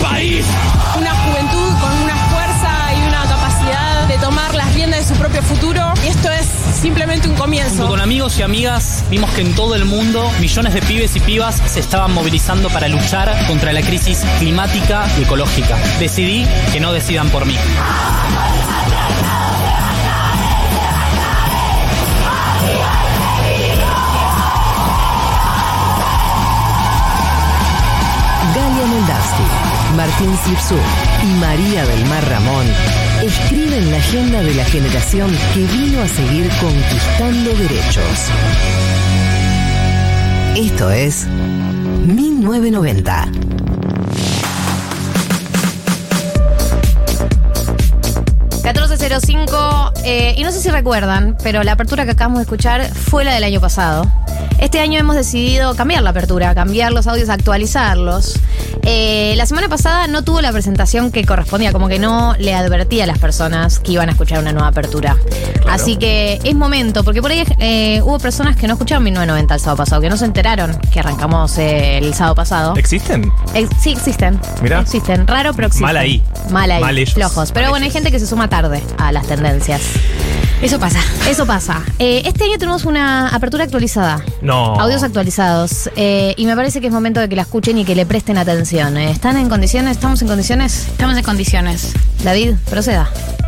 País. Una juventud con una fuerza y una capacidad de tomar las riendas de su propio futuro. Y esto es simplemente un comienzo. Con amigos y amigas vimos que en todo el mundo millones de pibes y pibas se estaban movilizando para luchar contra la crisis climática y ecológica. Decidí que no decidan por mí. Martín Sirsu y María del Mar Ramón escriben la agenda de la generación que vino a seguir conquistando derechos. Esto es 1990. eh, y no sé si recuerdan, pero la apertura que acabamos de escuchar fue la del año pasado. Este año hemos decidido cambiar la apertura, cambiar los audios, actualizarlos. Eh, la semana pasada no tuvo la presentación que correspondía, como que no le advertía a las personas que iban a escuchar una nueva apertura. Así que es momento, porque por ahí eh, hubo personas que no escucharon 1990 el sábado pasado, que no se enteraron que arrancamos eh, el sábado pasado. ¿Existen? Eh, sí, existen. Mirá. Existen. Raro, pero existen. Mal ahí. Mal ahí. Mal ellos. Flojos. Pero Mal bueno, hay gente que se suma tarde a las tendencias. Eso pasa. Eso pasa. Eh, este año tenemos una apertura actualizada. No. Audios actualizados. Eh, y me parece que es momento de que la escuchen y que le presten atención. Eh, ¿Están en condiciones? ¿Estamos en condiciones? Estamos en condiciones. David, proceda.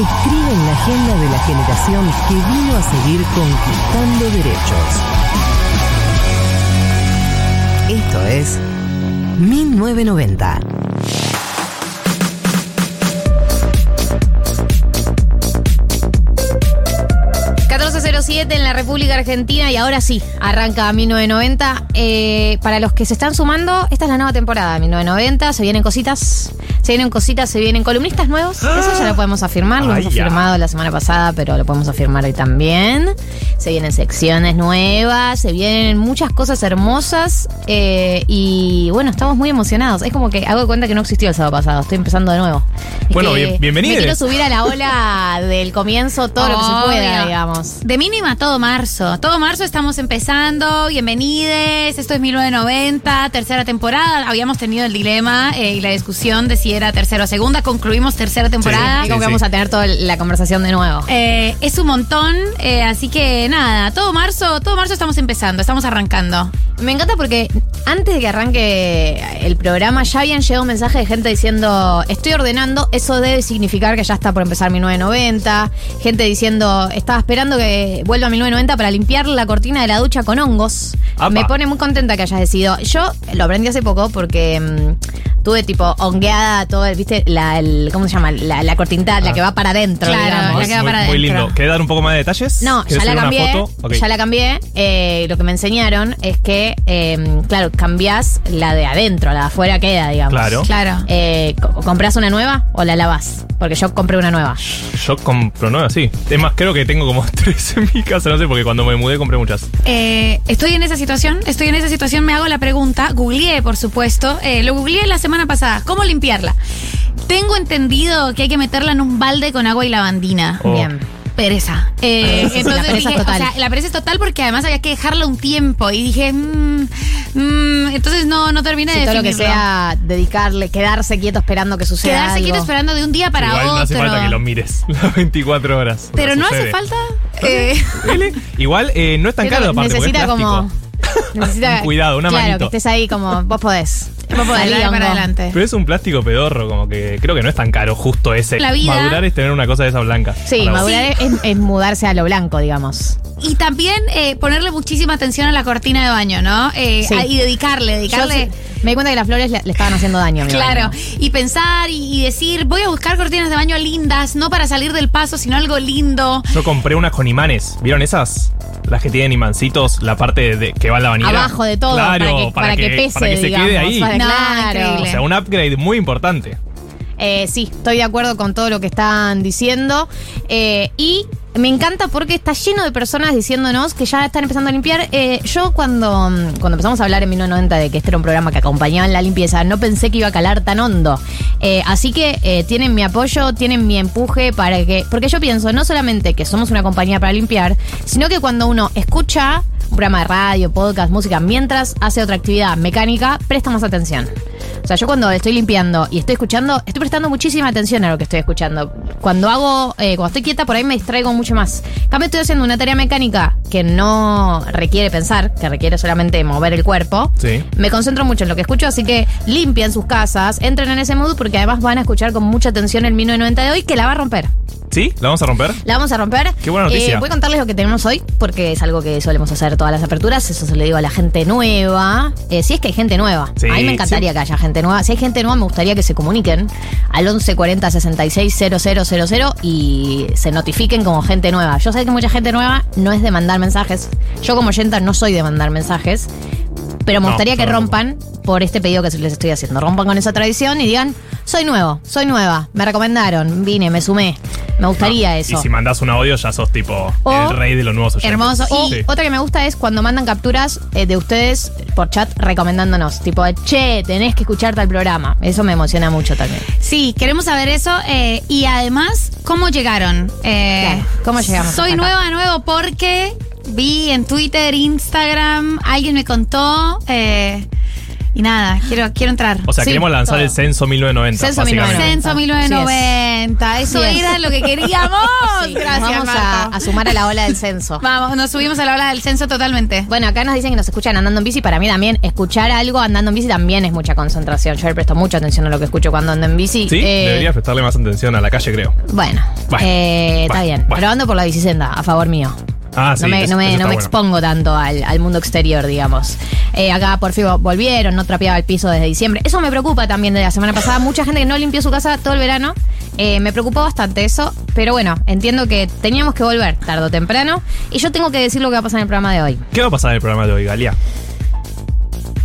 escriben la agenda de la generación que vino a seguir conquistando derechos. Esto es 1990. 1407 en la República Argentina y ahora sí, arranca 1990. Eh, para los que se están sumando, esta es la nueva temporada de 1990. Se vienen cositas, se vienen cositas, se vienen columnistas nuevos. Eso ya lo podemos afirmar, lo hemos afirmado la semana pasada, pero lo podemos afirmar hoy también. Se vienen secciones nuevas, se vienen muchas cosas hermosas eh, y bueno, estamos muy emocionados. Es como que hago de cuenta que no existió el sábado pasado, estoy empezando de nuevo. Es Bueno, bien- bienvenidos. Me quiero subir a la ola del comienzo todo lo que se pueda, digamos. De mínima todo marzo. Todo marzo estamos empezando. Bienvenides. Esto es 1990, tercera temporada. Habíamos tenido el dilema eh, y la discusión de si era tercera o segunda. Concluimos tercera temporada. Digo que vamos a tener toda la conversación de nuevo. Eh, es un montón, eh, así que nada, todo marzo, todo marzo estamos empezando, estamos arrancando. Me encanta porque antes de que arranque el programa ya habían llegado un mensaje de gente diciendo estoy ordenando, eso debe significar que ya está por empezar 1990. Gente diciendo estaba esperando que vuelva 1990 para limpiar la cortina de la ducha con hongos. Apa. Me pone muy contenta que hayas decidido. Yo lo aprendí hace poco porque mm, tuve tipo hongueada todo, el, ¿viste? La, el, ¿Cómo se llama? La, la cortinita, la Ah. que va para adentro. Claro, digamos. la que va muy, para muy adentro. lindo. ¿Querés dar un poco más de detalles? No, ya ¿Querés la subir una cambié. foto? Ok. Ya la cambié. Eh, lo que me enseñaron es que, eh, claro, cambiás la de adentro, la de afuera queda, digamos. Claro. Claro. Eh, co- ¿Comprás una nueva o la lavás? Porque yo compré una nueva. Yo compro nuevas, sí. Es más, creo que tengo como tres en mi casa, no sé, porque cuando me mudé compré muchas. Eh, estoy en esa situación, estoy en esa situación, me hago la pregunta, googleé por supuesto, eh, lo googleé la semana pasada, ¿cómo limpiarla? Tengo entendido que hay que meterla en un balde con agua y lavandina. Oh. Bien. Pereza. Eh, Sí, entonces la pereza dije, es total. o sea, la pereza es total porque además había que dejarla un tiempo y dije, mm, mm, entonces no, no terminé Sí, de todo lo que sea dedicarle, quedarse quieto esperando que suceda Quedarse algo. quieto esperando de un día para Igual otro. no hace falta que lo mires las 24 horas. Pero no hace falta. eh. Igual eh, no es tan Pero caro aparte, es necesita como. Necesita, Un cuidado, una claro, manito. que estés ahí como. Vos podés. Para adelante. Pero es un plástico pedorro, como que creo que no es tan caro justo ese. La vida- Madurar es tener una cosa de esa blanca. Sí, Para vos. madurar es, es mudarse a lo blanco, digamos. Y también eh, ponerle muchísima atención a la cortina de baño, ¿no? Eh, Sí. a- y dedicarle, Yo dedicarle. sí- me di cuenta que las flores le, le estaban haciendo daño a mi Claro, baño. y pensar y, y decir, voy a buscar cortinas de baño lindas, no para salir del paso, sino algo lindo. Yo compré unas con imanes. ¿Vieron esas? Las que tienen imancitos, la parte de, que va en la bañera. Abajo de todo, Claro, para que- para que pese, para que se quede digamos, ahí. para- No, Claro. increíble. O sea, un upgrade muy importante. Eh, sí, estoy de acuerdo con todo lo que están diciendo. Eh, y me encanta porque está lleno de personas diciéndonos que ya están empezando a limpiar. Eh, yo cuando, mm, cuando empezamos a hablar en 1990 de que este era un programa que acompañaba en la limpieza, no pensé que iba a calar tan hondo. Eh, así que eh, tienen mi apoyo, tienen mi empuje para que... Porque yo pienso no solamente que somos una compañía para limpiar, sino que cuando uno escucha un programa de radio, podcast, música, mientras hace otra actividad mecánica, presta más atención. O sea, yo cuando estoy limpiando y estoy escuchando, estoy prestando muchísima atención a lo que estoy escuchando. Cuando hago, eh, cuando estoy quieta, por ahí me distraigo mucho más. En cambio, estoy haciendo una tarea mecánica que no requiere pensar, que requiere solamente mover el cuerpo. Sí. Me concentro mucho en lo que escucho, así que limpien sus casas, entren en ese mood porque además van a escuchar con mucha atención el 1990 de hoy que la va a romper. ¿Sí? ¿La vamos a romper? La vamos a romper. Qué buena noticia. Eh, voy a contarles lo que tenemos hoy, porque es algo que solemos hacer todas las aperturas. Eso se le digo a la gente nueva. Eh, si es que hay gente nueva. Sí, a mí me encantaría sí. que haya gente nueva. Si hay gente nueva, me gustaría que se comuniquen al 1140 66 000 y se notifiquen como gente nueva. Yo sé que mucha gente nueva no es de mandar mensajes. Yo como oyenta no soy de mandar mensajes. Pero me No, gustaría que rompan por este pedido que les estoy haciendo. Rompan con esa tradición y digan, soy nuevo, soy nueva, me recomendaron, vine, me sumé. Me gustaría No, eso. Y si mandás un audio, ya sos tipo O- el rey de los nuevos oyentes. Hermoso. Y Sí. otra que me gusta es cuando mandan capturas eh, de ustedes por chat recomendándonos. Tipo, che, tenés que escuchar tal programa. Eso me emociona mucho también. Sí, queremos saber eso eh, y además, ¿cómo llegaron? Eh, Claro, ¿cómo llegamos Soy acá? nueva, nuevo porque vi en Twitter, Instagram, alguien me contó eh, y nada, quiero, quiero entrar. O sea, Sí, queremos lanzar todo. el censo 1990. Censo básicamente. 1990. Censo 1990, eso Sí es. era lo que queríamos. Sí, Gracias, Vamos a, sumar a la ola del censo. Vamos, nos subimos a la hora del censo totalmente. Bueno, acá nos dicen que nos escuchan andando en bici. Para mí también, escuchar algo andando en bici también es mucha concentración. Yo le presto mucha atención a lo que escucho cuando ando en bici. Sí, Eh, deberías prestarle más atención a la calle, creo. Bueno, eh, está bien. bueno. Pero ando por la bicicenda, a favor mío. Ah, sí. no me, eso- no me- eso no está me bueno. expongo tanto al, al mundo exterior, digamos. Eh, acá por fin volvieron, no trapeaba el piso desde diciembre. Eso me preocupa también de la semana pasada. Mucha gente que no limpió su casa todo el verano. Eh, me preocupó bastante eso. Pero bueno, entiendo que teníamos que volver tarde o temprano. Y yo tengo que decir lo que va a pasar en el programa de hoy. ¿Qué va a pasar en el programa de hoy, Galia?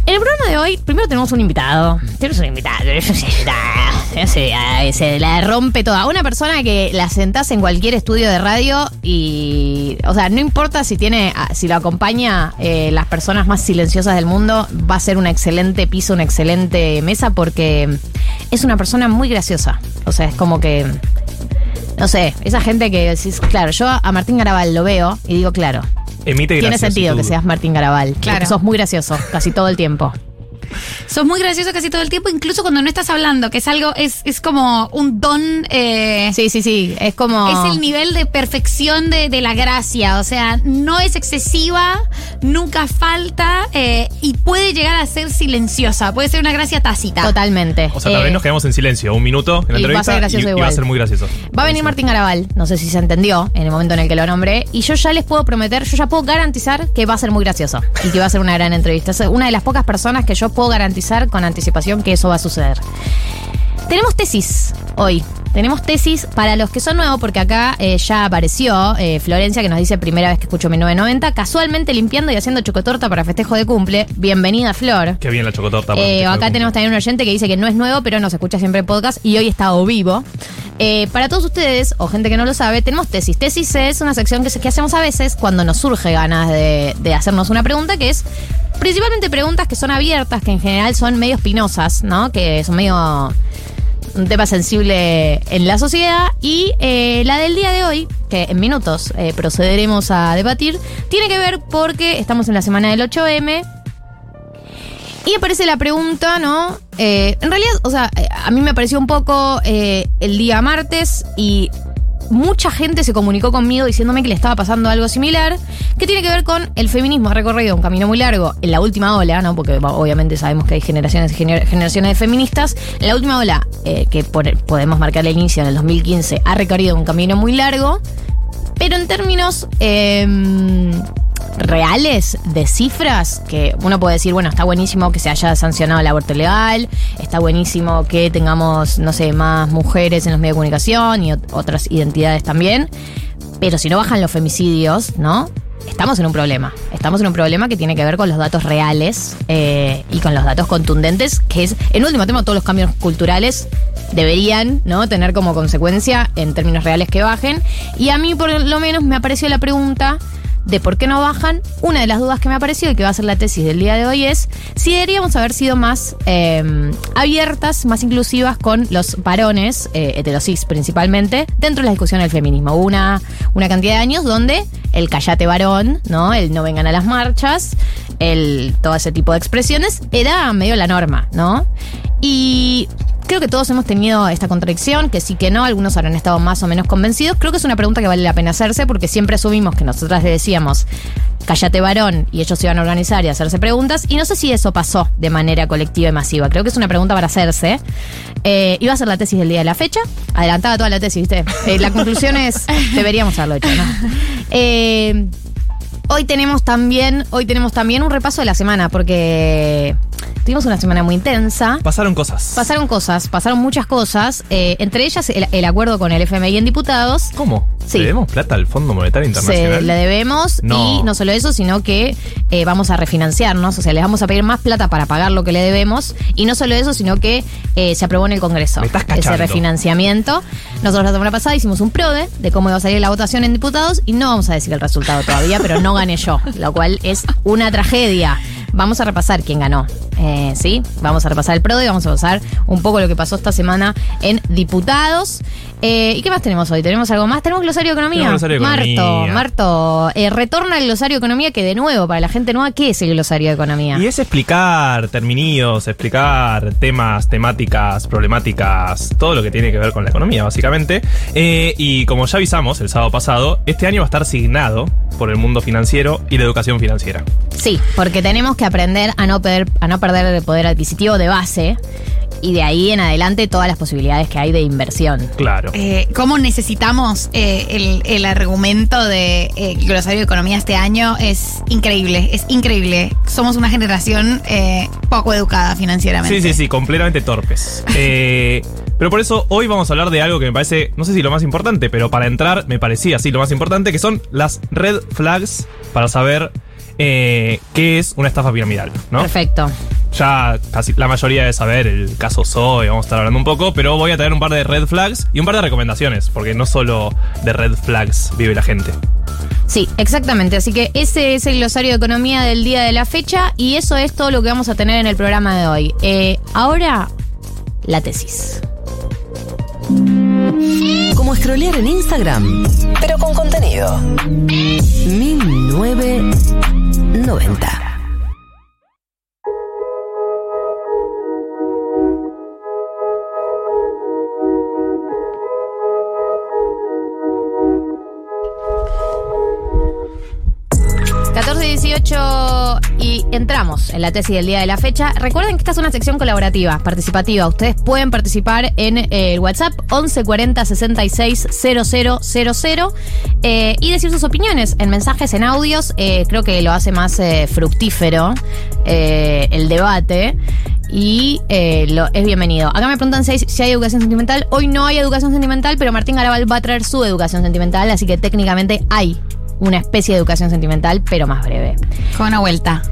En el programa de hoy, primero tenemos un invitado. Tenemos un invitado. Yo sé, ah, se la rompe toda. Una persona que la sentás en cualquier estudio de radio y. O sea, no importa si tiene. ah, Si lo acompaña eh, las personas más silenciosas del mundo, va a ser un excelente piso, una excelente mesa porque es una persona muy graciosa. O sea, es como que. No sé, esa gente que decís, claro, yo a Martín Garabal lo veo y digo, claro, Emite tiene sentido que seas Martín Garabal. Claro. Porque sos muy gracioso casi todo el tiempo. Sos muy gracioso casi todo el tiempo, incluso cuando no estás hablando, que es algo, es, es como un don. eh, Sí, sí, sí. Es como. Es el nivel de perfección de, de la gracia. O sea, no es excesiva, nunca falta eh, y puede llegar a ser silenciosa. Puede ser una gracia tácita. Totalmente. O sea, tal vez Eh, nos quedamos en silencio un minuto en la y va a ser entrevista gracioso y, y va a ser muy gracioso. Va a venir Martín Garabal, no sé si se entendió en el momento en el que lo nombré, y yo ya les puedo prometer, yo ya puedo garantizar que va a ser muy gracioso y que va a ser una gran entrevista. Es una de las pocas personas que yo puedo puedo garantizar con anticipación que eso va a suceder. Tenemos tesis hoy. Tenemos tesis para los que son nuevos, porque acá eh, ya apareció eh, Florencia, que nos dice primera vez que escucho 1990, casualmente limpiando y haciendo chocotorta para festejo de cumple. Bienvenida, Flor. Qué bien la chocotorta. para Eh, acá tenemos también un oyente que dice que no es nuevo, pero nos escucha siempre en podcast y hoy está o vivo. Eh, para todos ustedes, o gente que no lo sabe, tenemos tesis. Tesis es una sección que, que hacemos a veces cuando nos surge ganas de, de hacernos una pregunta, que es principalmente preguntas que son abiertas, que en general son medio espinosas, ¿no? Que son medio un tema sensible en la sociedad. Y eh, la del día de hoy, que en minutos eh, procederemos a debatir, tiene que ver porque estamos en la semana del 8M. Y aparece la pregunta, ¿no? Eh, en realidad, o sea, a mí me pareció un poco el día martes y mucha gente se comunicó conmigo diciéndome que le estaba pasando algo similar, que tiene que ver con el feminismo ha recorrido un camino muy largo en la última ola, ¿no? Porque obviamente sabemos que hay generaciones y gener- generaciones de feministas. En la última ola, eh, que podemos marcar el inicio en el 2015, ha recorrido un camino muy largo, pero en términos em, reales de cifras, que uno puede decir, bueno, está buenísimo que se haya sancionado el aborto legal, está buenísimo que tengamos, no sé, más mujeres en los medios de comunicación y ot- otras identidades también, pero si no bajan los femicidios, ¿no? Estamos en un problema. Estamos en un problema que tiene que ver con los datos reales eh, y con los datos contundentes, que es, en último tema, todos los cambios culturales deberían ¿no? tener como consecuencia en términos reales que bajen. Y a mí por lo menos me apareció la pregunta de por qué no bajan. Una de las dudas que me apareció y que va a ser la tesis del día de hoy es si deberíamos haber sido más eh, abiertas, más inclusivas con los varones, eh, principalmente, dentro de la discusión del feminismo. Hubo una, una cantidad de años donde el callate varón, ¿no? El no vengan a las marchas, el, todo ese tipo de expresiones, era medio la norma, ¿no? Y creo que todos hemos tenido esta contradicción, que sí que no, algunos habrán estado más o menos convencidos. Creo que es una pregunta que vale la pena hacerse porque siempre asumimos que nosotras le decíamos, cállate varón, y ellos se iban a organizar y a hacerse preguntas. Y no sé si eso pasó de manera colectiva y masiva. Creo que es una pregunta para hacerse. Eh, iba a ser la tesis del día de la fecha. Adelantaba toda la tesis, ¿viste? Eh, la conclusión es, deberíamos haberlo hecho, ¿no? Eh, Hoy tenemos también, hoy tenemos también un repaso de la semana, porque tuvimos una semana muy intensa. Pasaron cosas. Pasaron cosas, pasaron muchas cosas, eh, entre ellas el, el acuerdo con el FMI en diputados. ¿Cómo? Sí. ¿Le debemos plata al Fondo Monetario Internacional? Se le debemos No. y no solo eso, sino que eh, vamos a refinanciarnos, o sea, les vamos a pedir más plata para pagar lo que le debemos y no solo eso, sino que eh, se aprobó en el Congreso Me estás ese cachando. refinanciamiento. Nosotros la semana pasada hicimos un PRODE de cómo iba a salir la votación en diputados y no vamos a decir el resultado todavía, pero no yo, lo cual es una tragedia. Vamos a repasar quién ganó. Eh, ¿Sí? Vamos a repasar el PRODE y vamos a pasar un poco lo que pasó esta semana en diputados. Eh, ¿Y qué más tenemos hoy? ¿Tenemos algo más? Tenemos glosario de economía. Glosario de Marto, economía. Marto, eh, retorna el glosario de economía que de nuevo, para la gente nueva, ¿qué es el glosario de economía? Y es explicar terminidos, explicar temas, temáticas, problemáticas, todo lo que tiene que ver con la economía, básicamente. Eh, y como ya avisamos el sábado pasado, este año va a estar signado por el mundo financiero y la educación financiera. Sí, porque tenemos que aprender a no perder, a no perder el poder adquisitivo de base y de ahí en adelante todas las posibilidades que hay de inversión. Claro. Eh, ¿Cómo necesitamos eh, el, el argumento de eh, glosario de economía este año? Es increíble, es increíble. Somos una generación eh, poco educada financieramente. Sí, sí, sí, completamente torpes. Eh, pero por eso hoy vamos a hablar de algo que me parece, no sé si lo más importante, pero para entrar me parecía así lo más importante, que son las red flags para saber eh, qué es una estafa piramidal, ¿no? Perfecto. Ya casi la mayoría debe saber el caso Zoe, vamos a estar hablando un poco, pero voy a traer un par de red flags y un par de recomendaciones, porque no solo de red flags vive la gente. Sí, exactamente. Así que ese es el glosario de economía del día de la fecha y eso es todo lo que vamos a tener en el programa de hoy. Eh, ahora, la tesis. Como scrollear en Instagram, pero con contenido. 1990. ...14, 18 y entramos en la tesis del día de la fecha. Recuerden que esta es una sección colaborativa, participativa. Ustedes pueden participar en eh, el WhatsApp 1140 66 000 eh, y decir sus opiniones en mensajes, en audios. Eh, creo que lo hace más eh, fructífero el debate y lo, es bienvenido. Acá me preguntan si si hay educación sentimental. Hoy no hay educación sentimental, pero Martín Garabal va a traer su educación sentimental, así que técnicamente hay una especie de educación sentimental, pero más breve. Con una vuelta.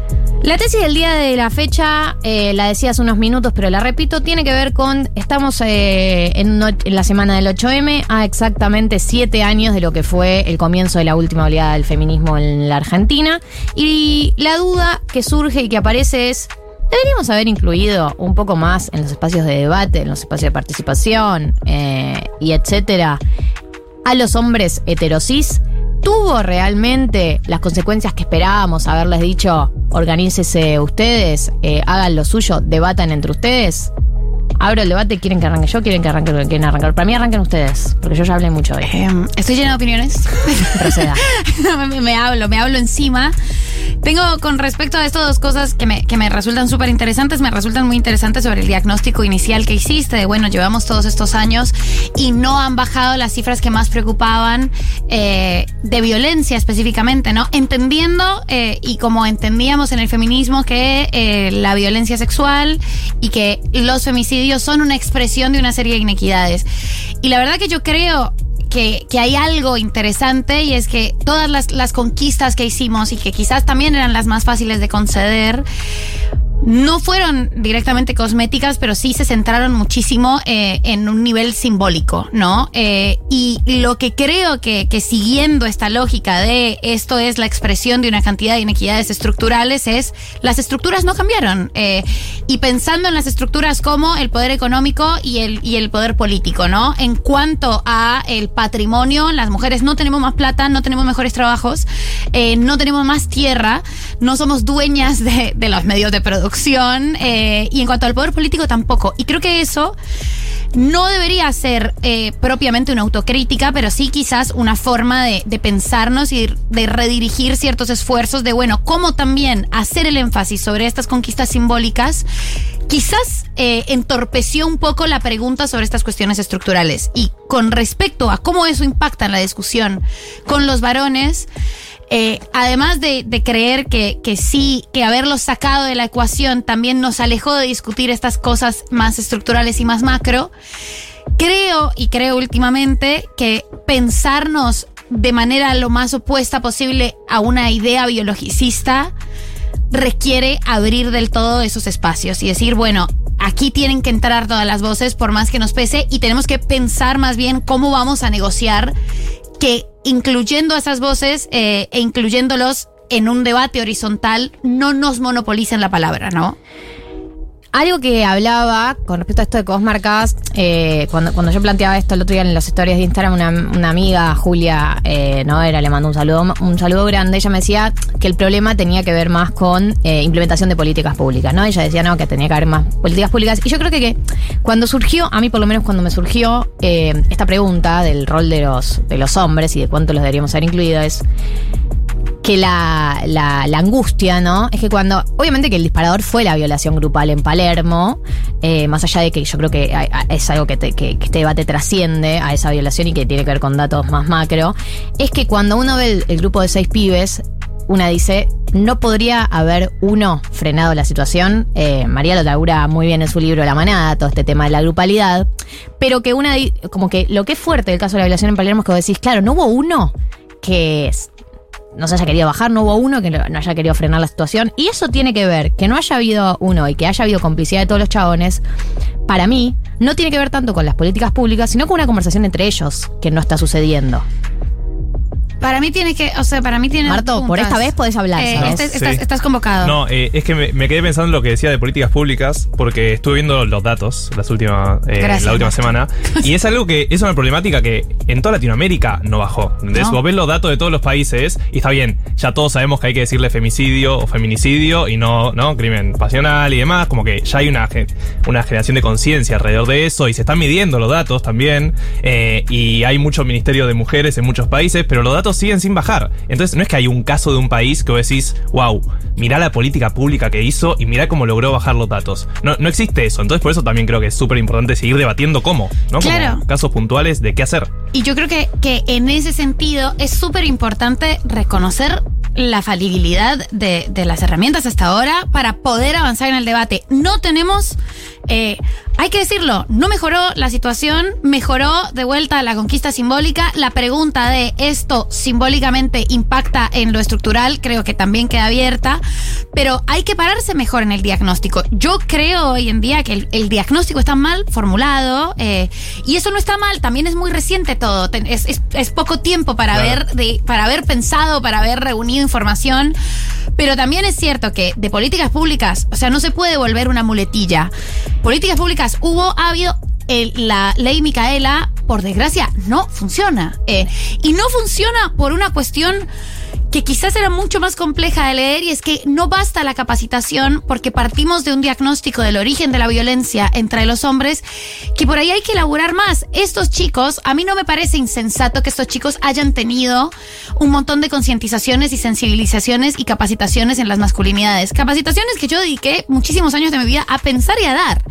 La tesis del día de la fecha, eh, la decía hace unos minutos, pero la repito, tiene que ver con, estamos eh, en, no- en la semana del 8M, a exactamente siete años de lo que fue el comienzo de la última oleada del feminismo en la Argentina. Y la duda que surge y que aparece es, deberíamos haber incluido un poco más en los espacios de debate, en los espacios de participación eh, y etcétera, a los hombres heterosis. ¿Tuvo realmente las consecuencias que esperábamos haberles dicho, organícese ustedes, eh, hagan lo suyo, debatan entre ustedes? Abro el debate, ¿quieren que arranque yo? ¿Quieren que arranque? ¿Quieren arrancar? Para mí arranquen ustedes, porque yo ya hablé mucho hoy. estoy llena de opiniones. Proceda. me, me hablo, me hablo encima. Tengo con respecto a estas dos cosas que me, que me resultan súper interesantes, me resultan muy interesantes sobre el diagnóstico inicial que hiciste, de bueno, llevamos todos estos años y no han bajado las cifras que más preocupaban eh, de violencia específicamente, ¿no? Entendiendo eh, y como entendíamos en el feminismo que eh, la violencia sexual y que los femicidios son una expresión de una serie de inequidades. Y la verdad que yo creo que, que hay algo interesante y es que todas las, las conquistas que hicimos y que quizás también eran las más fáciles de conceder, no fueron directamente cosméticas, pero sí se centraron muchísimo eh, en un nivel simbólico, ¿no? Eh, y lo que creo que, que siguiendo esta lógica de esto es la expresión de una cantidad de inequidades estructurales es las estructuras no cambiaron. Eh, y pensando en las estructuras como el poder económico y el, y el poder político, ¿no? En cuanto a el patrimonio, las mujeres no tenemos más plata, no tenemos mejores trabajos, eh, no tenemos más tierra, no somos dueñas de, de los medios de producción eh, y en cuanto al poder político tampoco. Y creo que eso no debería ser eh, propiamente una autocrítica, pero sí quizás una forma de, pensarnos y de redirigir ciertos esfuerzos de, bueno, cómo también hacer el énfasis sobre estas conquistas simbólicas quizás eh, entorpeció un poco la pregunta sobre estas cuestiones estructurales. Y con respecto a cómo eso impacta en la discusión con los varones, eh, además de, creer que, que sí, que haberlos sacado de la ecuación también nos alejó de discutir estas cosas más estructurales y más macro, creo y creo últimamente que pensarnos de manera lo más opuesta posible a una idea biologicista requiere abrir del todo esos espacios y decir, bueno, aquí tienen que entrar todas las voces por más que nos pese y tenemos que pensar más bien cómo vamos a negociar que incluyendo esas voces eh, e incluyéndolos en un debate horizontal no nos monopolicen la palabra, ¿no? Algo que hablaba con respecto a esto de marcabas, eh, cuando, cuando yo planteaba esto el otro día en las historias de Instagram, una, amiga, Julia eh, Noera, le mandó un saludo, un saludo grande. Ella me decía que el problema tenía que ver más con eh, implementación de políticas públicas, ¿no? Ella decía, no, que tenía que haber más políticas públicas. Y yo creo que, que cuando surgió, a mí por lo menos cuando me surgió eh, esta pregunta del rol de los, de los hombres y de cuánto los deberíamos haber incluido, es que la, la, angustia, ¿no? Es que cuando, obviamente que el disparador fue la violación grupal en Palermo, eh, más allá de que yo creo que es algo que, te- que- que este debate trasciende a esa violación y que tiene que ver con datos más macro, es que cuando uno ve el, grupo de seis pibes, una dice, no podría haber uno frenado la situación. Eh, María lo labura muy bien en su libro La Manada, todo este tema de la grupalidad. Pero que una, como que lo que es fuerte del caso de la violación en Palermo es que vos decís, claro, no hubo uno que no se haya querido bajar, no hubo uno que no haya querido frenar la situación. Y eso tiene que ver, que no haya habido uno y que haya habido complicidad de todos los chabones, para mí, no tiene que ver tanto con las políticas públicas, sino con una conversación entre ellos que no está sucediendo. Para mí tiene que, o sea, para mí tiene. Marto, por esta vez podés hablar, ¿sabes? este- estás, Sí. estás convocado. No, eh, es que me, me quedé pensando en lo que decía de políticas públicas, porque estuve viendo los datos las últimas, eh, Gracias, la última semana, y es algo que es una problemática que en toda Latinoamérica no bajó. ¿entendés? No. Vos ves los datos de todos los países y está bien, ya todos sabemos que hay que decirle femicidio o feminicidio y no, no crimen pasional y demás, como que ya hay una, una generación de conciencia alrededor de eso y se están midiendo los datos también, eh, y hay mucho ministerio de mujeres en muchos países, pero los datos datos siguen sin bajar. Entonces, no es que hay un caso de un país que vos decís, wow, mirá la política pública que hizo y mirá cómo logró bajar los datos. No, no existe eso. Entonces, por eso también creo que es súper importante seguir debatiendo cómo, ¿no? Como Claro. casos puntuales de qué hacer. Y yo creo que, que en ese sentido es súper importante reconocer la falibilidad de, de las herramientas hasta ahora para poder avanzar en el debate. No tenemos, eh, hay que decirlo, no mejoró la situación, mejoró de vuelta la conquista simbólica. La pregunta de esto simbólicamente impacta en lo estructural, creo que también queda abierta, pero hay que pararse mejor en el diagnóstico. Yo creo hoy en día que el, el diagnóstico está mal formulado eh, y eso no está mal, también es muy reciente todo, es, es- es poco tiempo para Claro. haber de, para haber pensado, para haber reunido información, pero también es cierto que de políticas públicas, o sea, no se puede volver una muletilla. Políticas públicas hubo, ha habido la ley Micaela, por desgracia, no funciona. Eh, y no funciona por una cuestión que quizás era mucho más compleja de leer y es que no basta la capacitación porque partimos de un diagnóstico del origen de la violencia entre los hombres que por ahí hay que elaborar más. Estos chicos, a mí no me parece insensato que estos chicos hayan tenido un montón de concientizaciones y sensibilizaciones y capacitaciones en las masculinidades. Capacitaciones que yo dediqué muchísimos años de mi vida a pensar y a dar.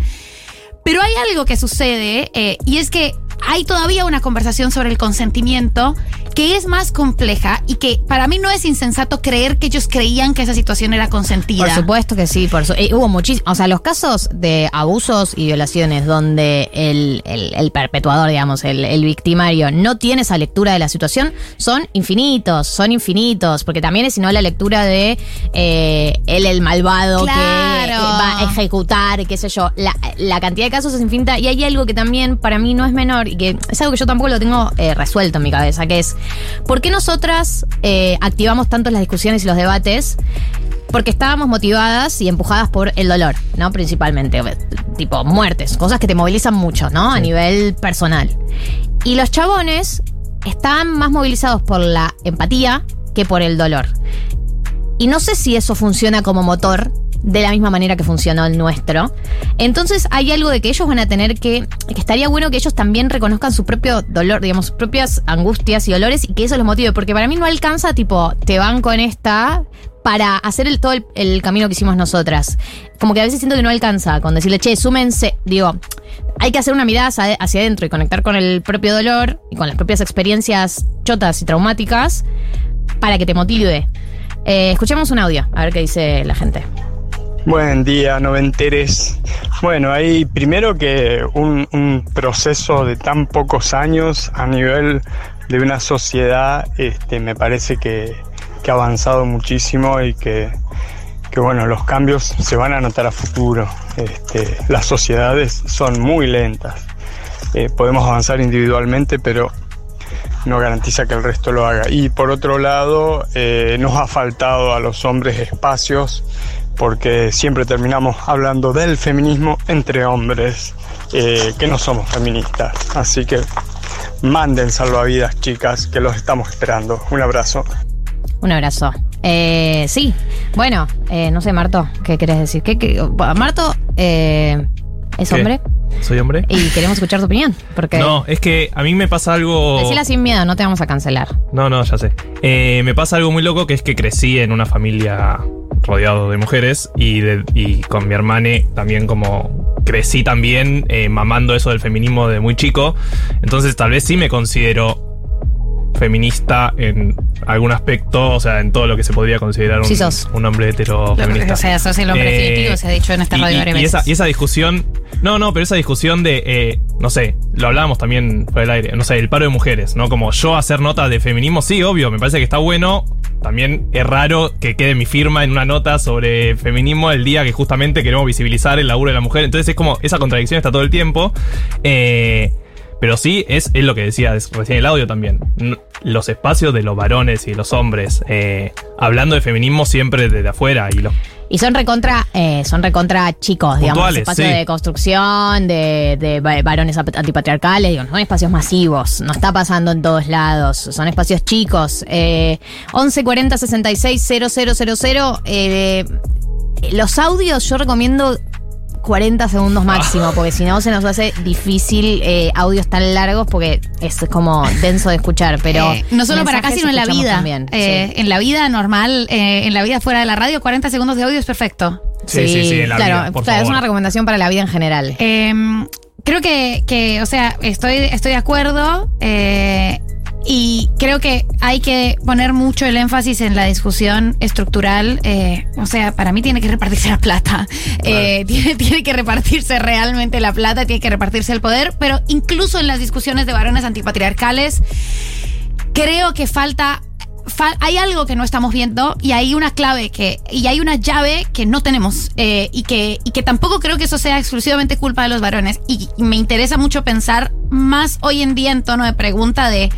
Pero hay algo que sucede eh, y es que hay todavía una conversación sobre el consentimiento que es más compleja y que para mí no es insensato creer que ellos creían que esa situación era consentida. Por supuesto que sí, por su- eh, hubo muchísimos, o sea, los casos de abusos y violaciones donde el, el- el perpetuador, digamos, el, el victimario no tiene esa lectura de la situación, son infinitos, son infinitos, porque también es sino la lectura de eh, él el malvado que Claro. eh, va a ejecutar, qué sé yo, la, la cantidad de casos es infinita y hay algo que también para mí no es menor y que es algo que yo tampoco lo tengo eh, resuelto en mi cabeza, que es, ¿por qué nosotras eh, activamos tanto las discusiones y los debates? Porque estábamos motivadas y empujadas por el dolor, ¿no? Principalmente. Tipo, muertes, cosas que te movilizan mucho, ¿no? A nivel personal. Y los chabones están más movilizados por la empatía que por el dolor. Y no sé si eso funciona como motor de la misma manera que funcionó el nuestro. Entonces hay algo de que ellos van a tener que, que estaría bueno que ellos también reconozcan su propio dolor, digamos, sus propias angustias y dolores y que eso los motive, porque para mí no alcanza tipo, te van con esta para hacer el, todo el, camino que hicimos nosotras. Como que a veces siento que no alcanza con decirle, che, súmense, digo, hay que hacer una mirada hacia, hacia adentro y conectar con el propio dolor y con las propias experiencias chotas y traumáticas para que te motive. Eh, escuchemos un audio, a ver qué dice la gente. Buen día, noventeres. Bueno, hay primero que un, proceso de tan pocos años a nivel de una sociedad, este, me parece que, ha avanzado muchísimo y que, que, bueno, los cambios se van a notar a futuro. Este, las sociedades son muy lentas. Eh, podemos avanzar individualmente, pero no garantiza que el resto lo haga. Y por otro lado, eh, nos ha faltado a los hombres espacios porque siempre terminamos hablando del feminismo entre hombres eh, que no somos feministas. Así que manden salvavidas, chicas, que los estamos esperando. Un abrazo. Un abrazo. Eh, sí, bueno, eh, no sé, Marto, ¿qué querés decir? ¿Qué, qué- Marto eh, es ¿Qué? hombre ¿Soy hombre? y queremos escuchar tu opinión. Porque No, es que a mí me pasa algo. decila sin miedo, no te vamos a cancelar. No, no, ya sé. Eh, me pasa algo muy loco que es que crecí en una familia rodeado de mujeres y, de- y con mi hermana también como crecí también eh, mamando eso del feminismo de muy chico. Entonces tal vez sí me considero feminista en algún aspecto, o sea, en todo lo que se podría considerar un, Sí sos. un hombre hetero feminista. O sea, sos el hombre Eh, definitivo, se ha dicho en esta y, radio y- varias y veces. esa, y esa discusión, no, no, pero esa discusión de, eh, no sé, lo hablábamos también por el aire, no sé, el paro de mujeres, ¿no? Como yo hacer notas de feminismo, sí, obvio, me parece que está bueno. También es raro que quede mi firma en una nota sobre feminismo el día que justamente queremos visibilizar el laburo de la mujer. Entonces es como, esa contradicción está todo el tiempo. Eh, pero sí, es, es lo que decía recién el audio también. Los espacios de los varones y los hombres, eh, hablando de feminismo siempre desde afuera y los Y son recontra, eh, son recontra chicos, digamos, Puntuales, espacios sí. de construcción, de, de va- varones antipatriarcales, digo, no son espacios masivos, no está pasando en todos lados, son espacios chicos. Eh, 11 40 66 000, eh, los audios yo recomiendo 40 segundos máximo, porque si no se nos hace difícil eh, audios tan largos porque es como denso de escuchar. Pero Eh, no solo para acá, sino en la vida. también, Eh, En la vida normal, eh, en la vida fuera de la radio, 40 segundos de audio es perfecto. Sí, sí, sí, en la claro, vida, por claro, es favor. una recomendación para la vida en general. Eh, creo que, que, o sea, estoy, estoy de acuerdo. eh, y creo que hay que poner mucho el énfasis en la discusión estructural. eh, o sea, para mí tiene que repartirse la plata. Eh, tiene, tiene que repartirse realmente la plata, tiene que repartirse el poder. Pero incluso en las discusiones de varones antipatriarcales, creo que falta. Hay algo que no estamos viendo y hay una clave que y hay una llave que no tenemos eh, y que y que tampoco creo que eso sea exclusivamente culpa de los varones. Y, y me interesa mucho pensar más hoy en día en tono de pregunta de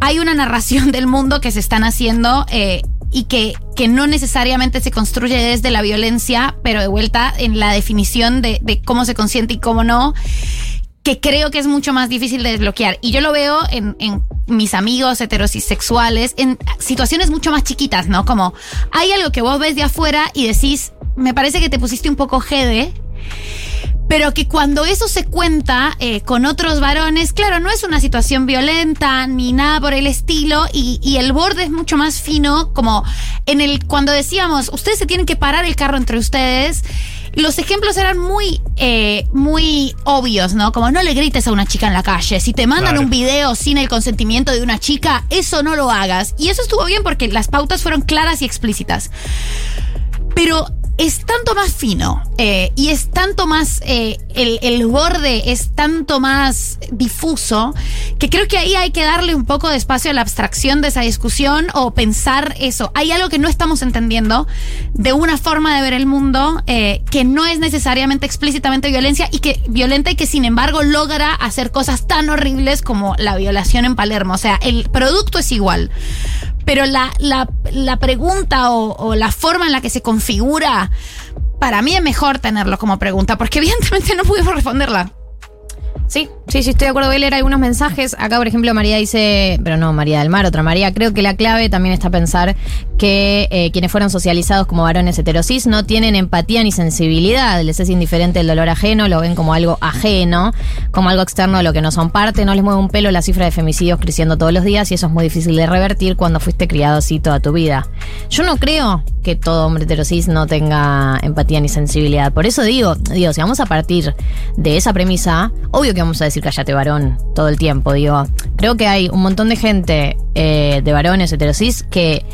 hay una narración del mundo que se están haciendo eh, y que, que no necesariamente se construye desde la violencia, pero de vuelta en la definición de, de cómo se consiente y cómo no que creo que es mucho más difícil de desbloquear. Y yo lo veo en, mis amigos heterosexuales, en situaciones mucho más chiquitas, ¿no? Como hay algo que vos ves de afuera y decís, me parece que te pusiste un poco jede. Pero que cuando eso se cuenta eh, con otros varones, claro, no es una situación violenta ni nada por el estilo, y, y el borde es mucho más fino, como en el cuando decíamos, ustedes se tienen que parar el carro entre ustedes. Los ejemplos eran muy, eh, muy obvios, ¿no? Como no le grites a una chica en la calle. Si te mandan Claro. un video sin el consentimiento de una chica, eso no lo hagas. Y eso estuvo bien porque las pautas fueron claras y explícitas. Pero es tanto más fino eh, y es tanto más, eh, el, el borde es tanto más difuso que creo que ahí hay que darle un poco de espacio a la abstracción de esa discusión o pensar eso. Hay algo que no estamos entendiendo de una forma de ver el mundo eh, que no es necesariamente explícitamente violencia y que violenta y que sin embargo logra hacer cosas tan horribles como la violación en Palermo. O sea, el producto es igual. Pero la, la, pregunta o, o la forma en la que se configura, para mí es mejor tenerlo como pregunta, porque evidentemente no pudimos responderla. Sí, sí, sí, estoy de acuerdo. Voy a leer algunos mensajes. Acá, por ejemplo, María dice, pero no, María del Mar, otra María. Creo que la clave también está pensar que eh, quienes fueron socializados como varones heterosis no tienen empatía ni sensibilidad. Les es indiferente el dolor ajeno, lo ven como algo ajeno, como algo externo de lo que no son parte. No les mueve un pelo la cifra de femicidios creciendo todos los días y eso es muy difícil de revertir cuando fuiste criado así toda tu vida. Yo no creo que todo hombre heterosis no tenga empatía ni sensibilidad. Por eso digo, digo, si vamos a partir de esa premisa, obvio que vamos a decir cállate varón todo el tiempo. Digo, creo que hay un montón de gente eh, de varones heterosis que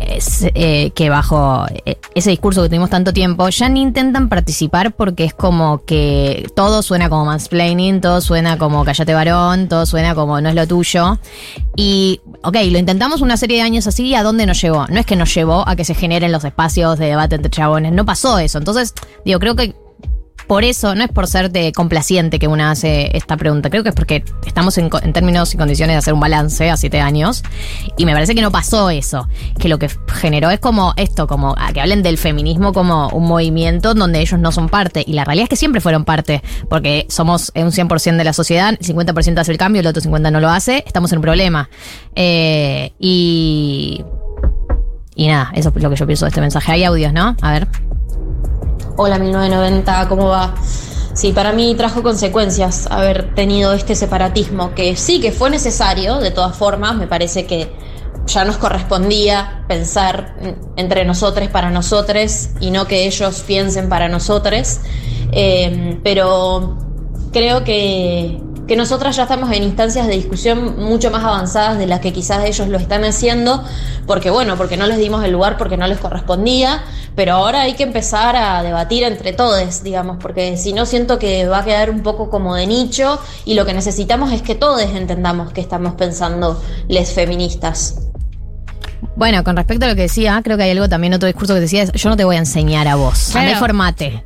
es, eh, que bajo eh, ese discurso que tuvimos tanto tiempo ya ni intentan participar porque es como que todo suena como mansplaining, todo suena como cállate varón, todo suena como no es lo tuyo. Y, ok, lo intentamos una serie de años así, ¿a dónde nos llevó? No es que nos llevó a que se generen los espacios de debate entre chabones, no pasó eso. Entonces, digo, creo que por eso, no es por serte complaciente que una hace esta pregunta, creo que es porque estamos en, términos y condiciones de hacer un balance a siete años y me parece que no pasó eso, que lo que generó es como esto, como a que hablen del feminismo como un movimiento donde ellos no son parte y la realidad es que siempre fueron parte, porque somos un 100% de la sociedad, el 50% hace el cambio, el otro 50% no lo hace, estamos en un problema. Eh, y... Y nada, eso es lo que yo pienso de este mensaje. Hay audios, ¿no? A ver. Hola 1990, ¿cómo va? Sí, para mí trajo consecuencias haber tenido este separatismo, que sí que fue necesario, de todas formas, me parece que ya nos correspondía pensar entre nosotros para nosotros y no que ellos piensen para nosotros, Eh, pero creo que, que nosotras ya estamos en instancias de discusión mucho más avanzadas de las que quizás ellos lo están haciendo, porque bueno, porque no les dimos el lugar, porque no les correspondía, pero ahora hay que empezar a debatir entre todos, digamos, porque si no siento que va a quedar un poco como de nicho y lo que necesitamos es que todos entendamos que estamos pensando les feministas. Bueno, con respecto a lo que decía, creo que hay algo también, otro discurso que decía es, yo no te voy a enseñar a vos, Claro. formate.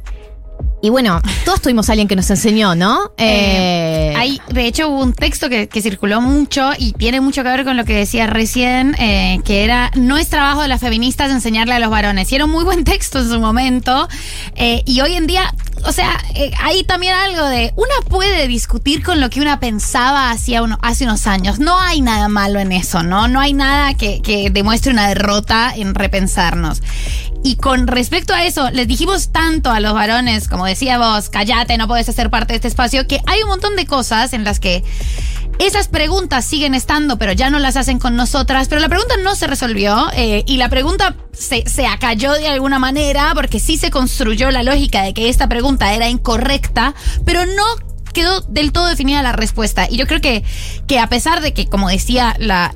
Y bueno, todos tuvimos a alguien que nos enseñó, ¿no? Eh, Hay, de hecho, hubo un texto que, que circuló mucho y tiene mucho que ver con lo que decía recién, eh, que era, no es trabajo de las feministas enseñarle a los varones. Y era un muy buen texto en su momento. eh, y hoy en día, o sea, eh, hay también algo de, una puede discutir con lo que una pensaba hacía uno, hace unos años. No hay nada malo en eso, ¿no? No hay nada que, que demuestre una derrota en repensarnos. Y con respecto a eso, les dijimos tanto a los varones, como decía vos, callate, no puedes hacer parte de este espacio, que hay un montón de cosas en las que esas preguntas siguen estando, pero ya no las hacen con nosotras. Pero la pregunta no se resolvió eh, y la pregunta se, se acalló de alguna manera porque sí se construyó la lógica de que esta pregunta era incorrecta, pero no quedó del todo definida la respuesta. Y yo creo que, que a pesar de que, como decía la,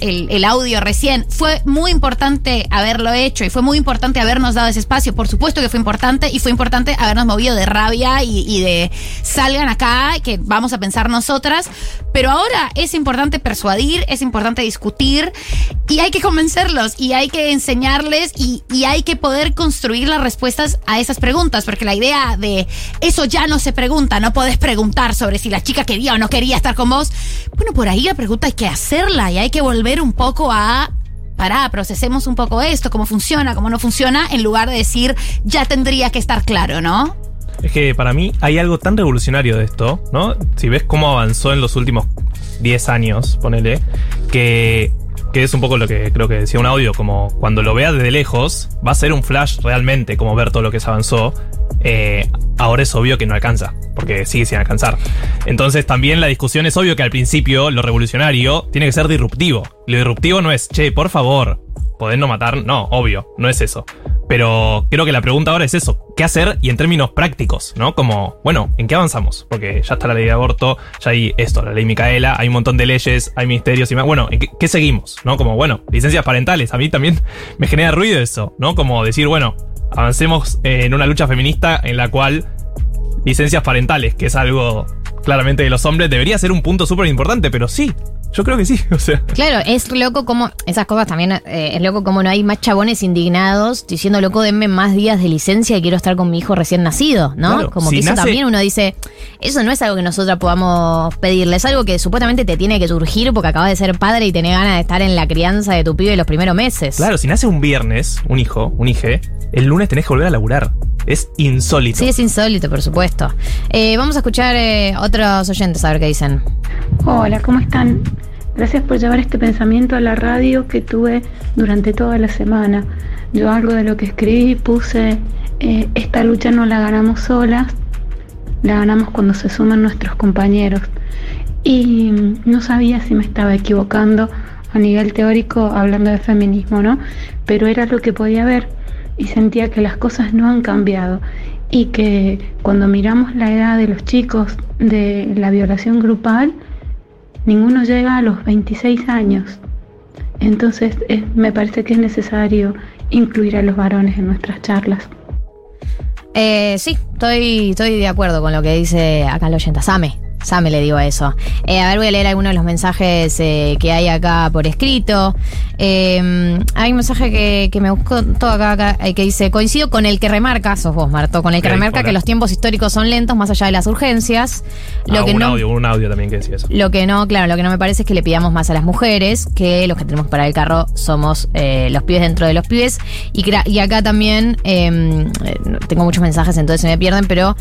el, audio recién, fue muy importante haberlo hecho y fue muy importante habernos dado ese espacio. Por supuesto que fue importante y fue importante habernos movido de rabia y, y de salgan acá, que vamos a pensar nosotras. Pero ahora es importante persuadir, es importante discutir y hay que convencerlos y hay que enseñarles y, y hay que poder construir las respuestas a esas preguntas. Porque la idea de eso ya no se pregunta, no podés preguntar sobre si la chica quería o no quería estar con vos. Bueno, por ahí la pregunta hay que hacerla y hay que volver un poco a pará, procesemos un poco esto, cómo funciona, cómo no funciona, en lugar de decir, ya tendría que estar claro, ¿no? Es que para mí hay algo tan revolucionario de esto, ¿no? Si ves cómo avanzó en los últimos 10 años, ponele, que, que es un poco lo que creo que decía un audio, como cuando lo veas desde lejos, va a ser un flash realmente, como ver todo lo que se avanzó. Eh, ahora es obvio que no alcanza, porque sigue sin alcanzar. Entonces también la discusión es obvio que al principio lo revolucionario tiene que ser disruptivo. Lo disruptivo no es, che, por favor, podés no matar, no, obvio, no es eso. Pero creo que la pregunta ahora es eso, ¿qué hacer? Y en términos prácticos, ¿no? Como, bueno, ¿en qué avanzamos? Porque ya está la ley de aborto, ya hay esto, la ley Micaela, hay un montón de leyes, hay ministerios y más. Bueno, ¿en qué, qué seguimos? ¿No? Como, bueno, licencias parentales, a mí también me genera ruido eso, ¿no? Como decir, bueno, avancemos en una lucha feminista en la cual licencias parentales, que es algo claramente de los hombres, debería ser un punto súper importante, pero sí, yo creo que sí, o sea. Claro, es loco como, esas cosas también, eh, es loco como no hay más chabones indignados diciendo, loco, denme más días de licencia y quiero estar con mi hijo recién nacido, ¿no? Claro, como si que eso nace- también uno dice, eso no es algo que nosotras podamos pedirle, es algo que supuestamente te tiene que surgir porque acabas de ser padre y tenés ganas de estar en la crianza de tu pibe los primeros meses. Claro, si nace un viernes, un hijo, un hije, el lunes tenés que volver a laburar. Es insólito. Sí, es insólito, por supuesto. Eh, vamos a escuchar eh, otros oyentes a ver qué dicen. Hola, ¿cómo están? Gracias por llevar este pensamiento a la radio que tuve durante toda la semana. Yo algo de lo que escribí puse, eh, esta lucha no la ganamos solas, la ganamos cuando se suman nuestros compañeros. Y no sabía si me estaba equivocando a nivel teórico hablando de feminismo, ¿no? Pero era lo que podía ver y sentía que las cosas no han cambiado y que cuando miramos la edad de los chicos de la violación grupal, ninguno llega a los 26 años. Entonces me parece que es necesario incluir a los varones en nuestras charlas. Eh, sí, estoy, estoy de acuerdo con lo que dice acá el oyente. Same. Same le digo a eso. Eh, a ver, voy a leer algunos de los mensajes eh, que hay acá por escrito. Eh, hay un mensaje que, que me buscó todo acá, acá eh, que dice, coincido con el que remarca, sos vos, Marto, con el que remarca hola. que los tiempos históricos son lentos más allá de las urgencias. Lo Ah, que un no... audio, un audio también que decía eso. Lo que no, claro, lo que no me parece es que le pidamos más a las mujeres, que los que tenemos que parar el carro somos los pibes dentro de los pibes. Y, y acá también eh, tengo muchos mensajes, entonces se me pierden, pero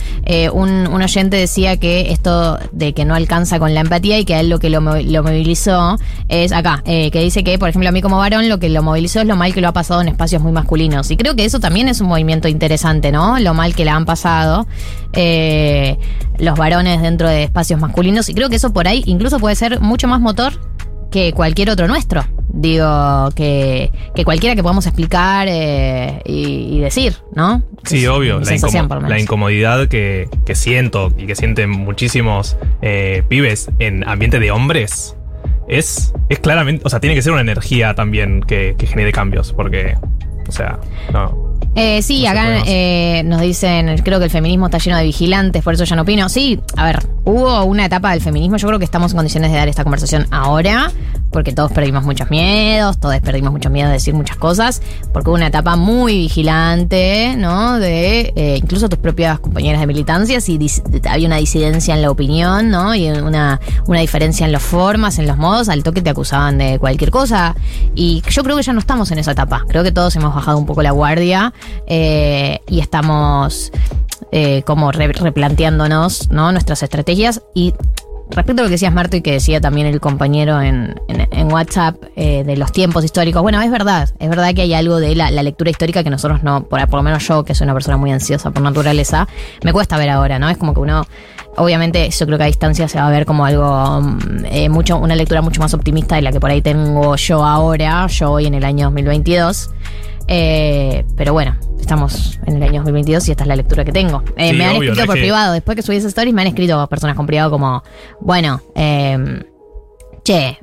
un, un oyente decía que esto de que no alcanza con la empatía y que a él lo que lo, lo movilizó es acá, eh, que dice que, por ejemplo, a mí como varón lo que lo movilizó es lo mal que lo ha pasado en espacios muy masculinos. Y creo que eso también es un movimiento interesante, ¿no? Lo mal que la han pasado eh, los varones dentro de espacios masculinos. Y creo que eso por ahí incluso puede ser mucho más motor que cualquier otro nuestro. Digo, que, que cualquiera que podamos explicar eh, y, y decir, ¿no? Sí, Es obvio. La, incomodidad que, que siento y que sienten muchísimos eh, pibes en ambiente de hombres es, es claramente. O sea, tiene que ser una energía también que, que genere cambios. Porque, o sea, no. Eh, sí, acá eh, nos dicen, creo que el feminismo está lleno de vigilantes, por eso ya no opino. Sí, a ver, hubo una etapa del feminismo, yo creo que estamos en condiciones de dar esta conversación ahora, porque todos perdimos muchos miedos, todos perdimos muchos miedos de decir muchas cosas, porque hubo una etapa muy vigilante, ¿no? De eh, incluso tus propias compañeras de militancia, si dis- había una disidencia en la opinión, ¿no? Y una, una diferencia en las formas, en los modos, al toque te acusaban de cualquier cosa. Y yo creo que ya no estamos en esa etapa. Creo que todos hemos bajado un poco la guardia eh, y estamos eh, como re- replanteándonos ¿no? nuestras estrategias y respecto a lo que decías, Marto, y que decía también el compañero en, WhatsApp eh, de los tiempos históricos, bueno, es verdad, es verdad que hay algo de la, lectura histórica que nosotros no, por, lo menos yo, que soy una persona muy ansiosa por naturaleza, me cuesta ver ahora, ¿no? Es como que uno, obviamente, yo creo que a distancia se va a ver como algo, mm, mucho, una lectura mucho más optimista de la que por ahí tengo yo ahora, yo hoy en el año 2022. Eh, pero bueno, estamos en el año 2022 y esta es la lectura que tengo. Eh, Sí, me han obvio, escrito por que- privado, después que subí esas stories, me han escrito personas con privado como, bueno, eh, che,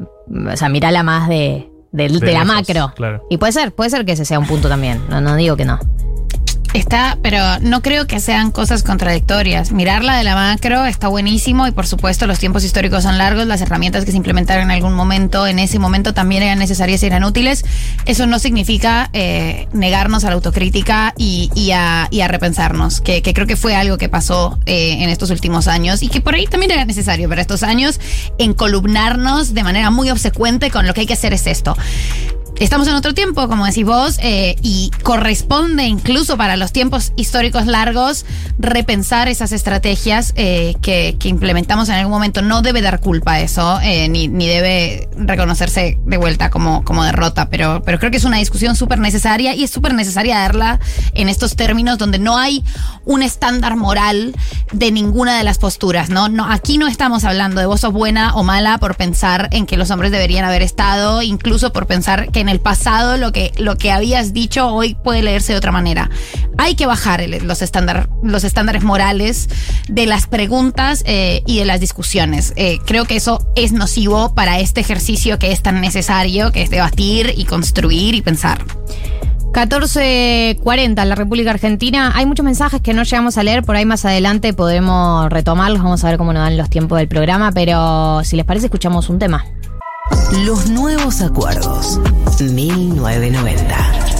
o sea, mirala más de, de, de De la macro. claro. Y puede ser, puede ser que ese sea un punto también. No, no digo que no. Está, pero no creo que sean cosas contradictorias. Mirarla de la macro está buenísimo y por supuesto los tiempos históricos son largos, las herramientas que se implementaron en algún momento, en ese momento también eran necesarias y eran útiles. Eso no significa eh, negarnos a la autocrítica y, y a, y a repensarnos, que, que creo que fue algo que pasó eh, en estos últimos años y que por ahí también era necesario para estos años encolumnarnos de manera muy obsecuente con lo que hay que hacer es esto. Estamos en otro tiempo, como decís vos, eh, y corresponde incluso para los tiempos históricos largos repensar esas estrategias eh, que, que implementamos en algún momento. No debe dar culpa a eso, eh, ni, ni debe reconocerse de vuelta como, como derrota, pero, pero creo que es una discusión súper necesaria y es súper necesaria darla en estos términos donde no hay un estándar moral de ninguna de las posturas, ¿no? aquí no estamos hablando de vos sos buena o mala por pensar en que los hombres deberían haber estado, incluso por pensar que en el pasado lo que, lo que habías dicho hoy puede leerse de otra manera. Hay que bajar los, estándar, los estándares morales de las preguntas eh, y de las discusiones. Eh, creo que eso es nocivo para este ejercicio que es tan necesario, que es debatir y construir y pensar. 14.40 en la República Argentina. Hay muchos mensajes que no llegamos a leer, por ahí más adelante podremos retomarlos, vamos a ver cómo nos dan los tiempos del programa, pero si les parece escuchamos un tema. Los nuevos acuerdos. 1990.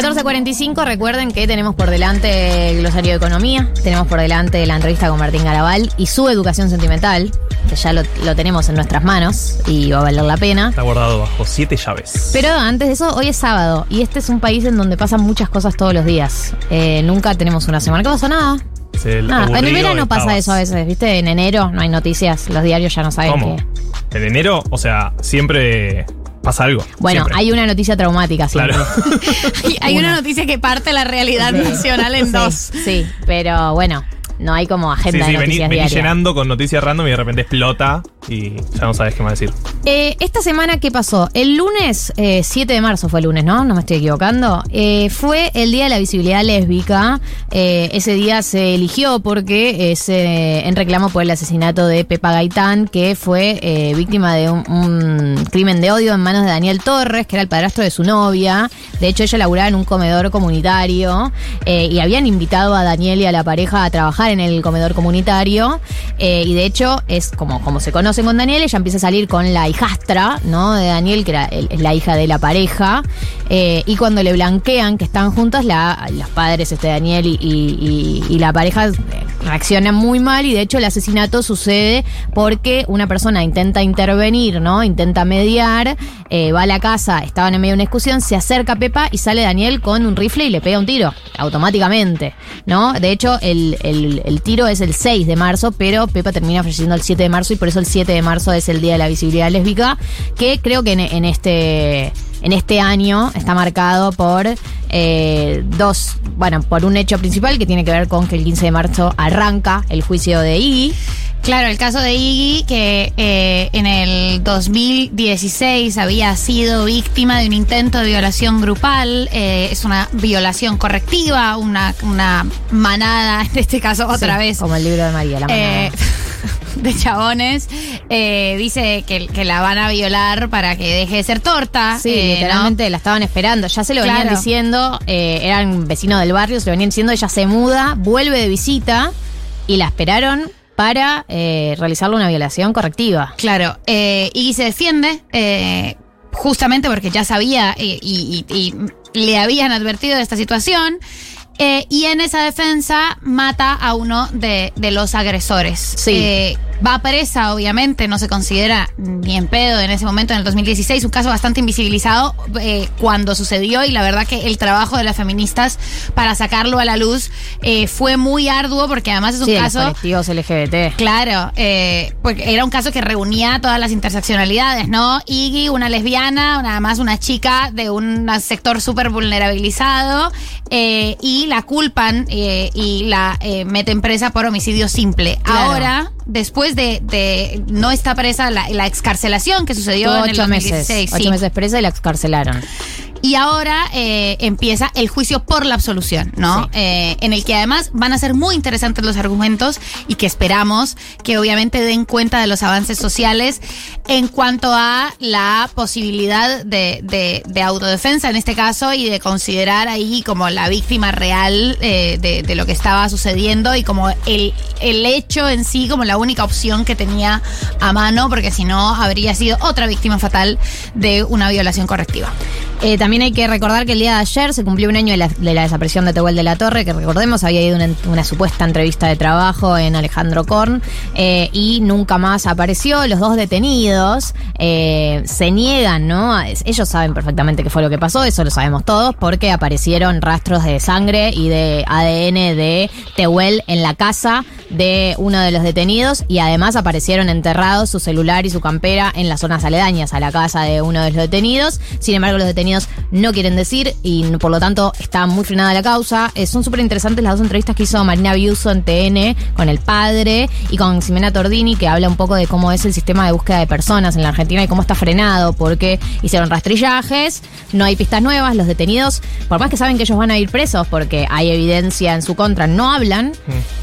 14.45, recuerden que tenemos por delante el glosario de economía, tenemos por delante la entrevista con Martín Garabal y su educación sentimental, que ya lo, lo tenemos en nuestras manos y va a valer la pena. Está guardado bajo siete llaves. Pero antes de eso, hoy es sábado y este es un país en donde pasan muchas cosas todos los días. Eh, nunca tenemos una semana. ¿Qué pasa? Nada. Es el Nada. En el verano pasa eso a veces, ¿viste? En enero no hay noticias, los diarios ya no saben ¿Cómo? qué. En enero, o sea, siempre pasa algo. Bueno, siempre. hay una noticia traumática siempre. Claro. Hay, hay una noticia que parte la realidad nacional en Sí, dos. Sí, pero bueno, no hay como Sí, agenda sí, de vení, noticias vení diarias. llenando con noticias random y de repente explota y ya no sabes qué más decir. Eh, esta semana, ¿qué pasó? El lunes, eh, 7 de marzo fue el lunes, ¿no? No me estoy equivocando. Eh, fue el Día de la Visibilidad Lésbica. Eh, ese día se eligió porque es en reclamo por el asesinato de Pepa Gaitán, que fue víctima de un, un crimen de odio en manos de Daniel Torres, que era el padrastro de su novia. De hecho, ella laburaba en un comedor comunitario y habían invitado a Daniel y a la pareja a trabajar en el comedor comunitario. eh, y de hecho, es como, como se conocen con Daniel, ella empieza a salir con la hijastra, ¿no? De Daniel, que era es la hija de la pareja. eh, y cuando le blanquean que están juntas, la, los padres, este Daniel y, la pareja eh, reaccionan muy mal. Y de hecho, el asesinato sucede porque una persona intenta intervenir, ¿no? Intenta mediar, va a la casa, estaban en medio de una discusión, se acerca a Pepa y sale Daniel con un rifle y le pega un tiro, automáticamente, ¿no? De hecho, el- el tiro es el 6 de marzo, pero Pepa termina falleciendo el 7 de marzo y por eso el 7 de marzo es el Día de la Visibilidad Lésbica, que creo que en, en este... En este año está marcado por eh, dos, bueno, por un hecho principal que tiene que ver con que el 15 de marzo arranca el juicio de Iggy. Claro, el caso de Iggy, que eh, en el 2016 había sido víctima de un intento de violación grupal, eh, es una violación correctiva, una, una manada, en este caso otra Sí, vez. Como el libro de María, la manada. eh, de chabones, eh, dice que, que la van a violar para que deje de ser torta. Sí, literalmente la estaban esperando. Ya se lo venían diciendo, eh, eran vecinos del barrio, se lo venían diciendo, ella se muda, vuelve de visita y la esperaron para eh, realizarle una violación correctiva. Claro, eh, y se defiende eh, justamente porque ya sabía y, y- y le habían advertido de esta situación. y en esa defensa mata a uno de, de los agresores. Sí. Va presa, obviamente, no se considera ni en pedo en ese momento, en el 2016, un caso bastante invisibilizado eh, cuando sucedió y la verdad que el trabajo de las feministas para sacarlo a la luz eh, fue muy arduo porque además es un Sí, los caso... colectivos LGBT. Claro, eh, porque era un caso que reunía todas las interseccionalidades, ¿no? Iggy, una lesbiana, nada más una chica de un sector súper vulnerabilizado, eh, y la culpan eh, y la eh, meten presa por homicidio simple. Claro. Ahora, después de, de no está presa la, la excarcelación que sucedió en el ocho 2016. meses. sí. Ocho meses presa y la excarcelaron. Y ahora eh, empieza el juicio por la absolución, ¿no? Eh, en el que además van a ser muy interesantes los argumentos y que esperamos que obviamente den cuenta de los avances sociales en cuanto a la posibilidad de, de- de autodefensa en este caso y de considerar ahí como la víctima real eh, de, de lo que estaba sucediendo y como el, el hecho en sí como la única opción que tenía a mano, porque si no habría sido otra víctima fatal de una violación correctiva. Eh, también hay que recordar que el día de ayer se cumplió un año de la, de la desaparición de Tehuel de la Torre, que recordemos había ido una, supuesta entrevista de trabajo en Alejandro Korn eh, y nunca más apareció. Los dos detenidos eh, se niegan, ¿no? Ellos saben perfectamente qué fue lo que pasó, eso lo sabemos todos, porque aparecieron rastros de sangre y de ADN de Tehuel en la casa de uno de los detenidos y además aparecieron enterrados su celular y su campera en las zonas aledañas a la casa de uno de los detenidos. Sin embargo, los detenidos no quieren decir y por lo tanto está muy frenada la causa. Eh, son súper interesantes las dos entrevistas que hizo Marina Biuso en TN con el padre y con Ximena Tordini que habla un poco de cómo es el sistema de búsqueda de personas en la Argentina y cómo está frenado porque hicieron rastrillajes, no hay pistas nuevas, los detenidos, por más que saben que ellos van a ir presos porque hay evidencia en su contra, no hablan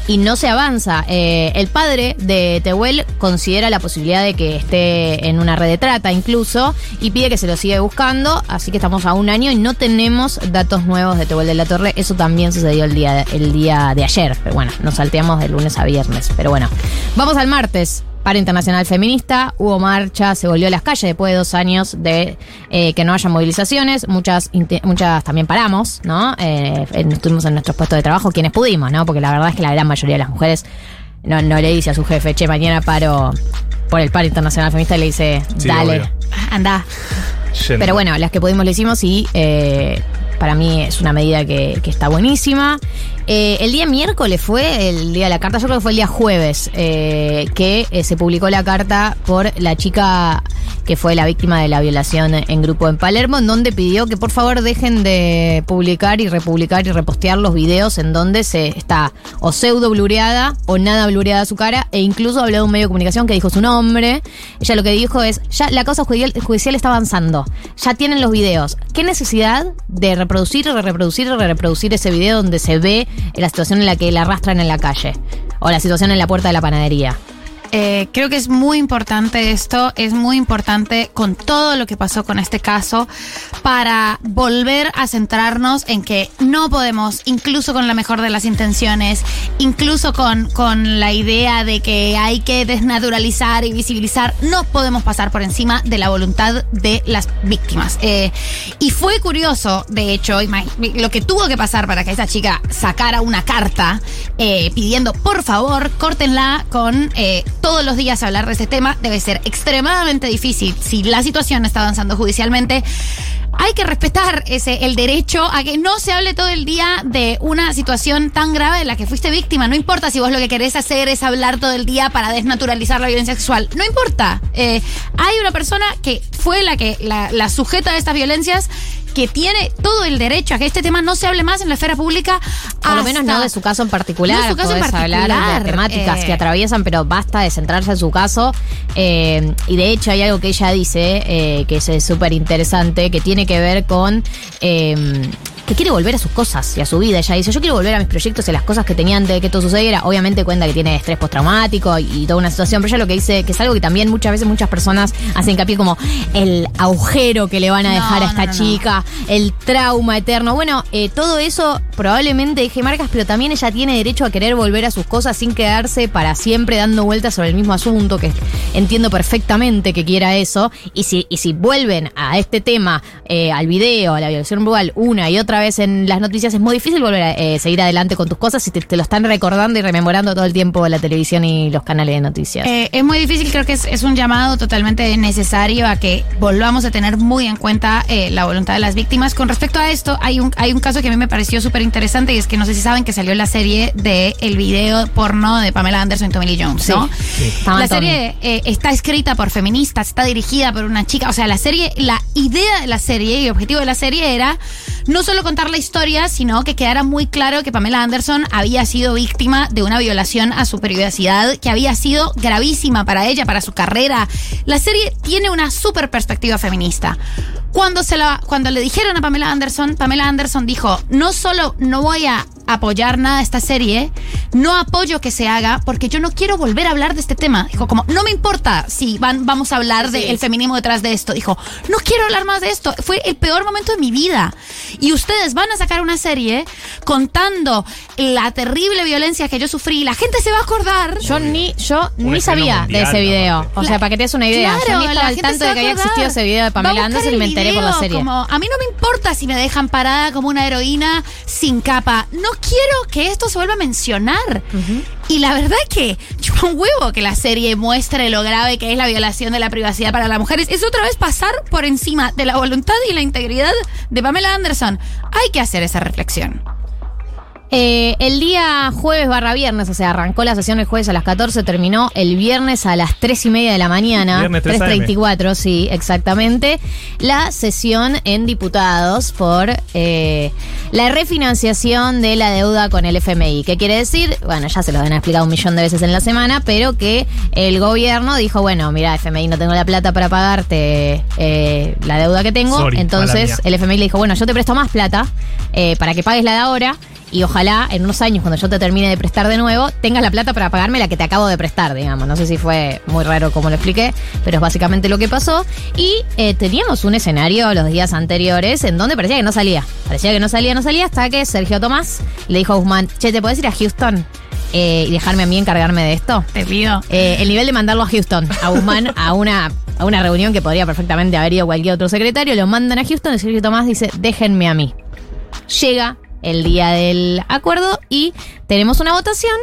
y no se avanza. Eh, el padre de Tehuel considera la posibilidad de que esté en una red de trata incluso y pide que se lo siga buscando, así que estamos a un año y no tenemos datos nuevos de Tehuel de la Torre. Eso también sucedió el día, el día de ayer, pero bueno, nos salteamos de lunes a viernes. Pero bueno, vamos al martes. Para Internacional Feminista, hubo marcha, se volvió a las calles después de dos años de eh, que no haya movilizaciones. Muchas, muchas también paramos, ¿no? Eh, estuvimos en nuestros puestos de trabajo, quienes pudimos, ¿no? Porque la verdad es que la gran mayoría de las mujeres no, no le dice a su jefe, che, mañana paro por el paro internacional feminista y le dice, Sí, dale, obvio. anda. Pero bueno, las que pudimos lo hicimos y eh, para mí es una medida que, está buenísima. Eh, el día miércoles fue el día de la carta, yo creo que fue el día jueves, eh, que se publicó la carta por la chica que fue la víctima de la violación en grupo en Palermo, en donde pidió que por favor dejen de publicar y republicar y repostear los videos en donde se está o pseudo blureada o nada blureada su cara, e incluso habló de un medio de comunicación que dijo su nombre. Ella lo que dijo es, ya la causa judicial, está avanzando, ya tienen los videos. ¿Qué necesidad de reproducir y reproducir y reproducir ese video donde se ve la situación en la que la arrastran en la calle? O la situación en la puerta de la panadería. Eh, creo que es muy importante esto, es muy importante con todo lo que pasó con este caso para volver a centrarnos en que no podemos, incluso con la mejor de las intenciones, incluso con, con la idea de que hay que desnaturalizar y visibilizar, no podemos pasar por encima de la voluntad de las víctimas. Eh, y fue curioso, de hecho, lo que tuvo que pasar para que esa chica sacara una carta eh, pidiendo, por favor, córtenla con todos los días hablar de este tema. Debe ser extremadamente difícil si la situación está avanzando judicialmente. Hay que respetar ese el derecho a que no se hable todo el día de una situación tan grave de la que fuiste víctima. No importa si vos lo que querés hacer es hablar todo el día para desnaturalizar la violencia sexual. No importa. Eh, hay una persona que fue la que la, la sujeta de estas violencias que tiene todo el derecho a que este tema no se hable más en la esfera pública. Por lo menos no de su caso en particular. No de su caso en podés hablar particular, de temáticas eh. que atraviesan, pero basta de centrarse en su caso. Eh, y de hecho hay algo que ella dice eh, que es súper interesante, que tiene que ver con... eh, que quiere volver a sus cosas y a su vida. Ella dice, yo quiero volver a mis proyectos y a las cosas que tenía antes de que esto sucediera. Obviamente cuenta que tiene estrés postraumático y, y toda una situación, pero ella lo que dice, que es algo que también muchas veces muchas personas hacen hincapié como el agujero que le van a dejar No, a esta no, no, no. chica, el trauma eterno. Bueno, eh, todo eso probablemente deje marcas, pero también ella tiene derecho a querer volver a sus cosas sin quedarse para siempre dando vueltas sobre el mismo asunto, que entiendo perfectamente que quiera eso. Y si, y si vuelven a este tema, eh, al video, a la violación verbal, una y otra vez en las noticias, es muy difícil volver a eh, seguir adelante con tus cosas si te, te lo están recordando y rememorando todo el tiempo la televisión y los canales de noticias. Eh, es muy difícil, creo que es, es un llamado totalmente necesario a que volvamos a tener muy en cuenta eh, la voluntad de las víctimas. Con respecto a esto, hay un, hay un caso que a mí me pareció súper interesante y es que no sé si saben que salió la serie de el video porno de Pamela Anderson y Tommy Lee Jones, ¿no? La serie está escrita por feministas, está dirigida por una chica. O sea, la serie, la idea de la serie y el objetivo de la serie era no solo contar la historia, sino que quedara muy claro que Pamela Anderson había sido víctima de una violación a su privacidad que había sido gravísima para ella, para su carrera. La serie tiene una súper perspectiva feminista. Cuando, se la, cuando le dijeron a Pamela Anderson, Pamela Anderson dijo, no solo no voy a apoyar nada de esta serie, no apoyo que se haga porque yo no quiero volver a hablar de este tema. Dijo, como, no me importa si van, vamos a hablar del feminismo detrás de esto. Dijo, no quiero hablar más de esto. Fue el peor momento de mi vida. Y ustedes van a sacar una serie contando la terrible violencia que yo sufrí. La gente se va a acordar. Yo ni, yo Un ni sabía mundial, de ese video. O sea, para que te des una idea. Claro, yo ni estaba al tanto de que a había existido ese video de a Pamela Anderson y me por la video, serie. como, a mí no me importa si me dejan parada como una heroína sin capa. No quiero que esto se vuelva a mencionar. Y la verdad es que chupa un huevo que la serie muestre lo grave que es la violación de la privacidad para las mujeres. Es otra vez pasar por encima de la voluntad y la integridad de Pamela Anderson. Hay que hacer esa reflexión. Eh, el día jueves barra viernes, o sea, arrancó la sesión el jueves a las 14, terminó el viernes a las 3 y media de la mañana. Viernes 3 AM. 3.34, sí, exactamente. La sesión en diputados por eh, la refinanciación de la deuda con el FMI. ¿Qué quiere decir? Bueno, ya se lo han explicado un millón de veces en la semana, pero que el gobierno dijo, bueno, mira, FMI, no tengo la plata para pagarte eh, la deuda que tengo. Sorry, Entonces el FMI le dijo, bueno, yo te presto más plata eh, para que pagues la de ahora y ojalá en unos años, cuando yo te termine de prestar de nuevo, tengas la plata para pagarme la que te acabo de prestar, digamos. No sé si fue muy raro como lo expliqué, pero es básicamente lo que pasó. Y eh, teníamos un escenario los días anteriores en donde parecía que no salía. Parecía que no salía, no salía, hasta que Sergio Tomás le dijo a Guzmán, che, ¿te podés ir a Houston? eh, y dejarme a mí encargarme de esto. Te pido. Eh, el nivel de mandarlo a Houston, a Guzmán, a una, a una reunión que podría perfectamente haber ido cualquier otro secretario, lo mandan a Houston y Sergio Tomás dice, déjenme a mí. Llega el día del acuerdo y tenemos una votación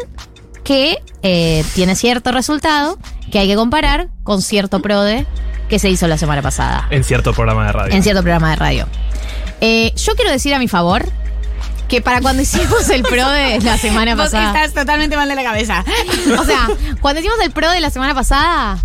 que eh, tiene cierto resultado que hay que comparar con cierto PRODE que se hizo la semana pasada En cierto programa de radio. en cierto programa de radio. Eh, yo quiero decir a mi favor que para cuando hicimos el PRODE la semana Vos pasada... estás totalmente mal de la cabeza. O sea, cuando hicimos el pro de la semana pasada,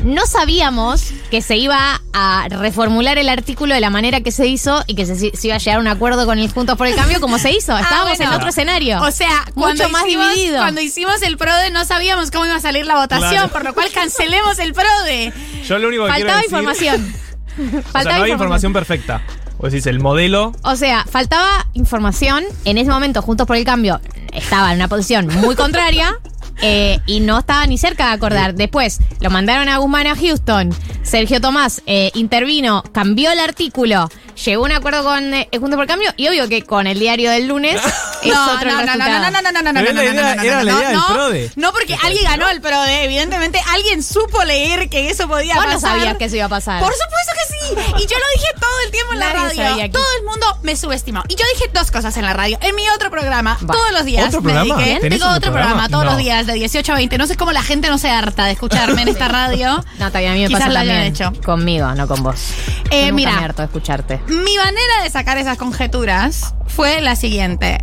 no sabíamos que se iba a reformular el artículo de la manera que se hizo y que se, se iba a llegar a un acuerdo con el Juntos por el Cambio como se hizo. Estábamos Ah, bueno. en otro escenario. O sea, cuando mucho más hicimos, dividido. Cuando hicimos el PRODE no sabíamos cómo iba a salir la votación, Claro. por lo cual cancelemos el PRODE. Yo lo único que Faltaba quiero decir- información. O sea, Faltaba no hay información. información perfecta. Vos decís, el modelo. O sea, faltaba información. En ese momento, Juntos por el Cambio estaba en una posición muy contraria. eh, y no estaba ni cerca de acordar. Después lo mandaron a Guzmán a Houston. Sergio Tomás eh, intervino, cambió el artículo, llegó a un acuerdo con eh, Juntos por el Cambio. Y obvio que con el diario del lunes es No, otro no, no, no, no, no, no, no, no, no, no, no, no, no, no, no, no. Porque alguien ganó el PRODE. Evidentemente, alguien supo leer que eso podía Vos no pasar. sabías que eso iba a pasar. Por supuesto que sí. Y yo lo dije todo el tiempo en la radio. Todo el mundo me subestimó. Y yo dije dos cosas en la radio. En mi otro programa, todos los días ¿Otro me programa? dediqué. ¿Tenés Tengo otro programa? todos No. los días, de 18 a 20. No sé cómo la gente no se harta de escucharme en esta radio. No, también a mí me Quizás pasa lo también. hecho. Conmigo, no con vos. Eh, Yo nunca mira. me harto de escucharte. Mi manera de sacar esas conjeturas fue la siguiente.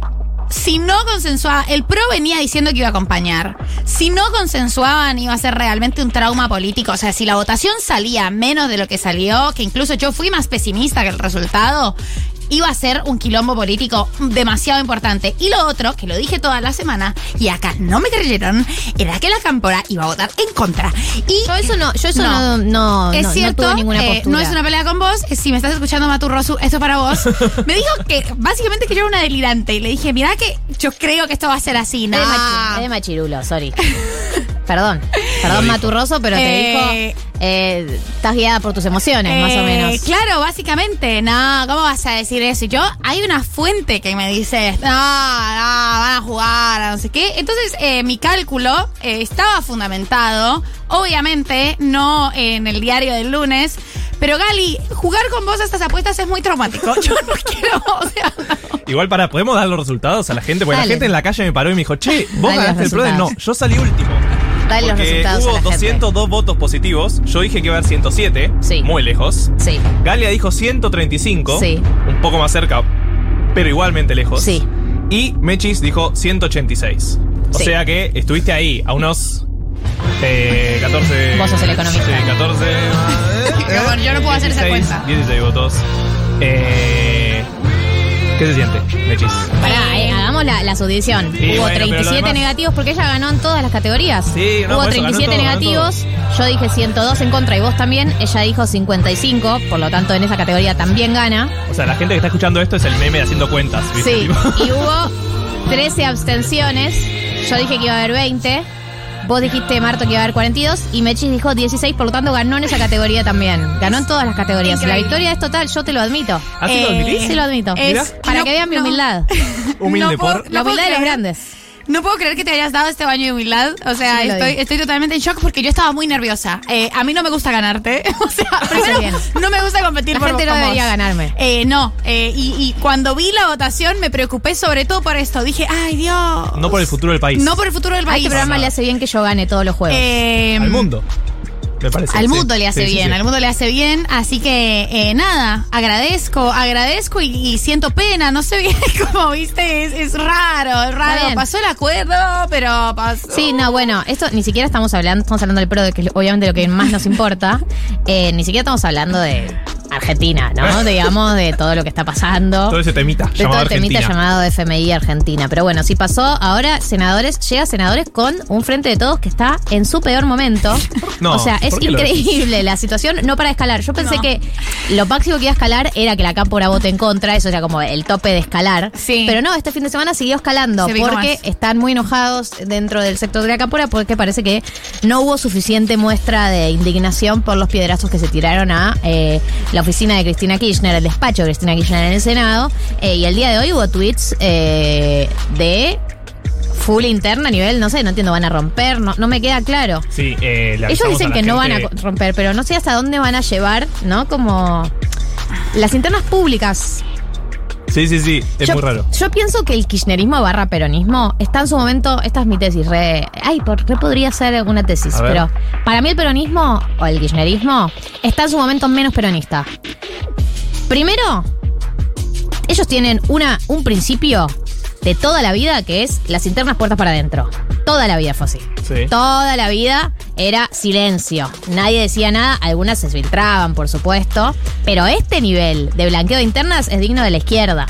Si no consensuaba, el PRO venía diciendo que iba a acompañar. Si no consensuaban, iba a ser realmente un trauma político. O sea, si la votación salía menos de lo que salió, que incluso yo fui más pesimista que el resultado, iba a ser un quilombo político demasiado importante. Y lo otro, que lo dije toda la semana, y acá no me creyeron, era que la Cámpora iba a votar en contra. Y Yo eso no, yo eso no, no, es no- no cierto, tuve ninguna eh, postura. no es una pelea con vos. Si me estás escuchando, Maturrosu, esto es para vos. Me dijo que básicamente que yo era una delirante. Y le dije, mirá que yo creo que esto va a ser así. No. machi- es de machirulo, sorry. Perdón, perdón. Maturroso, pero te Eh, dijo eh, estás guiada por tus emociones, más o Eh, menos. Claro, básicamente. No, ¿cómo vas a decir eso? Y yo, hay una fuente que me dice, no, no, van a jugar, no sé qué. Entonces, eh, mi cálculo eh, estaba fundamentado, obviamente, no en el diario del lunes. Pero Gali, jugar con vos a estas apuestas es muy traumático. Yo no quiero, o sea, Igual para, ¿podemos dar los resultados a la gente? Porque Dale. la gente en la calle me paró y me dijo, che, vos Dale ganaste el PRODE. No, resultados. yo salí último. Dale los resultados a hubo la gente. 202 votos positivos. Yo dije que iba a haber 107. Sí. Muy lejos. Sí. Galia dijo 135. Sí. Un poco más cerca, pero igualmente lejos. Sí. Y Mechis dijo 186. O Sí. sea que estuviste ahí a unos eh, 14. Vos sos el economista. Sí, 14. Yo- yo no puedo hacer esa 16, cuenta. 16 votos. Eh, ¿Qué se siente, Mechis? Pará, eh, hagamos la, la. Sí, Hubo bueno, pero lo 37 demás- negativos porque ella ganó en todas las categorías. Sí, no, Hubo por eso, ganó 37 todo, negativos, yo dije 102 en contra y vos también. Ella dijo 55, por lo tanto en esa categoría también gana. O sea, la gente que está escuchando esto es el meme de haciendo cuentas. ¿viste? Sí, y hubo 13 abstenciones. Yo dije que iba a haber 20. Vos dijiste, Marto, que iba a haber 42. Y Mechis dijo 16, por lo tanto ganó en esa categoría también. Ganó en todas las categorías. Increíble. La victoria es total, yo te lo admito. ¿Ah, sí lo admitís? Sí lo admito. Es- para no, que vean mi humildad. Humilde No por. La humildad de los grandes. No puedo creer que te hayas dado este baño de humildad. O sea, Sí, estoy, totalmente en shock porque yo estaba muy nerviosa. Eh, a mí no me gusta ganarte. O sea, primero, no me gusta competir La por gente no vos. debería ganarme. Eh, no, eh, y, y cuando vi la votación me preocupé sobre todo por esto. Dije, ay Dios. No por el futuro del país. No por el futuro del A país. este programa le hace bien que yo gane todos los juegos. Eh, Al mundo. Me parece. Al sí. mundo le hace Sí, bien, sí. al mundo le hace bien, así que eh, nada, agradezco, agradezco y, y siento pena, no sé bien cómo viste, es, es raro, es raro, pasó el acuerdo, pero pasó. Sí, no, bueno, esto ni siquiera estamos hablando, estamos hablando del pro, de que es obviamente lo que más nos importa. Eh, ni siquiera estamos hablando de Argentina, ¿no? Digamos, de todo lo que está pasando. Todo ese temita de todo llamado el temita Argentina. llamado FMI Argentina. Pero bueno, si pasó, ahora senadores, llega senadores con un frente de todos que está en su peor momento. No, o sea, es ¿por qué lo increíble la situación, no para escalar. Yo pensé No. que lo máximo que iba a escalar era que la cámpora vote en contra, eso era como el tope de escalar. Sí. Pero no, este fin de semana siguió escalando Se porque más. están muy enojados dentro del sector de la cámpora porque parece que no hubo suficiente muestra de indignación por los piedrazos que se tiraron a eh, la oficina de Cristina Kirchner, el despacho de Cristina Kirchner en el Senado. Eh, y el día de hoy hubo tweets eh, de full interna a nivel, no sé, no entiendo, van a romper, no, no me queda claro. Sí, eh, Ellos dicen que no van a romper, pero no sé hasta dónde van a llevar, ¿no? Como las internas públicas. Sí, sí, sí. Es yo, muy raro. Yo pienso que el kirchnerismo barra peronismo está en su momento, esta es mi tesis, re, ay, por qué podría ser una tesis, pero para mí el peronismo o el kirchnerismo está en su momento menos peronista. Primero, ellos tienen una, un principio de toda la vida que es las internas puertas para adentro. Toda la vida fue así. Sí. Toda la vida era silencio. Nadie decía nada, algunas se filtraban, por supuesto. Pero este nivel de blanqueo de internas es digno de la izquierda.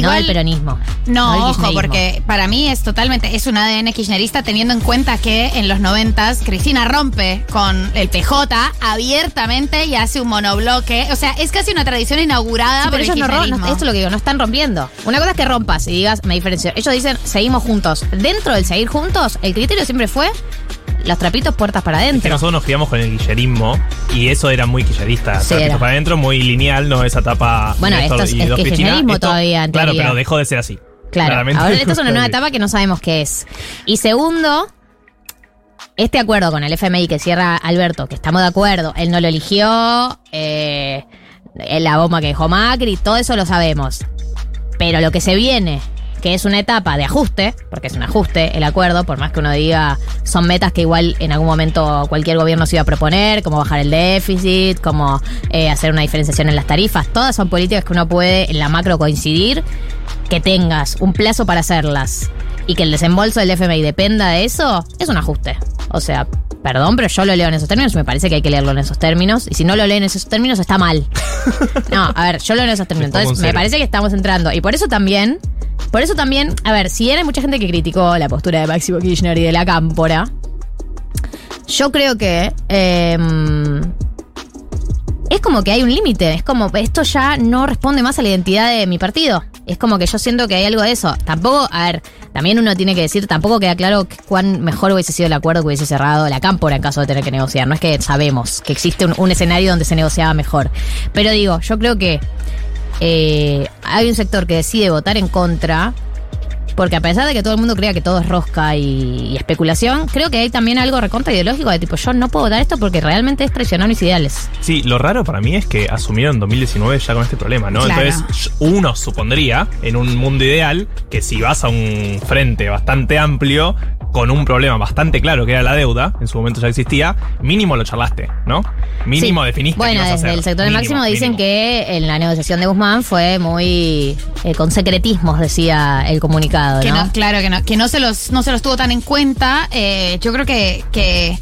No Igual- del peronismo. No, ojo, porque para mí es totalmente, es un ADN kirchnerista teniendo en cuenta que en los noventas Cristina rompe con el PJ abiertamente y hace un monobloque. O sea, es casi una tradición inaugurada Sí, por pero el ellos no rompen. kirchnerismo. Esto es lo que digo, no están rompiendo. Una cosa es que rompas y digas, me diferencio. Ellos dicen, seguimos juntos. Dentro del seguir juntos, el criterio siempre fue los trapitos puertas para Es que adentro. nosotros nos criamos con el guillerismo y eso era muy quillerista. Sí, Trapito era. para adentro, muy lineal, no esa etapa. Bueno, esto es- y es que Esto- todavía, en Claro, pero dejó de ser así. Claro, Claramente. ahora esta es una nueva etapa que no sabemos qué es. Y segundo, este acuerdo con el FMI que cierra Alberto, que estamos de acuerdo, él no lo eligió, eh, la bomba que dejó Macri, todo eso lo sabemos. Pero lo que se viene, que es una etapa de ajuste, porque es un ajuste el acuerdo, por más que uno diga, son metas que igual en algún momento cualquier gobierno se iba a proponer, como bajar el déficit, como eh, hacer una diferenciación en las tarifas, todas son políticas que uno puede en la macro coincidir, que tengas un plazo para hacerlas y que el desembolso del FMI dependa de eso, es un ajuste. O sea, perdón, pero yo lo leo en esos términos y me parece que hay que leerlo en esos términos. Y si no lo leen en esos términos, está mal. No, a ver, yo lo leo en esos términos. Entonces, me parece que estamos entrando. Y por eso también, por eso también, a ver, si era mucha gente que criticó la postura de Máximo Kirchner y de la cámpora, yo creo que eh, es como que hay un límite. Es como, esto ya no responde más a la identidad de mi partido. Es como que yo siento que hay algo de eso. Tampoco, a ver, también uno tiene que decir, tampoco queda claro cuán mejor hubiese sido el acuerdo que hubiese cerrado la cámpora en caso de tener que negociar. No es que sabemos que existe un, escenario donde se negociaba mejor. Pero digo, yo creo que eh, hay un sector que decide votar en contra. Porque a pesar de que todo el mundo crea que todo es rosca y, y especulación, creo que hay también algo recontra ideológico de tipo, yo no puedo votar esto porque realmente es traicionar mis ideales. Sí, lo raro para mí es que asumieron 2019 ya con este problema, ¿no? Claro. Entonces, uno supondría, en un mundo ideal, que si vas a un frente bastante amplio, con un problema bastante claro que era la deuda, en su momento ya existía, mínimo lo charlaste, ¿no? Mínimo Sí. definiste Bueno, qué vas a desde hacer. el sector de Mínimo, Máximo dicen mínimo. que en la negociación de Guzmán fue muy eh, con secretismos, decía el comunicado, Que ¿no? no, claro que no, que no se los, no se los tuvo tan en cuenta. Eh, yo creo que, que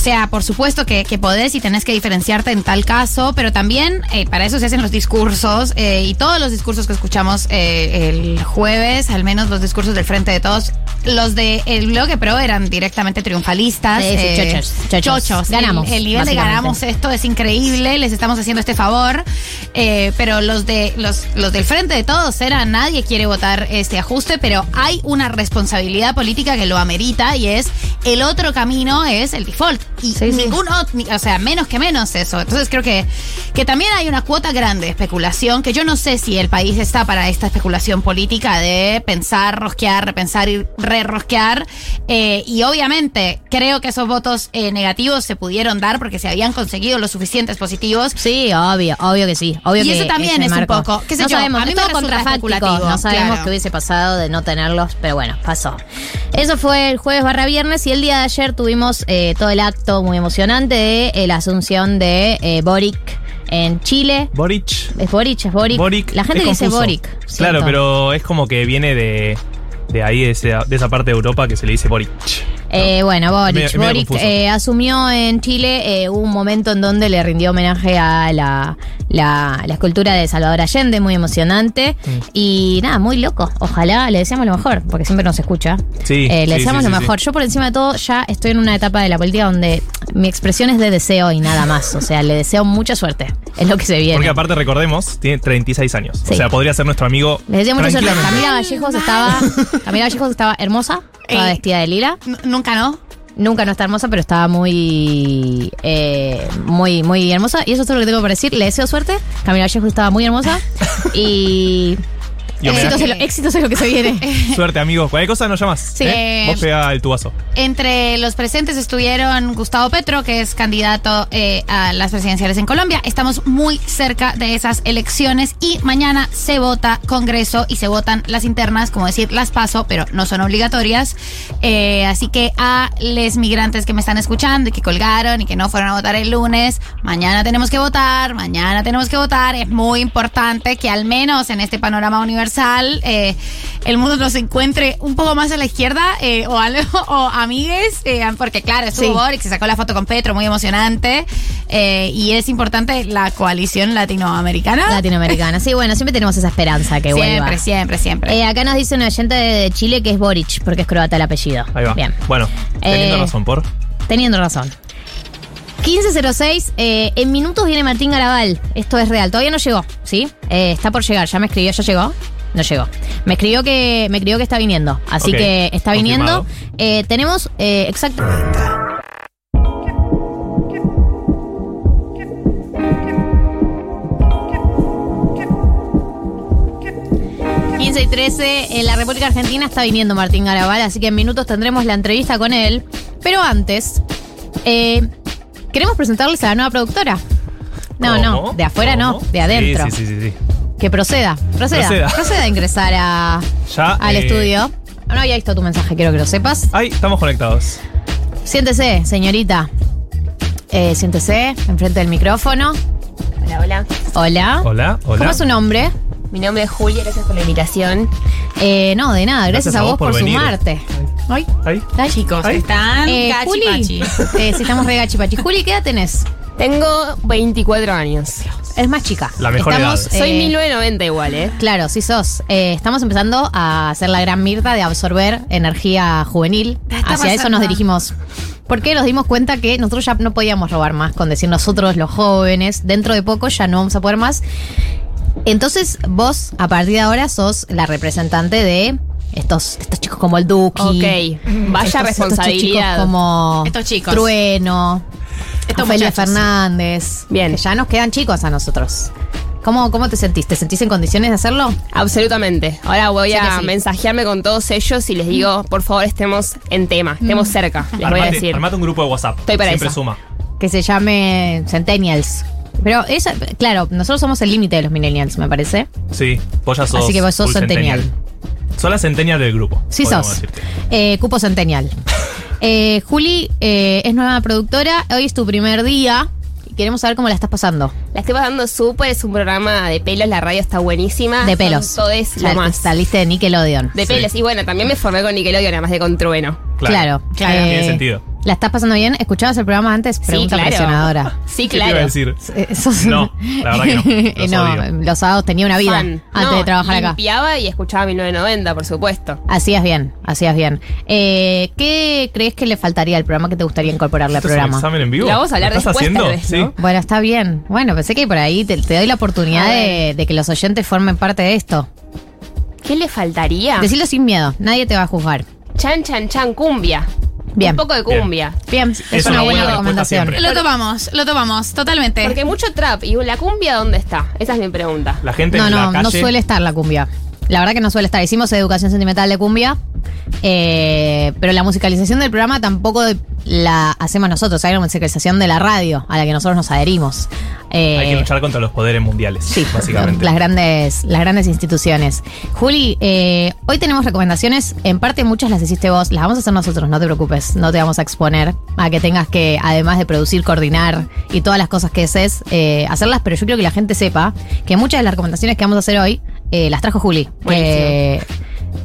o sea, por supuesto que, que podés y tenés que diferenciarte en tal caso, pero también eh, para eso se hacen los discursos eh, y todos los discursos que escuchamos eh, el jueves, al menos los discursos del Frente de Todos, los de el bloque pro eran directamente triunfalistas. Sí, sí, chochos, chochos. chochos. Ganamos, El, el nivel de ganamos esto es increíble, les estamos haciendo este favor, pero los de los, los del frente de todos era nadie quiere votar este ajuste, pero hay una responsabilidad política que lo amerita y es el otro camino es el default y ningún ot- ni- o sea, menos que menos eso. Entonces creo que que también hay una cuota grande de especulación que yo no sé si el país está para esta especulación política de pensar, rosquear, repensar y re-rosquear. Eh, y obviamente creo que esos votos eh, negativos se pudieron dar porque se habían conseguido los suficientes positivos. Sí, obvio, obvio que sí. Obvio y que eso también es marco. un poco, qué sé no yo, sabemos, a mí me contrafáctico. No sabemos claro. qué hubiese pasado de no tenerlos, pero bueno, pasó. Eso fue el jueves barra viernes y el día de ayer tuvimos eh, todo el acto muy emocionante de eh, la asunción de eh, Boric en Chile. Boric. Es Boric, es Boric. Boric. La gente dice. Boric. Claro, pero es como que viene de, de ahí, de esa parte de Europa que se le dice Boric. Eh, bueno, Boric. Boric eh, asumió en Chile eh, un momento en donde le rindió homenaje a la, la, la escultura de Salvador Allende, muy emocionante. Mm. Y nada, muy loco. Ojalá le deseamos lo mejor, porque siempre nos escucha. Sí, Eh, le sí, deseamos sí, lo mejor. Yo por encima de todo ya estoy en una etapa de la política donde mi expresión es de deseo y nada más. O sea, le deseo mucha suerte. Es lo que se viene. Porque aparte recordemos, tiene 36 años. O sea, podría ser nuestro amigo. Le deseo mucha suerte. Camila Vallejos estaba. Camila Vallejos estaba hermosa, estaba vestida de lila. Nunca no. Nunca no está hermosa, pero estaba muy, eh, muy, muy hermosa. Y eso es todo lo que tengo para decir. Le deseo suerte. Camila Vallejo estaba muy hermosa. Y. Éxitos, en lo, éxitos en lo que se viene. Suerte, amigos. Cualquier cosa nos llamas. Sí. ¿eh? Vos pega el tubazo. Entre los presentes estuvieron Gustavo Petro, que es candidato eh, a las presidenciales en Colombia. Estamos muy cerca de esas elecciones y mañana se vota Congreso y se votan las internas, como decir, las paso, pero no son obligatorias. Eh, así que a los migrantes que me están escuchando y que colgaron y que no fueron a votar el lunes, mañana tenemos que votar, mañana tenemos que votar. Es muy importante que al menos en este panorama universal eh, el mundo nos encuentre un poco más a la izquierda eh, o, algo, o amigues, eh, porque claro, estuvo Sí. Boric, se sacó la foto con Petro, muy emocionante. eh, y es importante la coalición latinoamericana. Latinoamericana. Sí, bueno, siempre tenemos esa esperanza que siempre, vuelva. siempre, siempre. Eh, acá nos dice un oyente de Chile que es Boric, porque es croata el apellido. Ahí va. Bien. Bueno, teniendo Eh, razón por. Teniendo razón. 1506, eh, en minutos viene Martín Garabal. Esto es real. Todavía no llegó, ¿sí? Eh, está por llegar. Ya me escribió, ¿ya llegó? No llegó. Me escribió que, me escribió que está viniendo. Así que está viniendo. Eh, tenemos eh, exacto. y 13 en la República Argentina está viniendo Martín Garabal, así que en minutos tendremos la entrevista con él. Pero antes, eh, queremos presentarles a la nueva productora. No, no, de afuera no, de adentro. Sí, sí, sí, sí. Que proceda, proceda, Proceda. proceda, a ingresar a, Ya, al eh, estudio. No había visto tu mensaje, quiero que lo sepas. Ahí estamos conectados. Siéntese, señorita. Eh, siéntese, enfrente del micrófono. Hola, hola. Hola. Hola, hola. ¿Cómo es su nombre? Mi nombre es Julia, gracias por la invitación. Eh, no, de nada, gracias, a vos por, sumarte. Ay, Ahí. chicos, Ahí. están Eh, Juli, eh, sí, estamos re gachipachi. Juli, ¿qué edad tenés? Tengo 24 años. Es más chica. La mejor Estamos, edad. Soy eh, 1990 igual, ¿eh? Claro, sí sos. Eh, estamos empezando a hacer la gran mirta de absorber energía juvenil. Hacia eso nos dirigimos. Porque nos dimos cuenta que nosotros ya no podíamos robar más con decir nosotros los jóvenes. Dentro de poco ya no vamos a poder más. Entonces vos, a partir de ahora, sos la representante de Estos, estos chicos como el Duki. Ok. Vaya Estos- responsabilidad. Estos chicos como Estos chicos. Trueno. Estos Ofelia muchachos. Fernández. Bien. Que ya nos quedan chicos a nosotros. ¿Cómo, ¿Cómo te sentís? ¿Te sentís en condiciones de hacerlo? Absolutamente. Ahora voy a sí. mensajearme con todos ellos y les digo, por favor, estemos en tema, estemos cerca. Les voy a decir. armate un grupo de WhatsApp. Estoy para Siempre esa. suma. Que se llame Centennials. Pero esa, claro, nosotros somos el límite de los millennials, me parece. Sí, vos ya sos. Así que vos sos centennial. Sos la centennial del grupo. Sí sos. Eh, cupo Centennial. Eh, Juli eh, es nueva productora. Hoy es tu primer día. y Queremos saber cómo la estás pasando. La estoy pasando súper, es un programa de pelos, la radio está buenísima. De pelos. todes Ya lo más. Saliste de Nickelodeon. De pelos. Y bueno, también me formé con Nickelodeon, además de con Trueno. Claro, Claro, Eh, tiene sentido. ¿La estás pasando bien? ¿Escuchabas el programa antes? Pregunta claro. presionadora. Sí, ¿Qué te iba a claro. decir? Eh, sos- No, la verdad que no. Eh, Los no, odio. los sábados tenía una vida Fan. antes No, de trabajar acá. Limpiaba y escuchaba 1990, por supuesto. Hacías bien, hacías bien. Eh, ¿Qué crees que le faltaría al programa que te gustaría incorporarle al ¿Esto es un programa? examen en vivo? La vamos a hablar ¿Lo estás después, haciendo? vez, Sí. ¿no? Bueno, está bien. Bueno, pensé que por ahí te, te doy la oportunidad de, de que los oyentes formen parte de esto. ¿Qué le faltaría? Decirlo sin miedo, nadie te va a juzgar. Chan, chan, chan, cumbia. Bien. Un poco de cumbia. Bien, es, Es una una buena recomendación. siempre. Lo tomamos, lo tomamos, totalmente. Porque mucho trap. ¿Y la cumbia dónde está? Esa es mi pregunta. La gente No, en no, la no suele estar la cumbia. La verdad que no suele estar. Hicimos educación sentimental de cumbia, eh, pero la musicalización del programa tampoco la hacemos nosotros. Hay una musicalización de la radio a la que nosotros nos adherimos. Eh, Hay que luchar contra los poderes mundiales. Sí, básicamente. Las grandes, las grandes instituciones. Juli, eh, hoy tenemos recomendaciones. En parte muchas las hiciste vos. Las vamos a hacer nosotros, no te preocupes. No te vamos a exponer a que tengas que, además de producir, coordinar y todas las cosas que haces, eh, hacerlas. Pero yo quiero que la gente sepa que muchas de las recomendaciones que vamos a hacer hoy eh, las trajo Juli. Que,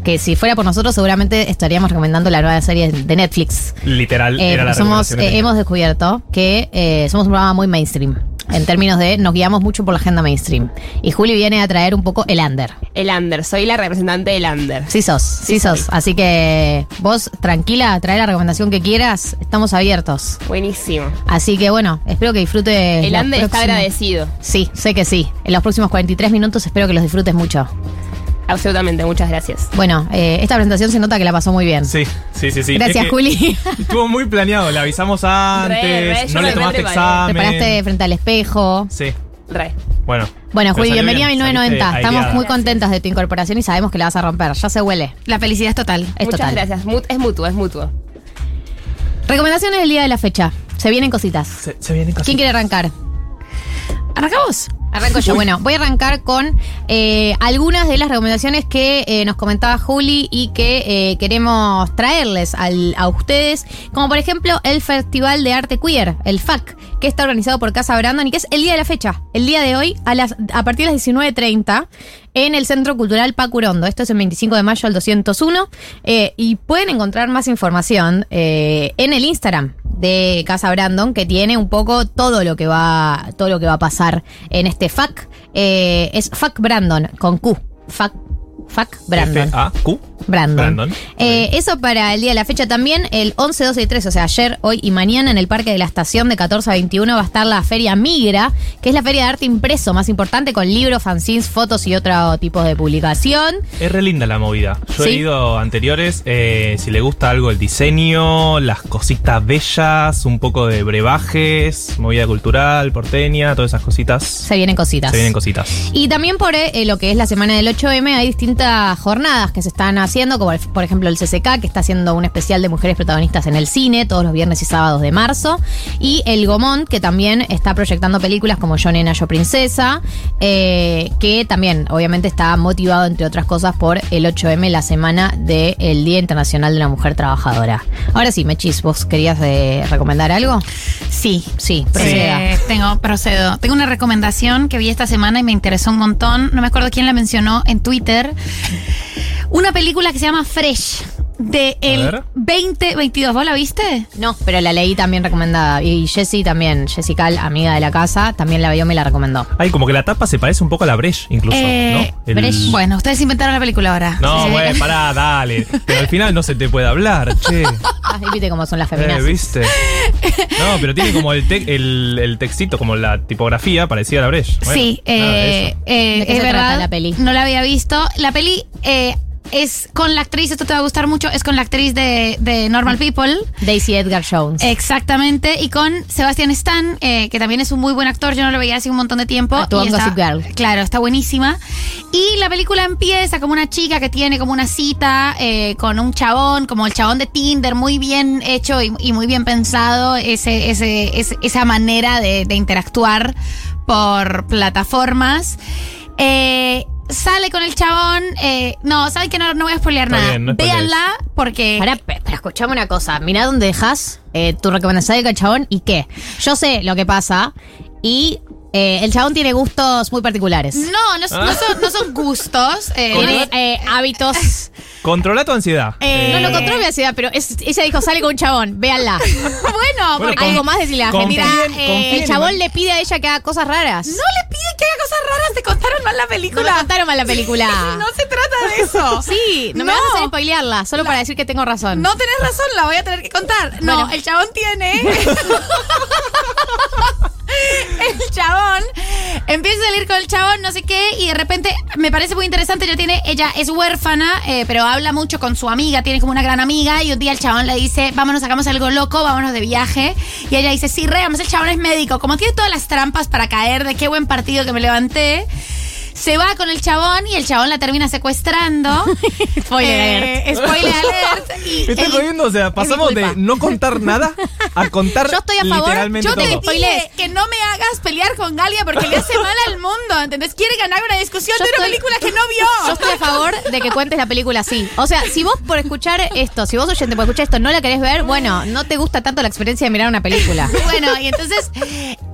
que si fuera por nosotros, seguramente estaríamos recomendando la nueva serie de Netflix. Literal, Eh, era la somos, que eh, hemos descubierto que eh, somos un programa muy mainstream. En términos de nos guiamos mucho por la agenda mainstream. Y Juli viene a traer un poco el under. El under. Soy la representante del under. Sí sos, sí, sos. Así que vos tranquila, trae la recomendación que quieras. Estamos abiertos. Buenísimo. Así que bueno, espero que disfrutes. El under está agradecido. Sí, sé que sí. En los próximos 43 minutos espero que los disfrutes mucho. Absolutamente, muchas gracias. Bueno, eh, esta presentación se nota que la pasó muy bien. Sí, sí, sí, sí. Gracias, Es que Juli. Estuvo muy planeado, le avisamos antes, Re, re, yo no le tomaste re examen. Preparaste frente al espejo. Sí, Re. bueno. Bueno, Juli, bienvenida a bien, 1990. saliste Estamos aireada. muy contentas de tu incorporación y sabemos que la vas a romper. Ya se huele. La felicidad es total. Es muchas total. gracias. Es mutuo, es mutuo. Recomendaciones del día de la fecha. Se vienen cositas. Se, se vienen casi. ¿Quién quiere arrancar? ¿Arrancamos? Arranco yo. Bueno, voy a arrancar con eh, algunas de las recomendaciones que eh, nos comentaba Juli y que eh, queremos traerles al- a ustedes, como por ejemplo el Festival de Arte Queer, el FAC, que está organizado por Casa Brandon y que es el día de la fecha, el día de hoy a, las, a partir de las 19.30 en el Centro Cultural Pacurondo. Esto es el 25 de mayo al 201 eh, y pueden encontrar más información eh, en el Instagram de Casa Brandon que tiene un poco todo lo que va todo lo que va a pasar en este FAC Eh, es FAC Brandon con Q FAC FAC Brandon F-A-Q. Brandon. Brandon. Eh, eso para el día de la fecha también, el 11, 12 y 13, o sea, ayer, hoy y mañana en el Parque de la Estación de 14 a 21 va a estar la Feria Migra, que es la feria de arte impreso más importante con libros, fanzines, fotos y otro tipo de publicación. Es re linda la movida. Yo he ido anteriores. eh, si le gusta algo el diseño, las cositas bellas, un poco de brebajes, movida cultural, porteña, todas esas cositas. Se vienen cositas. Se vienen cositas. Y también por eh, lo que es la semana del 8M hay distintas jornadas que se están haciendo, como el- por ejemplo el CCK, que está haciendo un especial de mujeres protagonistas en el cine todos los viernes y sábados de marzo, y el Gomont, que también está proyectando películas como Yo Nena, Yo Princesa, eh, que también obviamente está motivado, entre otras cosas, por el 8M, la semana del Día Internacional de la Mujer Trabajadora. Ahora sí, Mechis, ¿vos querías eh, recomendar algo? Sí. Sí, proceda. Eh, tengo, procedo. Tengo una recomendación que vi esta semana y me interesó un montón. No me acuerdo quién la mencionó en Twitter. Una película que se llama Fresh de el ver. 2022. ¿Vos la viste? No, pero la leí también recomendada. Y Jessie también, Jessica, amiga de la casa, también la vio, me la recomendó. Ay, como que la tapa se parece un poco a la Breche, incluso, Eh, ¿no? El- Brecht. Bueno, ustedes inventaron la película ahora. No, Sí. güey, pará, dale. Pero al final no se te puede hablar, che. Ah, y viste cómo son las Eh, feminazis. ¿Viste? No, pero tiene como el, te- el, el textito, como la tipografía parecida a la Breche. Bueno, sí, eh, eh, ¿De qué es se trata verdad. la peli? No la había visto. La peli, eh, es con la actriz, esto te va a gustar mucho, es con la actriz de, de Normal People. Daisy Edgar Jones. Exactamente, y con Sebastian Stan, eh, que también es un muy buen actor, yo no lo veía hace un montón de tiempo. Actuó y está- Girl. Claro, está buenísima. Y la película empieza como una chica que tiene como una cita eh, con un chabón, como el chabón de Tinder, muy bien hecho y, y muy bien pensado, ese, ese, ese- esa manera de, de interactuar por plataformas. Eh, sale con el chabón. eh, no, saben que no, no voy a spoilear Está nada. bien, no spoilees. Véanla porque. Pe- pero escuchame una cosa. Mirá dónde dejas eh, tu recomendación del chabón y qué. Yo sé lo que pasa y eh, el chabón tiene gustos muy particulares. No, no, no son, no son gustos. eh, Tiene eh, hábitos. Controla tu ansiedad. Eh, no lo controlo mi ansiedad, pero es- ella dijo, sale con un chabón, véanla. bueno, Bueno, porque Algo más decirle a la gente. Mira, eh, El chabón le pide a ella que haga cosas raras. no le pide que haga cosas raras, te contaron mal la No película. me contaron mal la película. No se trata de eso. Sí, no, me No. vas a hacer spoilearla, solo para decir que tengo razón. No tenés razón, la voy a tener que contar. No, Bueno. el chabón tiene. el chabón empieza a salir con el chabón, no sé qué, y de repente me parece muy interesante. Ella tiene, ella es huérfana, eh, pero habla mucho con su amiga, tiene como una gran amiga, y un día el chabón le dice, vámonos, hagamos algo loco, vámonos de viaje. Y ella dice, sí, re, además el chabón es médico, como tiene todas las trampas para caer, de qué buen partido que me levanté. Se va con el chabón y el chabón la termina secuestrando. Spoiler Eh, spoiler alert. Y Me jodiendo, o sea, pasamos de no contar nada a contar Yo estoy a favor, literalmente Yo te todo. dije que no me hagas pelear con Galia porque le hace mal al mundo, ¿entendés? Quiere ganar una discusión Yo de una película que no vio. Yo estoy a favor de que cuentes la película así. O sea, si vos por escuchar esto, si vos oyente por escuchar esto no la querés ver, bueno, no te gusta tanto la experiencia de mirar una película. Bueno, y entonces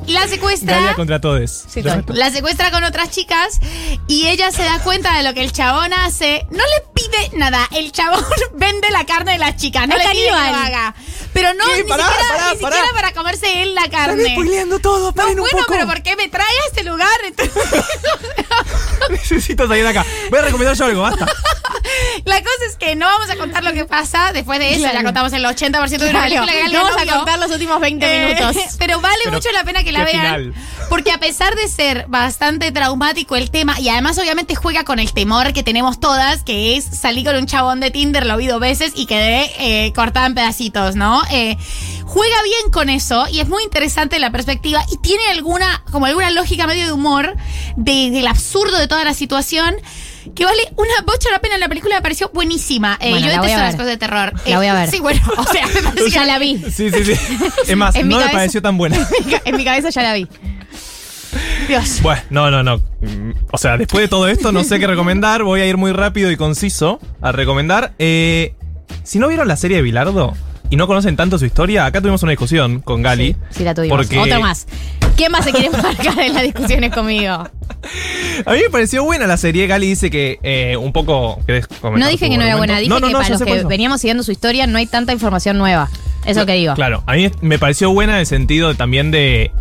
la secuestra. Galia contra todos. Sí. La secuestra con otras chicas y ella se da cuenta de lo que el chabón hace. No le pide nada. El chabón vende la carne de las chicas. No Es le pide que lo haga. Pero no, ¿Qué? ni, Pará, siquiera, pará, ni pará. siquiera para comerse él la carne. Están spoileando todo, No, paren un bueno, poco. pero ¿por qué me trae a este lugar? Necesito salir de acá. Voy a recomendar yo algo, basta. La cosa es que no vamos a contar lo que pasa después de eso. Claro. Ya contamos el 80% de una película que no vamos a contar los últimos 20 Eh, minutos. Pero vale Pero, mucho la pena que la ¿qué vean. final? Porque a pesar de ser bastante traumático el tema, y además obviamente juega con el temor que tenemos todas, que es salir con un chabón de Tinder, lo dos veces y quedé eh, cortada en pedacitos, ¿no? Eh, juega bien con eso y es muy interesante la perspectiva y tiene alguna, como alguna lógica medio de humor de- del absurdo de toda la situación. Que vale una bocha la pena. La película me pareció buenísima. Eh, Bueno, yo detesto las cosas de terror. La voy a ver. Sí, bueno, o sea, me parece que ya la vi. Sí, sí, sí. Es más, no me pareció tan buena. En mi cabeza ya la vi. Dios. Bueno, no, no, no. O sea, después de todo esto, no sé qué recomendar. Voy a ir muy rápido y conciso a recomendar. Eh, si no vieron la serie de Bilardo y no conocen tanto su historia, acá tuvimos una discusión con Gali. Sí, la tuvimos. Porque Otro más. ¿Quién más se quiere marcar en las discusiones conmigo? A mí me pareció buena la serie. Gali dice que eh, un poco. ¿querés comentar No dije que no era buena, dije No, no, que no, para los que veníamos siguiendo su historia no hay tanta información nueva. Eso que digo. Claro, a mí me pareció buena en el sentido también de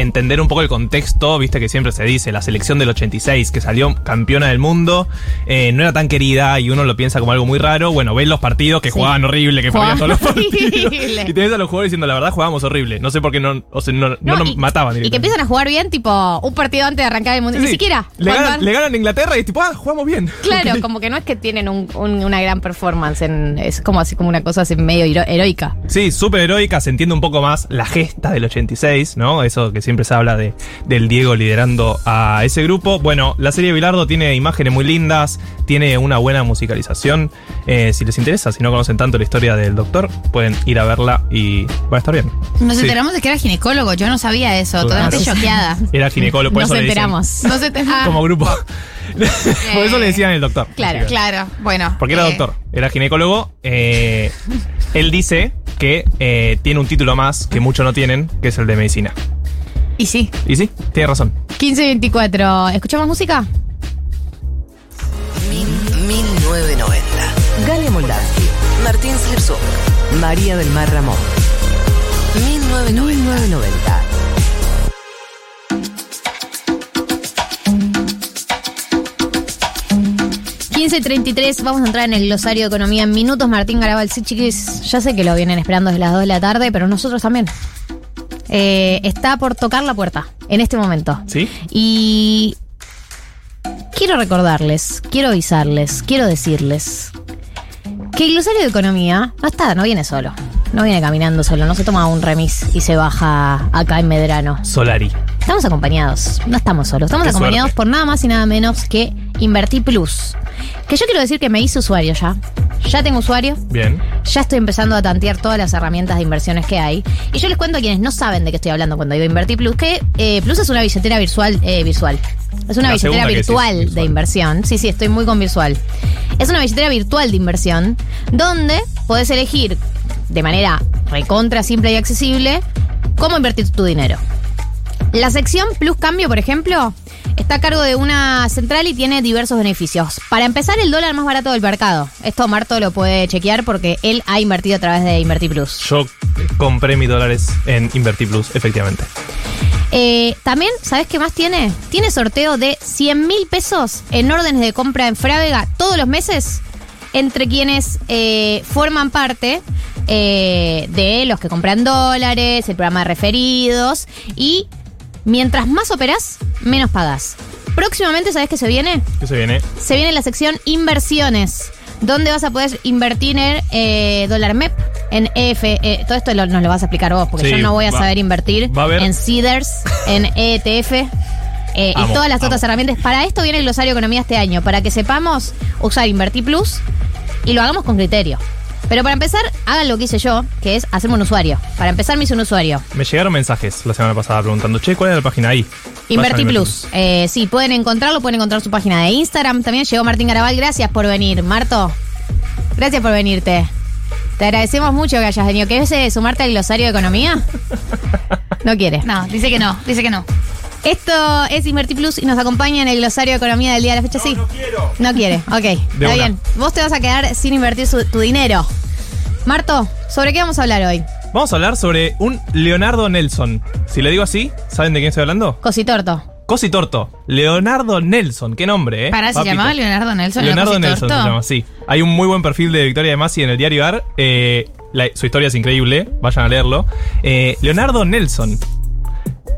entender un poco el contexto, viste que siempre se dice, la selección del 86, que salió campeona del mundo, eh, no era tan querida y uno lo piensa como algo muy raro. Bueno, ves los partidos que Sí. jugaban horrible, que Jugaban todos los partidos. Y tenés a los jugadores diciendo, la verdad jugábamos horrible. No sé por qué no, o sea, no, no No, nos y- mataban. Y que empiezan a jugar bien, tipo, un partido antes de arrancar el mundial. Sí, Ni sí. siquiera. Le ganan, han- le ganan a Inglaterra y es tipo, ah, jugamos bien. Claro, como que no es que tienen un- un- una gran performance. En, es como así como una cosa así medio hero- heroica. Sí, súper heroica, se entiende un poco más la gesta del 86, ¿no? Eso que siempre se habla de, del Diego liderando a ese grupo. Bueno, la serie Bilardo tiene imágenes muy lindas, tiene una buena musicalización. Eh, si les interesa, si no conocen tanto la historia del doctor, pueden ir a verla y va a estar bien. Nos Sí. enteramos de que era ginecólogo. Yo no sabía eso. Claro. Totalmente choqueada. Era ginecólogo, por Nos eso le dicen- enteramos. No se te- ah, Como grupo. por eso le decían el doctor. Claro. Claro, bueno. Porque era eh, doctor, era ginecólogo. eh, él dice que eh, tiene un título más que muchos no tienen, que es el de medicina. Y sí. Y sí, tiene razón. 1524. ¿Escuchamos música? 1990. Galia Moldavsky. Martín Slipsuk. María del Mar Ramón. 1990. 1990. $15.33, vamos a entrar en el glosario de economía en minutos. Martín Garabal, sí, chiquis, ya sé que lo vienen esperando desde las 2 de la tarde, pero nosotros también. Eh, está por tocar la puerta en este momento. ¿Sí? Y quiero recordarles, quiero avisarles, quiero decirles que el glosario de economía no está, no viene solo. No viene caminando solo, no se toma un remis y se baja acá en Medrano. Solari. Estamos acompañados, no estamos solos, estamos Qué acompañados suerte. por nada más y nada menos que Invertí Plus. Que yo quiero decir que me hice usuario ya. Ya tengo usuario, Bien. ya estoy empezando a tantear todas las herramientas de inversiones que hay. Y yo les cuento a quienes no saben de qué estoy hablando cuando digo Invertí Plus, que eh, Plus es una billetera virtual, eh, virtual. Es una La billetera decís, virtual de inversión. Sí, sí, estoy muy con virtual. Es una billetera virtual de inversión donde podés elegir de manera recontra simple y accesible cómo invertir tu dinero. La sección Plus Cambio, por ejemplo, está a cargo de una central y tiene diversos beneficios. Para empezar, el dólar más barato del mercado. Esto Marto lo puede chequear porque él ha invertido a través de Invertir Plus. Yo compré mis dólares en Inverti Plus, efectivamente. Eh, también, ¿sabes qué más tiene? Tiene sorteo de 100 mil pesos en órdenes de compra en Frávega todos los meses entre quienes eh, forman parte eh, de los que compran dólares, el programa de referidos y mientras más operás, menos pagás. Próximamente, ¿sabes qué se viene? ¿Qué se viene? Se viene la sección inversiones, donde vas a poder invertir en eh, dólar MEP, en EF. eh, todo esto lo- nos lo vas a explicar vos, porque Sí, yo no voy a va- saber invertir va a haber- en CEDARS, en ETF. Eh, y todas las amo. otras herramientas. Para esto viene el glosario de economía este año, para que sepamos usar Invertir Plus y lo hagamos con criterio. Pero para empezar, hagan lo que hice yo, que es hacerme un usuario. Para empezar, me hice un usuario. Me llegaron mensajes la semana pasada preguntando, che, ¿cuál es la página ahí? Inverti Plus. Eh, sí, pueden encontrarlo, pueden encontrar su página de Instagram. También llegó Martín Garabal. Gracias por venir, Marto. Gracias por venirte. Te agradecemos mucho que hayas venido. ¿Querés eh, sumarte al glosario de economía? No quiere. No, dice que no, dice que no. Esto es Inverti Plus y nos acompaña en el glosario de economía del día de la fecha. sí. No quiero. No quiere. Ok. Está una. bien. Vos te vas a quedar sin invertir su- tu dinero. Marto, ¿sobre qué vamos a hablar hoy? Vamos a hablar sobre un Leonardo Nelson. Si le digo así, ¿saben de quién estoy hablando? Cositorto. Cositorto. Leonardo Nelson. Qué nombre, ¿eh? Para, ¿se Papito. llamaba Leonardo Nelson? Leonardo ¿el Nelson se llama, sí. Hay un muy buen perfil de Victoria de Masi en el diario AR. Eh, la- su historia es increíble, vayan a leerlo. Eh, Leonardo Nelson.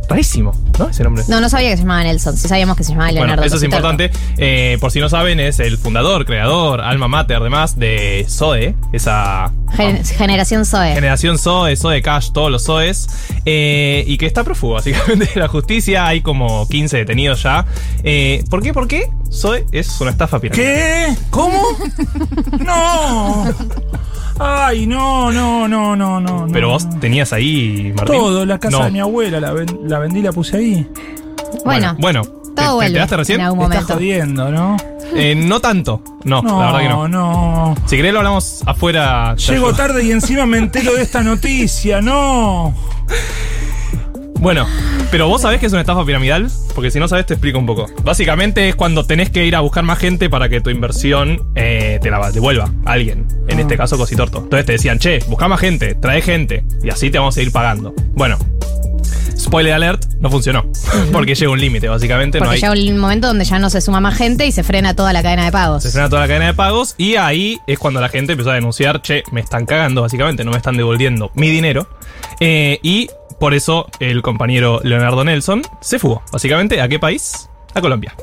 Rarísimo, ¿no? Ese nombre. No, no sabía que se llamaba Nelson. Sí sabíamos que se llamaba Leonardo. Bueno, eso es importante. Eh, por si no saben, es el fundador, creador, alma mater, además, de Zoe, esa Gen- generación Zoe. generación Zoe, Zoe Cash, todos los Zoes, eh, y que está prófugo, básicamente, de la justicia. Hay como 15 detenidos ya. Eh, ¿Por qué? ¿Por qué? Zoe es una estafa piramidal. ¿Qué? ¿Cómo? No. Ay, no, no, no, no, no. Pero no. vos tenías ahí, Martín. Todo, la casa No. de mi abuela, la, ven- la vendí y la puse ahí. Bueno, Bueno, ¿te, todo te vuelve enteraste recién? en algún Me momento. estás jodiendo, ¿no? Eh, no tanto. No, No, la verdad que no. no. Si querés lo hablamos afuera. te Llego ayudo. tarde y encima me entero de esta noticia, no. Bueno, pero vos sabés que es una estafa piramidal, porque si no sabés te explico un poco. Básicamente es cuando tenés que ir a buscar más gente para que tu inversión eh, te la devuelva a alguien. En Ah. este caso, Cositorto. Entonces te decían, che, busca más gente, trae gente, y así te vamos a ir pagando. Bueno, spoiler alert, no funcionó. porque llega un límite, básicamente. no Porque hay, llega un momento donde ya no se suma más gente y se frena toda la cadena de pagos. se frena toda la cadena de pagos y ahí es cuando la gente empezó a denunciar, che, me están cagando, básicamente, no me están devolviendo mi dinero. Eh, y por eso el compañero Leonardo Nelson se fugó. Básicamente, ¿a qué país? A Colombia.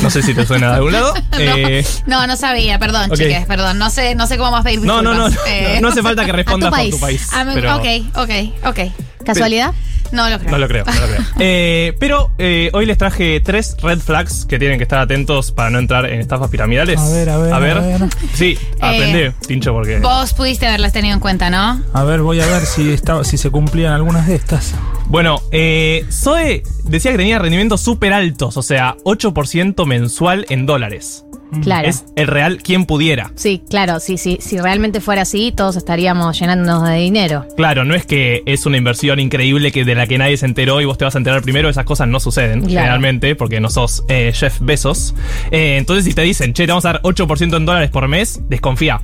No sé si te suena de algún lado. Eh, No, no sabía, perdón, Ok. chiques, perdón. No sé, no sé cómo más pedir no, no, no, no, disculpas. Eh, no hace falta que respondas por tu país. Ah, me- pero- Ok, ok, ok. ¿Casualidad? No lo creo. No lo creo, no lo creo. Eh, pero eh, hoy les traje tres red flags que tienen que estar atentos para no entrar en estafas piramidales. A ver, a ver, A ver. a ver. Sí, aprende, pincho, porque. Vos pudiste haberlas tenido en cuenta, ¿no? A ver, voy a ver si, estaba, si se cumplían algunas de estas. Bueno, eh, Zoe decía que tenía rendimientos súper altos, o sea, 8% mensual en dólares. Claro. Es el real quien pudiera. Sí, claro, sí, sí. Si realmente fuera así, todos estaríamos llenándonos de dinero. Claro, no es que es una inversión increíble que de la que nadie se enteró y vos te vas a enterar primero, esas cosas no suceden Claro. generalmente porque no sos eh, Jeff Bezos. Eh, entonces si te dicen, che, te vamos a dar 8% en dólares por mes, desconfía.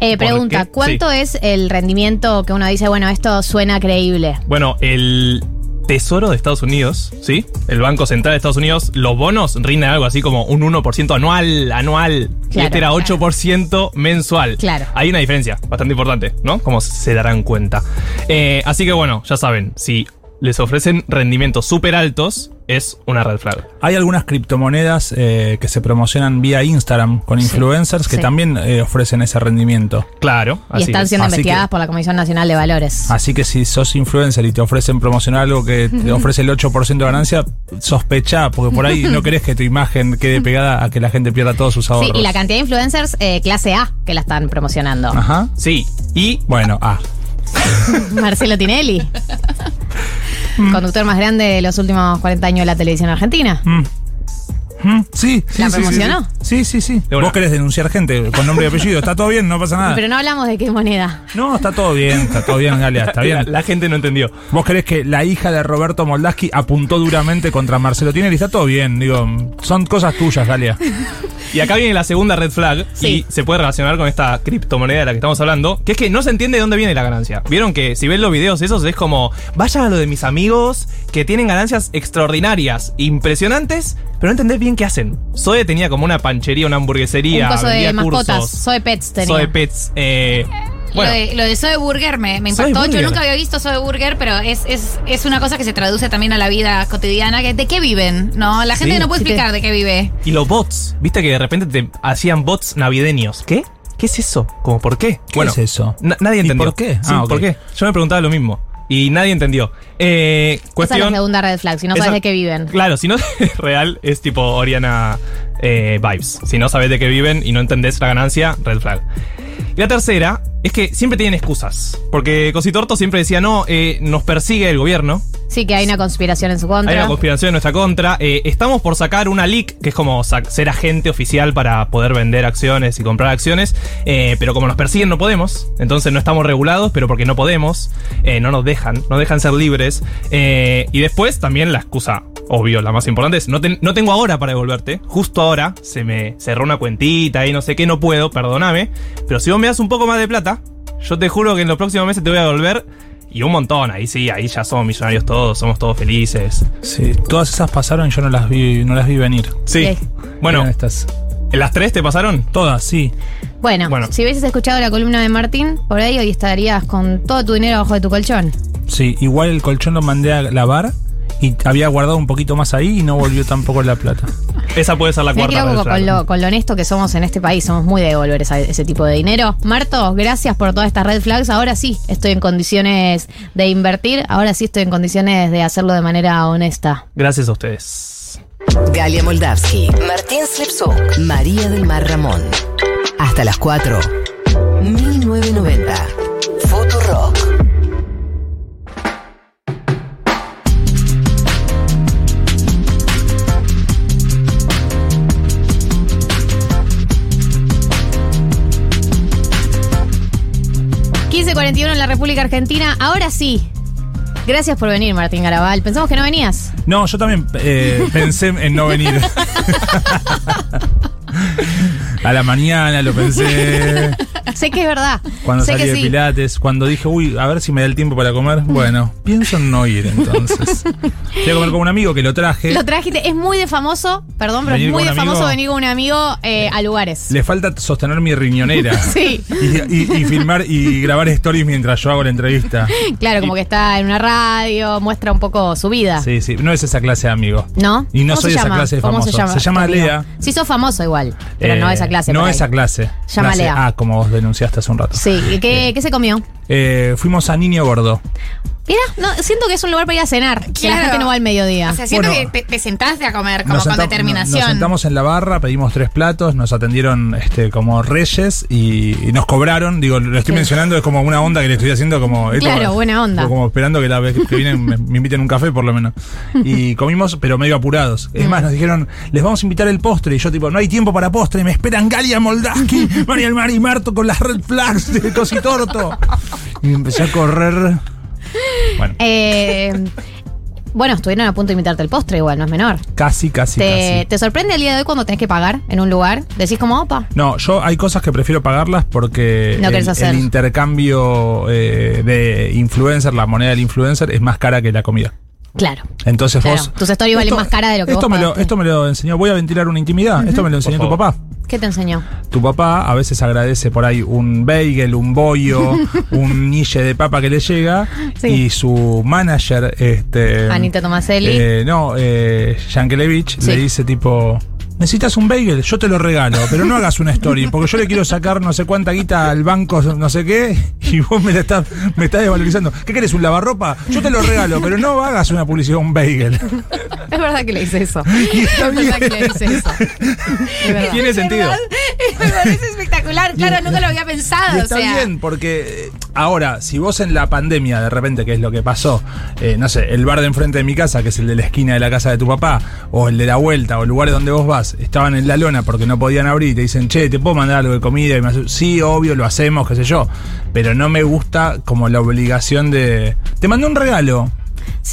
Eh, ¿Por pregunta? ¿cuánto es el rendimiento que uno dice, bueno, esto suena creíble? Bueno, el Tesoro de Estados Unidos, ¿sí? El Banco Central de Estados Unidos, los bonos rinden algo así como un 1% anual, anual. y Claro, este era 8% mensual. Claro. Hay una diferencia bastante importante, ¿no? Como se darán cuenta. Eh, así que bueno, ya saben, si les ofrecen rendimientos súper altos, es una red flag. Hay algunas criptomonedas eh, que se promocionan vía Instagram con influencers que sí. también eh, ofrecen ese rendimiento. Claro. Y están siendo Así que- investigadas por la Comisión Nacional de Valores. Así que si sos influencer y te ofrecen promocionar algo que te ofrece el 8% de ganancia, sospecha, porque por ahí no querés que tu imagen quede pegada a que la gente pierda todos sus ahorros. Sí, y la cantidad de influencers eh, clase A que la están promocionando. Ajá. Sí. Y. Bueno, ah. Marcelo Tinelli. Conductor más grande de los últimos 40 años de la televisión argentina. Mm. Mm, Sí, sí, ¿La sí, sí, promocionó? Sí, sí, sí. Vos querés denunciar gente con nombre y apellido. Está todo bien, no pasa nada. Pero no hablamos de qué moneda. No, está todo bien, está todo bien, Galia, está bien. La, la gente no entendió. Vos querés que la hija de Roberto Moldaski apuntó duramente contra Marcelo Tinelli. Está todo bien, digo, son cosas tuyas, Galia. Y acá viene la segunda red flag y se puede relacionar con esta criptomoneda de la que estamos hablando, que es que no se entiende de dónde viene la ganancia. Vieron que si ven los videos esos es como, vayan a lo de mis amigos que tienen ganancias extraordinarias, impresionantes, pero no entendés bien qué hacen. Zoe tenía como una panchería, una hamburguesería, Un coso de vendía mascotas. cursos. Soy Pets tenía. Zoe Pets, eh, bueno, lo, de, lo de Soy Burger me, impactó. Yo nunca había visto Soy Burger, pero es, es, es una cosa que se traduce también a la vida cotidiana. Que, ¿De qué viven? No, la gente Sí. no puede Sí, te- explicar de qué vive. y los bots, viste que de repente te hacían bots navideños. ¿Qué? ¿Qué es eso? ¿Cómo por qué? ¿Qué es eso? na- nadie ¿Y entendió. por qué? Sí, Ah, ok. ¿por qué? Yo me preguntaba lo mismo. Y nadie entendió. Eh, Esa es la cuestión. segunda red flag, si no Esa- sabes de qué viven. Claro, si no es real, es tipo Oriana eh, Vibes. Si no sabes de qué viven y no entendés la ganancia, red flag. Y la tercera es que siempre tienen excusas. Porque Cositorto siempre decía, no, eh, nos persigue el gobierno. Sí, que hay una conspiración en su Hay contra. una conspiración en nuestra contra. Eh, estamos por sacar una leak, que es como ser agente oficial para poder vender acciones y comprar acciones. Eh, pero como nos persiguen, no podemos. Entonces no estamos regulados, pero porque no podemos. no nos dejan, no dejan ser libres. Y después también la excusa, obvio, la más importante es: no tengo ahora para devolverte. Justo ahora se me cerró una cuentita y no sé qué, no puedo, perdóname. Pero si vos me das un poco más de plata, yo te juro que en los próximos meses te voy a devolver. Y un montón, ahí sí, ahí ya somos millonarios todos, somos todos felices. Sí, todas esas pasaron y yo no las vi, no las vi venir. Sí. Bueno, estas. ¿las tres te pasaron? Todas, sí. Bueno, Bueno. si hubieses escuchado la columna de Martín, por ahí hoy estarías con todo tu dinero abajo de tu colchón. Sí, igual el colchón lo mandé a lavar y había guardado un poquito más ahí y no volvió tampoco la plata. Esa puede ser la cuarta. red con lo, con lo honesto que somos en este país, somos muy de devolver esa- ese tipo de dinero. Marto, gracias por todas estas red flags. Ahora sí estoy en condiciones de invertir, ahora sí estoy en condiciones de hacerlo de manera honesta. Gracias a ustedes. Galia Moldavsky, Martín Slipsuk, María del Mar Ramón. Hasta las 4. 1990. 1541 en la República Argentina. Ahora sí. Gracias por venir, Martín Garabal. Pensamos que no venías. No, yo también eh, pensé en no venir. A la mañana lo pensé. sé que es verdad. Cuando sé salí que de sí. Pilates, cuando dije, uy, a ver si me da el tiempo para comer. Bueno, pienso en no ir entonces. Fui a comer con un amigo que lo traje. Lo trajiste. Es muy de famoso, perdón, pero ¿Venir es muy de famoso amigo? venir con un amigo eh, a lugares. Le falta sostener mi riñonera. Sí. Y, y- y filmar y grabar stories mientras yo hago la entrevista. Claro, como que está en una radio, muestra un poco su vida. Sí, sí. No es esa clase de amigo. ¿No? Y no ¿Cómo soy esa clase de ¿Cómo famoso. se llama? Se llama amigo? Lea. Sí, sos famoso igual, pero Eh, no esa clase. No esa clase. Lea. A, como vos denunciaste hace un rato. Sí, ¿y qué, qué se comió? Eh, fuimos a Niño Gordo. Mira, no, siento que es un lugar para ir a cenar. Que la Claro. gente no va al mediodía. O sea, siento Bueno. que te, te sentaste a comer como con determinación. Nos sentamos en la barra, pedimos tres platos, nos atendieron este, como reyes y, y nos cobraron. Digo, lo estoy Sí. mencionando, es como una onda que le estoy haciendo como. Claro, como- buena onda. Como esperando que la vez que vienen me, me inviten un café por lo menos. Y comimos, pero medio apurados. Es Mm. más, nos dijeron, les vamos a invitar el postre. Y yo tipo, no hay tiempo para postre, me esperan Galia Moldaski, María del Mar y Marto con las red flags de Cositorto. Y empecé a correr. Bueno, Eh, bueno, estuvieron a punto de invitarte el postre igual, no es menor. casi, casi, ¿Te, casi. ¿Te sorprende el día de hoy cuando tenés que pagar en un lugar? Decís como, opa. No, yo hay cosas que prefiero pagarlas porque No el, hacer. el intercambio eh, de influencer, la moneda del influencer, es más cara que la comida. Claro. Entonces Claro, vos. tus stories valen más cara de lo que esto vos me lo, esto me lo enseñó. Voy a ventilar una intimidad. esto me lo enseñó tu papá. ¿Qué te enseñó? Tu papá a veces agradece por ahí un bagel, un bollo, un niche de papa que le llega Sí. y su manager, este, Anita Tomaselli. eh, no, eh, Yankelevich, Sí. le dice tipo, necesitas un bagel, yo te lo regalo, pero no hagas una story, porque yo le quiero sacar no sé cuánta guita al banco, no sé qué, y vos me la estás, me estás desvalorizando. ¿Qué querés, un lavarropa? Yo te lo regalo, pero no hagas una publicidad, un bagel. Es verdad que le hice eso. Y está es verdad que le hice eso. Es verdad. Tiene sentido. Me parece espectacular. Claro, nunca lo había pensado. Y o está sea. bien, porque eh, ahora, si vos en la pandemia, de repente, que es lo que pasó, eh, no sé, el bar de enfrente de mi casa, que es el de la esquina de la casa de tu papá, o el de la vuelta, o el lugar donde vos vas, estaban en la lona porque no podían abrir y te dicen, che, ¿te puedo mandar algo de comida? Y me sí, obvio, lo hacemos, qué sé yo. Pero no me gusta como la obligación de. Te mandé un regalo.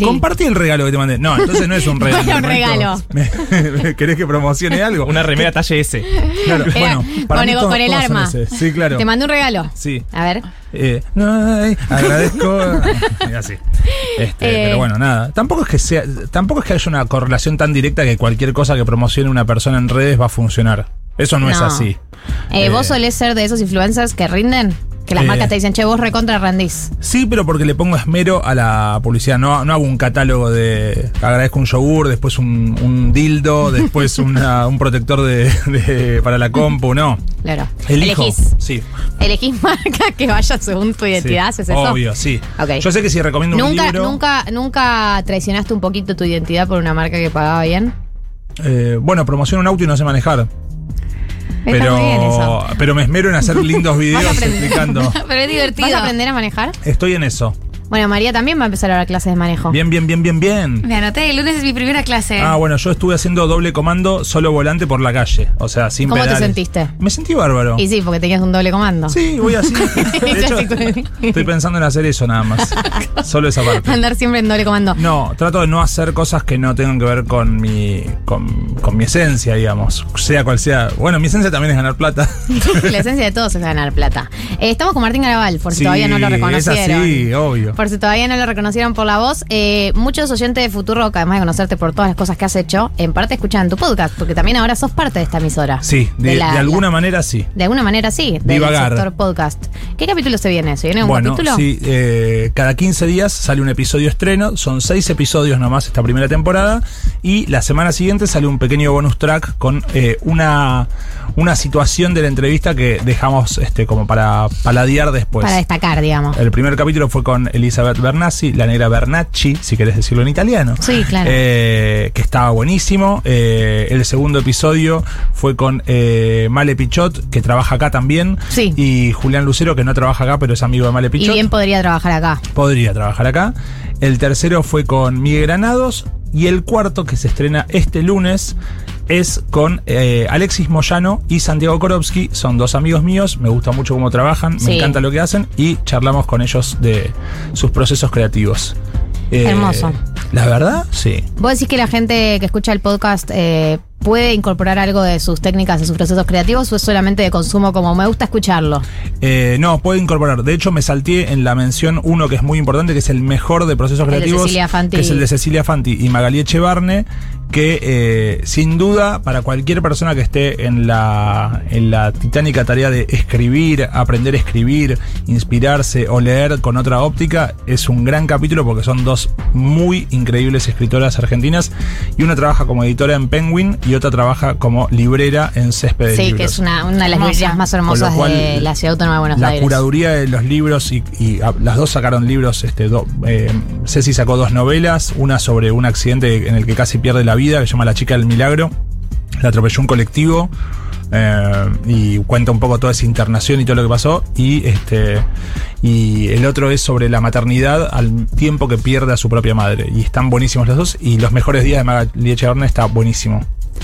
Compartí el regalo que te mandé. No, entonces no es un regalo. Bueno, un regalo. ¿Me- ¿Querés que promocione algo? Una remera talle S. Claro, Era bueno, para con, mí el- todos- con el todos son arma. Sí, claro. Te mandé un regalo. Sí. A ver. Eh, no, ay, agradezco. y así. Este, Eh. Pero bueno, nada. Tampoco es que sea, tampoco es que haya una correlación tan directa que cualquier cosa que promocione una persona en redes va a funcionar. Eso no, es así. Eh, Eh, ¿Vos solés ser de esos influencers que rinden? Que las Eh. marcas te dicen, che, vos recontra rendís. Sí, pero porque le pongo esmero a la publicidad. No, no hago un catálogo de. Agradezco un yogur, después un, un dildo, después una- un protector de, de- para la compu. No. Claro. Elijo. Elegís. Sí. Elegís marca que vaya según tu identidad, sí. ¿es eso? Obvio, sí. Ok. Yo sé que si recomiendo un ¿Nunca, libro. nunca, ¿Nunca traicionaste un poquito tu identidad por una marca que pagaba bien? Eh, bueno, promociono un auto y no sé manejar. Pero, muy bien eso. pero me esmero en hacer lindos videos explicando. Pero es divertido. ¿Vas a aprender a manejar? Estoy en eso. Bueno, María también va a empezar a dar clases de manejo. Bien, bien, bien, bien, bien. Me anoté, el lunes es mi primera clase. Ah, bueno, yo estuve haciendo doble comando, solo volante por la calle. O sea, sin ¿Cómo te sentiste? Me sentí bárbaro. Y sí, porque tenías un doble comando. Sí, voy así. De hecho, estoy pensando en hacer eso nada más. Solo esa parte. Andar siempre en doble comando. No, trato de no hacer cosas que no tengan que ver con mi, con, con mi esencia, digamos. Sea cual sea. Bueno, mi esencia también es ganar plata. La esencia de todos es ganar plata. Eh, estamos con Martín Garabal, por si Sí, todavía no lo reconocieron. así, obvio. Por si todavía no lo reconocieron por la voz, eh, muchos oyentes de Futuro, además de conocerte por todas las cosas que has hecho, en parte escuchan tu podcast, porque también ahora sos parte de esta emisora. Sí, de, la- de alguna manera sí. De alguna manera sí, del Divagar. sector podcast. ¿Qué capítulo se viene? ¿Se viene un Bueno, capítulo? sí, eh, cada 15 días sale un episodio estreno, son seis episodios nomás esta primera temporada, y la semana siguiente sale un pequeño bonus track con eh, una, una situación de la entrevista que dejamos este, como para paladear después. Para destacar, digamos. El primer capítulo fue con Elizabeth Bernassi, la negra Bernacci, si querés decirlo en italiano. Sí, claro. Eh, que estaba buenísimo. Eh, el segundo episodio fue con eh, Male Pichot, que trabaja acá también. Sí. Y Julián Lucero, que no trabaja acá, pero es amigo de Male y Pichot. bien podría trabajar acá. Podría trabajar acá. El tercero fue con Miguel Granados. Y el cuarto, que se estrena este lunes, es con eh, Alexis Moyano y Santiago Korowski. Son dos amigos míos, me gusta mucho cómo trabajan, Sí. me encanta lo que hacen y charlamos con ellos de sus procesos creativos. Eh, Hermoso. La verdad, sí. ¿Vos decís que la gente que escucha el podcast eh, puede incorporar algo de sus técnicas, de sus procesos creativos o es solamente de consumo como me gusta escucharlo? Eh, no, puede incorporar. De hecho, me salté en la mención uno que es muy importante, que es el mejor de procesos El de creativos. Cecilia Fanti. Que es el de Cecilia Fanti y Magali Echevarne, que eh, sin duda, para cualquier persona que esté en la, en la titánica tarea de escribir, aprender a escribir, inspirarse o leer con otra óptica, es un gran capítulo porque son dos muy increíbles escritoras argentinas. Y una trabaja como editora en Penguin y otra trabaja como librera en Césped de Sí, Libros. que es una, una de las librerías más hermosas cual, de la ciudad autónoma de Buenos la Aires. curaduría de los libros y, y, ah, las dos sacaron libros. Este, do- eh, Ceci sacó dos novelas, una sobre un accidente en el que casi pierde la vida, que se llama La chica del milagro. La atropelló un colectivo eh, y cuenta un poco toda esa internación y todo lo que pasó. Y este y el otro es sobre la maternidad al tiempo que pierde a su propia madre. Y están buenísimos los dos. Y Los mejores días de Magali Echevarne está buenísimo.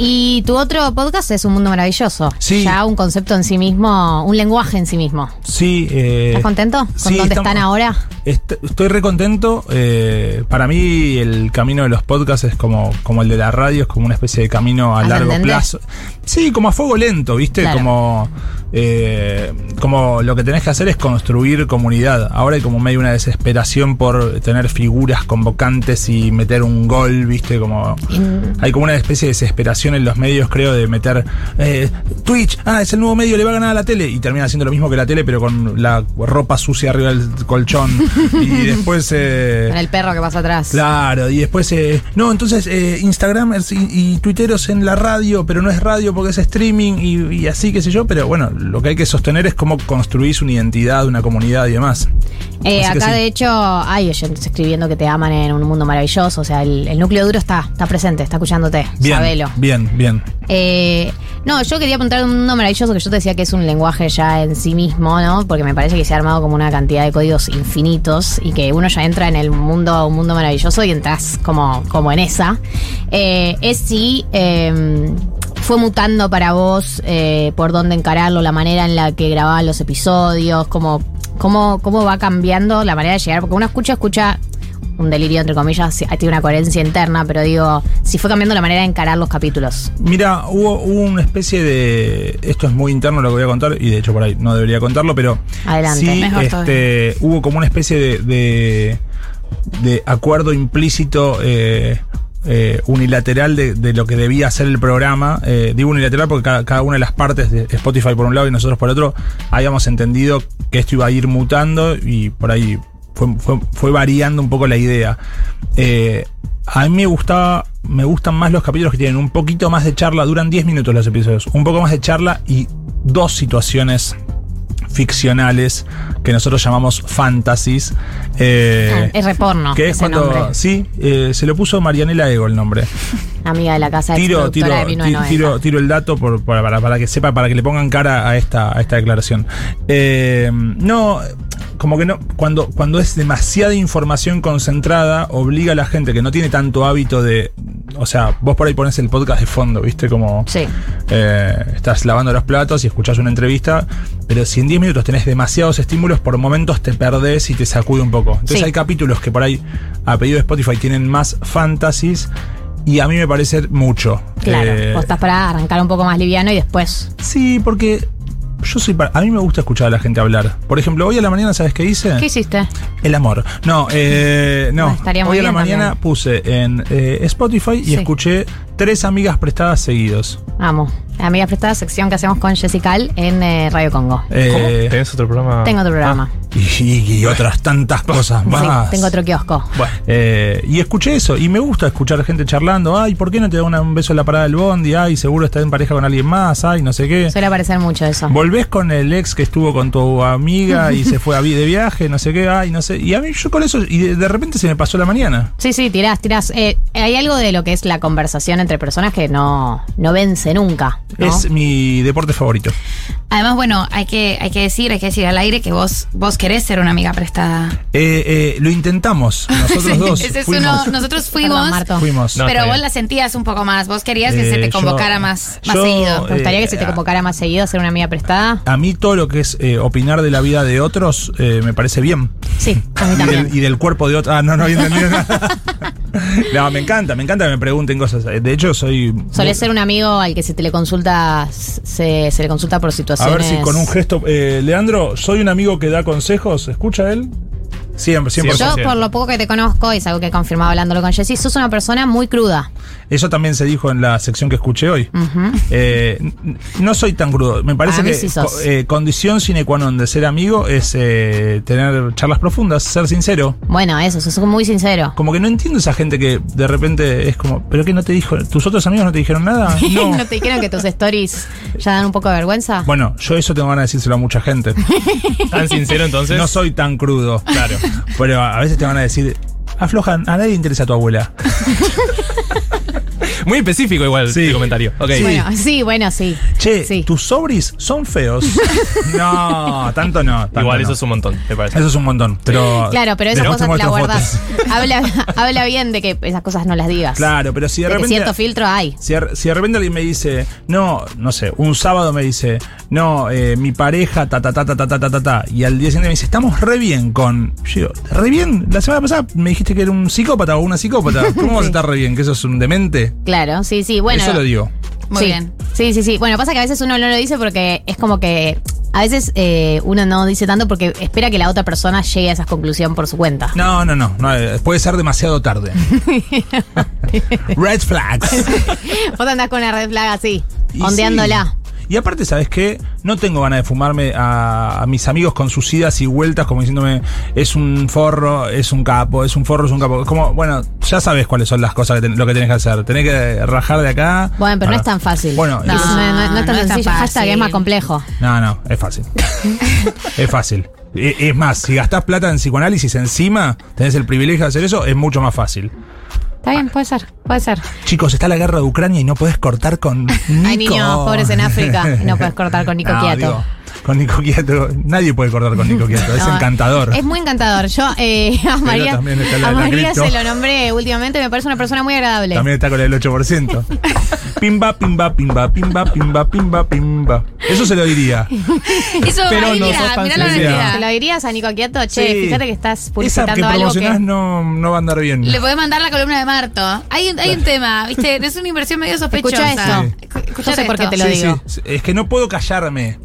Y tu otro podcast es Un Mundo Maravilloso. Sí. Ya un concepto en sí mismo, un lenguaje en sí mismo. Sí. eh, ¿Estás contento con sí, dónde estamos- están ahora? Est- Estoy re contento. eh, para mí, el camino de los podcasts es como, como el de la radio, es como una especie de camino a largo plazo. Sí, como a fuego lento, ¿viste? Claro. Como eh, como lo que tenés que hacer es construir comunidad. Ahora hay como medio una desesperación por tener figuras convocantes y meter un gol, viste, como hay como una especie de desesperación en los medios, creo, de meter eh, Twitch, ah, es el nuevo medio, le va a ganar a la tele y termina haciendo lo mismo que la tele, pero con la ropa sucia arriba del colchón y después eh, Con el perro que pasa atrás. Claro, y después, eh, no, entonces eh, Instagramers y, y Twitteros en la radio, pero no es radio porque es streaming y, y así, qué sé yo, pero bueno, lo que hay que sostener es cómo construís una identidad, una comunidad y demás. Eh, acá, sí. de hecho, hay oyentes escribiendo que te aman en un mundo maravilloso. O sea, el, el núcleo duro está, está presente, está escuchándote. Bien, Sabelo. bien, bien. Eh, no, yo quería de un mundo maravilloso que yo te decía que es un lenguaje ya en sí mismo, ¿no? Porque me parece que se ha armado como una cantidad de códigos infinitos y que uno ya entra en el mundo, un mundo maravilloso y entras como, como en esa. Eh, es si eh, fue mutando para vos eh, por dónde encararlo, la manera en la que grababan los episodios, cómo, cómo, cómo va cambiando la manera de llegar, porque uno escucha, escucha un delirio entre comillas, tiene una coherencia interna, pero digo, si fue cambiando la manera de encarar los capítulos. Mira, hubo, hubo una especie de. Esto es muy interno lo que voy a contar, y de hecho por ahí no debería contarlo, pero. Adelante. Sí, Mejor este, hubo como una especie de. de, de acuerdo implícito. eh, eh, unilateral de, de lo que debía ser el programa. Eh, digo unilateral porque cada, cada una de las partes de Spotify por un lado y nosotros por otro habíamos entendido que esto iba a ir mutando y por ahí fue, variando un poco la idea. Eh, a mí me gustaba, me gustan más los capítulos que tienen un poquito más de charla, duran 10 minutos los episodios, un poco más de charla y dos situaciones ficcionales que nosotros llamamos fantasies. eh, es reporno. que es ese cuando. nombre. Sí, eh, se lo puso Marianela Ego el nombre. Amiga de la casa Tiro, tiro, productora de ti- 1990. tiro, tiro el dato por, para, para- para que sepa, para que le pongan cara a esta, a esta declaración. Eh, no, como que no, cuando, cuando es demasiada información concentrada, obliga a la gente que no tiene tanto hábito de. O sea, vos por ahí pones el podcast de fondo, ¿viste? Como. Sí. eh, estás lavando los platos y escuchás una entrevista, pero si en 10 minutos tenés demasiados estímulos, por momentos te perdés y te sacude un poco. Entonces Sí. hay capítulos que por ahí, a pedido de Spotify, tienen más fantasies y a mí me parece mucho. Claro, Eh, vos estás para arrancar un poco más liviano y después. Sí, porque yo soy para- a mí me gusta escuchar a la gente hablar. Por ejemplo, hoy a la mañana, ¿sabes qué hice? ¿Qué hiciste? El amor. No, eh, no. Ah, Hoy a la mañana también. puse en eh, Spotify y Sí. escuché tres amigas prestadas seguidos. Vamos. Amiga prestada, sección que hacemos con Jessical en eh, Radio Congo. Eh, ¿Tenés otro programa? Tengo otro programa. y, y otras tantas cosas Sí, más. tengo otro kiosco. Eh, y escuché eso, y me gusta escuchar gente charlando, ay, ¿por qué no te da una- un beso en la parada del bondi? Ay, seguro está en pareja con alguien más, ay, no sé qué. Suele aparecer mucho eso. Volvés con el ex que estuvo con tu amiga y se fue a vi- de viaje, no sé qué, ay, no sé. Y a mí yo con eso, y de, de repente se me pasó la mañana. Sí, sí, tirás, tirás. Eh, hay algo de lo que es la conversación entre personas que no, no vence nunca. ¿no? Es mi deporte favorito. Además, bueno, hay que, hay que decir, hay que decir al aire que vos, vos querés ser una amiga prestada. Eh, eh, lo intentamos, nosotros Sí, dos. ese es fuimos. uno- nosotros fuimos, Perdón, Marto. Fuimos. No, pero vos la sentías un poco más. Vos querías que se Eh, te yo- convocara más, más yo, seguido. ¿Te gustaría eh, que se te convocara más seguido a ser una amiga prestada? A mí todo lo que es eh, opinar de la vida de otros eh, me parece bien. Sí, a mí Y también. del, y del cuerpo de otros. Ah, no, no había entendido nada. No, me encanta, me encanta que me pregunten cosas. De hecho, soy. Solés ser un amigo al que se te le consulta, se, se le consulta por A situaciones. ver si con un gesto. eh, Leandro, soy un amigo que da consejos. ¿Escucha él? Siempre, siempre. Yo, por lo poco que te conozco, y es algo que he confirmado hablándolo con Jessy, sos una persona muy cruda. Eso también se dijo en la sección que escuché hoy. Eh, no soy tan crudo. Me parece que sí co- eh, condición sine qua non de ser amigo es eh, tener charlas profundas, ser sincero. Bueno, eso, sos muy sincero. Como que no entiendo esa gente que de repente es como, ¿pero qué no te dijo? ¿Tus otros amigos no te dijeron nada? No. ¿No te dijeron que tus stories ya dan un poco de vergüenza? Bueno, yo eso tengo ganas de decírselo a mucha gente. ¿Tan sincero entonces? No soy tan crudo. Claro. Pero a veces te van a decir, aflojan, a nadie le interesa tu abuela. Muy específico igual Sí. el comentario. Sí. Bueno, sí, bueno, sí. Che, Sí. tus sobris son feos. no, tanto no. tanto Igual no. eso es un montón, me parece. Eso es un montón. Pero Claro, pero esas te cosas te las guardas. habla, habla bien de que esas cosas no las digas. Claro, pero si de De repente. cierto filtro hay. Si de, si de repente alguien me dice, no, no sé, un sábado me dice, no, eh, mi pareja, ta, ta, ta, ta, ta, ta, ta, ta, ta, y al día siguiente me dice, estamos re bien con. Yo digo, re bien, la semana pasada me dijiste que era un psicópata o una psicópata. ¿Cómo vas a estar re bien? ¿Que eso es un demente? Claro, sí, sí. Bueno, eso lo digo. Muy sí. bien. Sí, sí, sí. Bueno, pasa que a veces uno no lo dice porque es como que. A veces eh, uno no dice tanto porque espera que la otra persona llegue a esa conclusión por su cuenta. No, no, no, no, eh, puede ser demasiado tarde. Red flags. Vos andás con una red flag así, Y ondeándola. Y aparte, ¿sabes qué? No tengo ganas de fumarme a, a mis amigos con sus idas y vueltas como diciéndome es un forro, es un capo, es un forro, es un capo. Como, bueno, ya sabes cuáles son las cosas, que ten- lo que tenés que hacer. Tenés que rajar de acá. Bueno, pero no es tan fácil. Bueno, no, eso- no, no- no es tan no es tan sencillo. Hashtag es más complejo. No, no, es fácil. es fácil. E- Es más, si gastás plata en psicoanálisis encima, tenés el privilegio de hacer eso, es mucho más fácil. Está bien, puede ser, puede ser. Chicos, está la guerra de Ucrania y no podés cortar con Nico. Hay niños pobres en África y no puedes cortar con Nico No, Quieto. digo, con Nico Quieto. Nadie puede cortar con Nico Quieto. Es No, encantador. Es muy encantador. Yo eh, a María, a María se lo nombré últimamente, me parece una persona muy agradable. También está con el 8%. Pimba, pimba, pimba, pimba, pimba, pimba, pimba. Eso se lo diría. Eso, Pero no tan mirá la honestidad. ¿Se lo dirías a Nico Quieto? Che, Sí. fíjate que estás Esa que publicitando algo que... no, no va a andar bien. Le podés mandar la columna de Marto. Hay, un- hay un tema, ¿viste? Es una inversión medio sospechosa. Escucha esto. Escu- Yo escuchate sé por qué te lo Sí, digo. sí, es que no puedo callarme.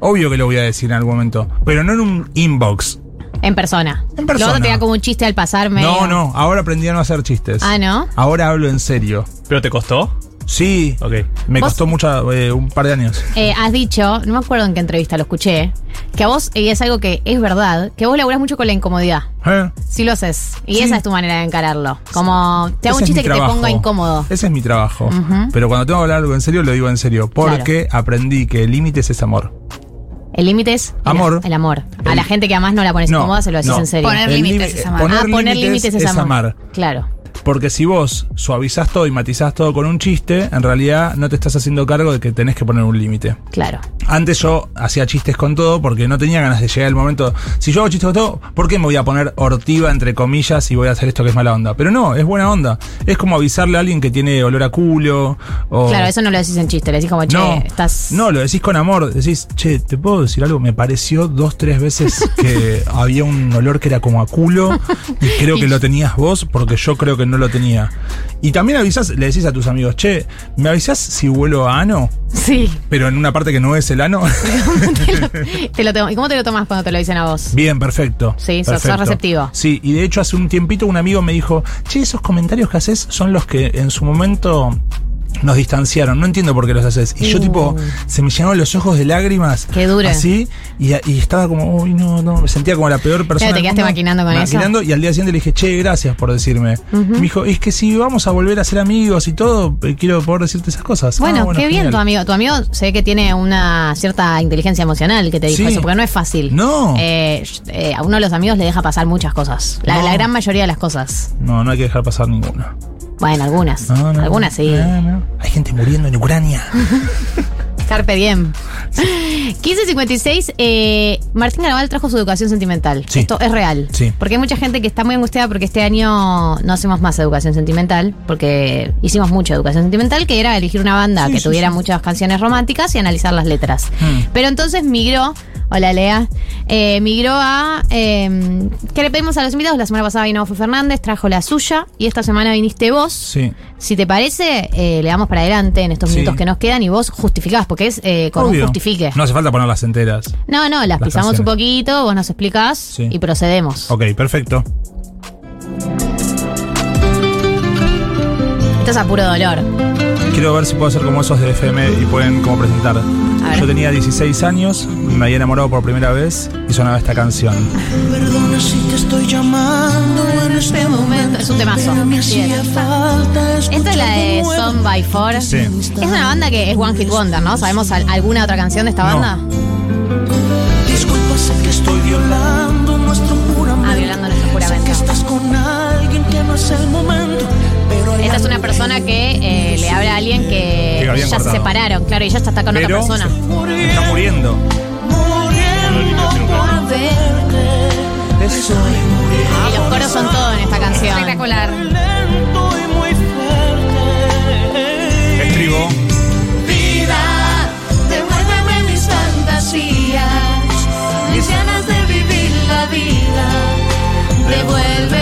Obvio que lo voy a decir en algún momento. Pero no en un inbox. En persona. En persona. Luego te da como un chiste al pasarme. No, no. Ahora aprendí a no hacer chistes. Ah, ¿no? Ahora hablo en serio. ¿Pero te costó? Sí. Ok. Me ¿Vos? costó mucho, eh, un par de años. Eh, has dicho, no me acuerdo en qué entrevista lo escuché, que a vos, y es algo que es verdad, que vos laburás mucho con la incomodidad. ¿Eh? Sí lo haces. Y Sí. esa es tu manera de encararlo. Como te hago Ese un chiste que te ponga incómodo. Ese es mi trabajo. Pero cuando tengo que hablar algo en serio, lo digo en serio. Porque aprendí que límites es amor. El límite es el, Amor. el amor. A El- la gente que además no la pones No, incómoda se lo decís no. en serio. Poner El límites es amar. poner ah, poner límites es, amar. Claro. Porque si vos suavizás todo y matizás todo con un chiste, en realidad no te estás haciendo cargo de que tenés que poner un límite. Claro. Antes yo hacía chistes con todo porque no tenía ganas de llegar el momento. Si yo hago chistes con todo, ¿por qué me voy a poner hortiva entre comillas y voy a hacer esto que es mala onda? Pero no, es buena onda. Es como avisarle a alguien que tiene olor a culo. O Claro, eso no lo decís en chiste, le decís como, che, no, estás. no, lo decís con amor. Decís, che, ¿te puedo decir algo? Me pareció dos, tres veces que había un olor que era como a culo y creo que lo tenías vos porque yo creo que no lo tenía. Y también avisás, le decís a tus amigos, che, ¿me avisás si vuelo a ano? Sí. Pero en una parte que no es el ano. Te lo tomo- ¿Y cómo te lo tomas cuando te lo dicen a vos? Bien, perfecto. Sí, sos- receptivo. Sí, y de hecho hace un tiempito un amigo me dijo, che, esos comentarios que haces son los que en su momento nos distanciaron. No entiendo por qué los haces. Y yo Uh. tipo, se me llenaron los ojos de lágrimas. Qué duro. Así, y, y estaba como, uy, no, no, me sentía como la peor persona. te del quedaste maquinando con eso. Maquinando, y al día siguiente le dije, che, gracias por decirme. Me dijo, es que si vamos a volver a ser amigos y todo, eh, quiero poder decirte esas cosas. Bueno, Ah, qué bien tu amigo. Tu amigo se ve que tiene una cierta inteligencia emocional que te dijo Sí. eso, porque no es fácil. No. Eh, eh, a uno de los amigos le deja pasar muchas cosas. La, No. la gran mayoría de las cosas. No, no hay que dejar pasar ninguna. Bueno, algunas. No, no, algunas sí. no, no. Hay gente muriendo en Ucrania. Carpe diem. 1556, eh, Martín Garabal trajo su educación sentimental. Sí. Esto es real. Sí. Porque hay mucha gente que está muy angustiada porque este año no hacemos más educación sentimental, porque hicimos mucha educación sentimental, que era elegir una banda que tuviera muchas canciones románticas y analizar las letras. Hmm. Pero entonces migró, hola Lea, eh, migró a... Eh, ¿Qué le pedimos a los invitados? La semana pasada vino Fue Fernández, trajo la suya, y esta semana viniste vos. Sí. Si te parece, eh, le damos para adelante en estos Sí. minutos que nos quedan y vos justificás, porque es eh, con Obvio. un justifique. No hace falta ponerlas enteras. No, no, las, Las pisamos un poquito, vos nos explicás Sí. y procedemos. Ok, perfecto. Esto es a puro dolor. Quiero ver si puedo hacer como esos de FM y pueden como presentar. Yo tenía 16 años, me había enamorado por primera vez y sonaba esta canción. Perdona si te estoy llamando en este momento. Es un temazo. Esta es la de Son by Four. Sí. Es una banda que es One Hit Wonder, ¿no? ¿Sabemos al- alguna otra canción de esta No. banda? Disculpa, sé que estoy violando nuestro juramento. Ah, violando nuestro juramento. Sé que estás con alguien que no es el momento. Esta es una persona que eh, le habla a alguien que, Que habían ya se cortado. separaron, claro, y ya está con Pero otra persona. está muriendo. muriendo por verte. Estoy muriendo. Y los coros son todo en esta canción. Espectacular. lento y muy fuerte. Escribo. Vida, devuélveme mis fantasías, mis ganas de vivir la vida. Devuélveme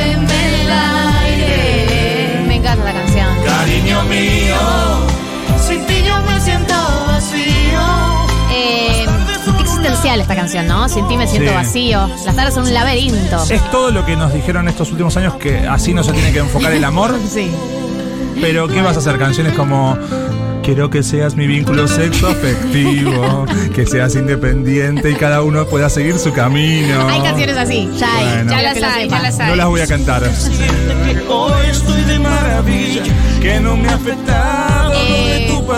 esta canción, ¿no? Sin ti me siento Sí. vacío. Las tardes son un laberinto. Es todo lo que nos dijeron estos últimos años que así no se tiene que enfocar el amor. Sí. Pero ¿qué vas a hacer? Canciones como Quiero que seas mi vínculo sexo afectivo, que seas independiente y cada uno pueda seguir su camino. Hay canciones así, ya hay. Bueno. ya las hay, ya las hay. No las voy a cantar. Hoy estoy de maravilla, que no me ha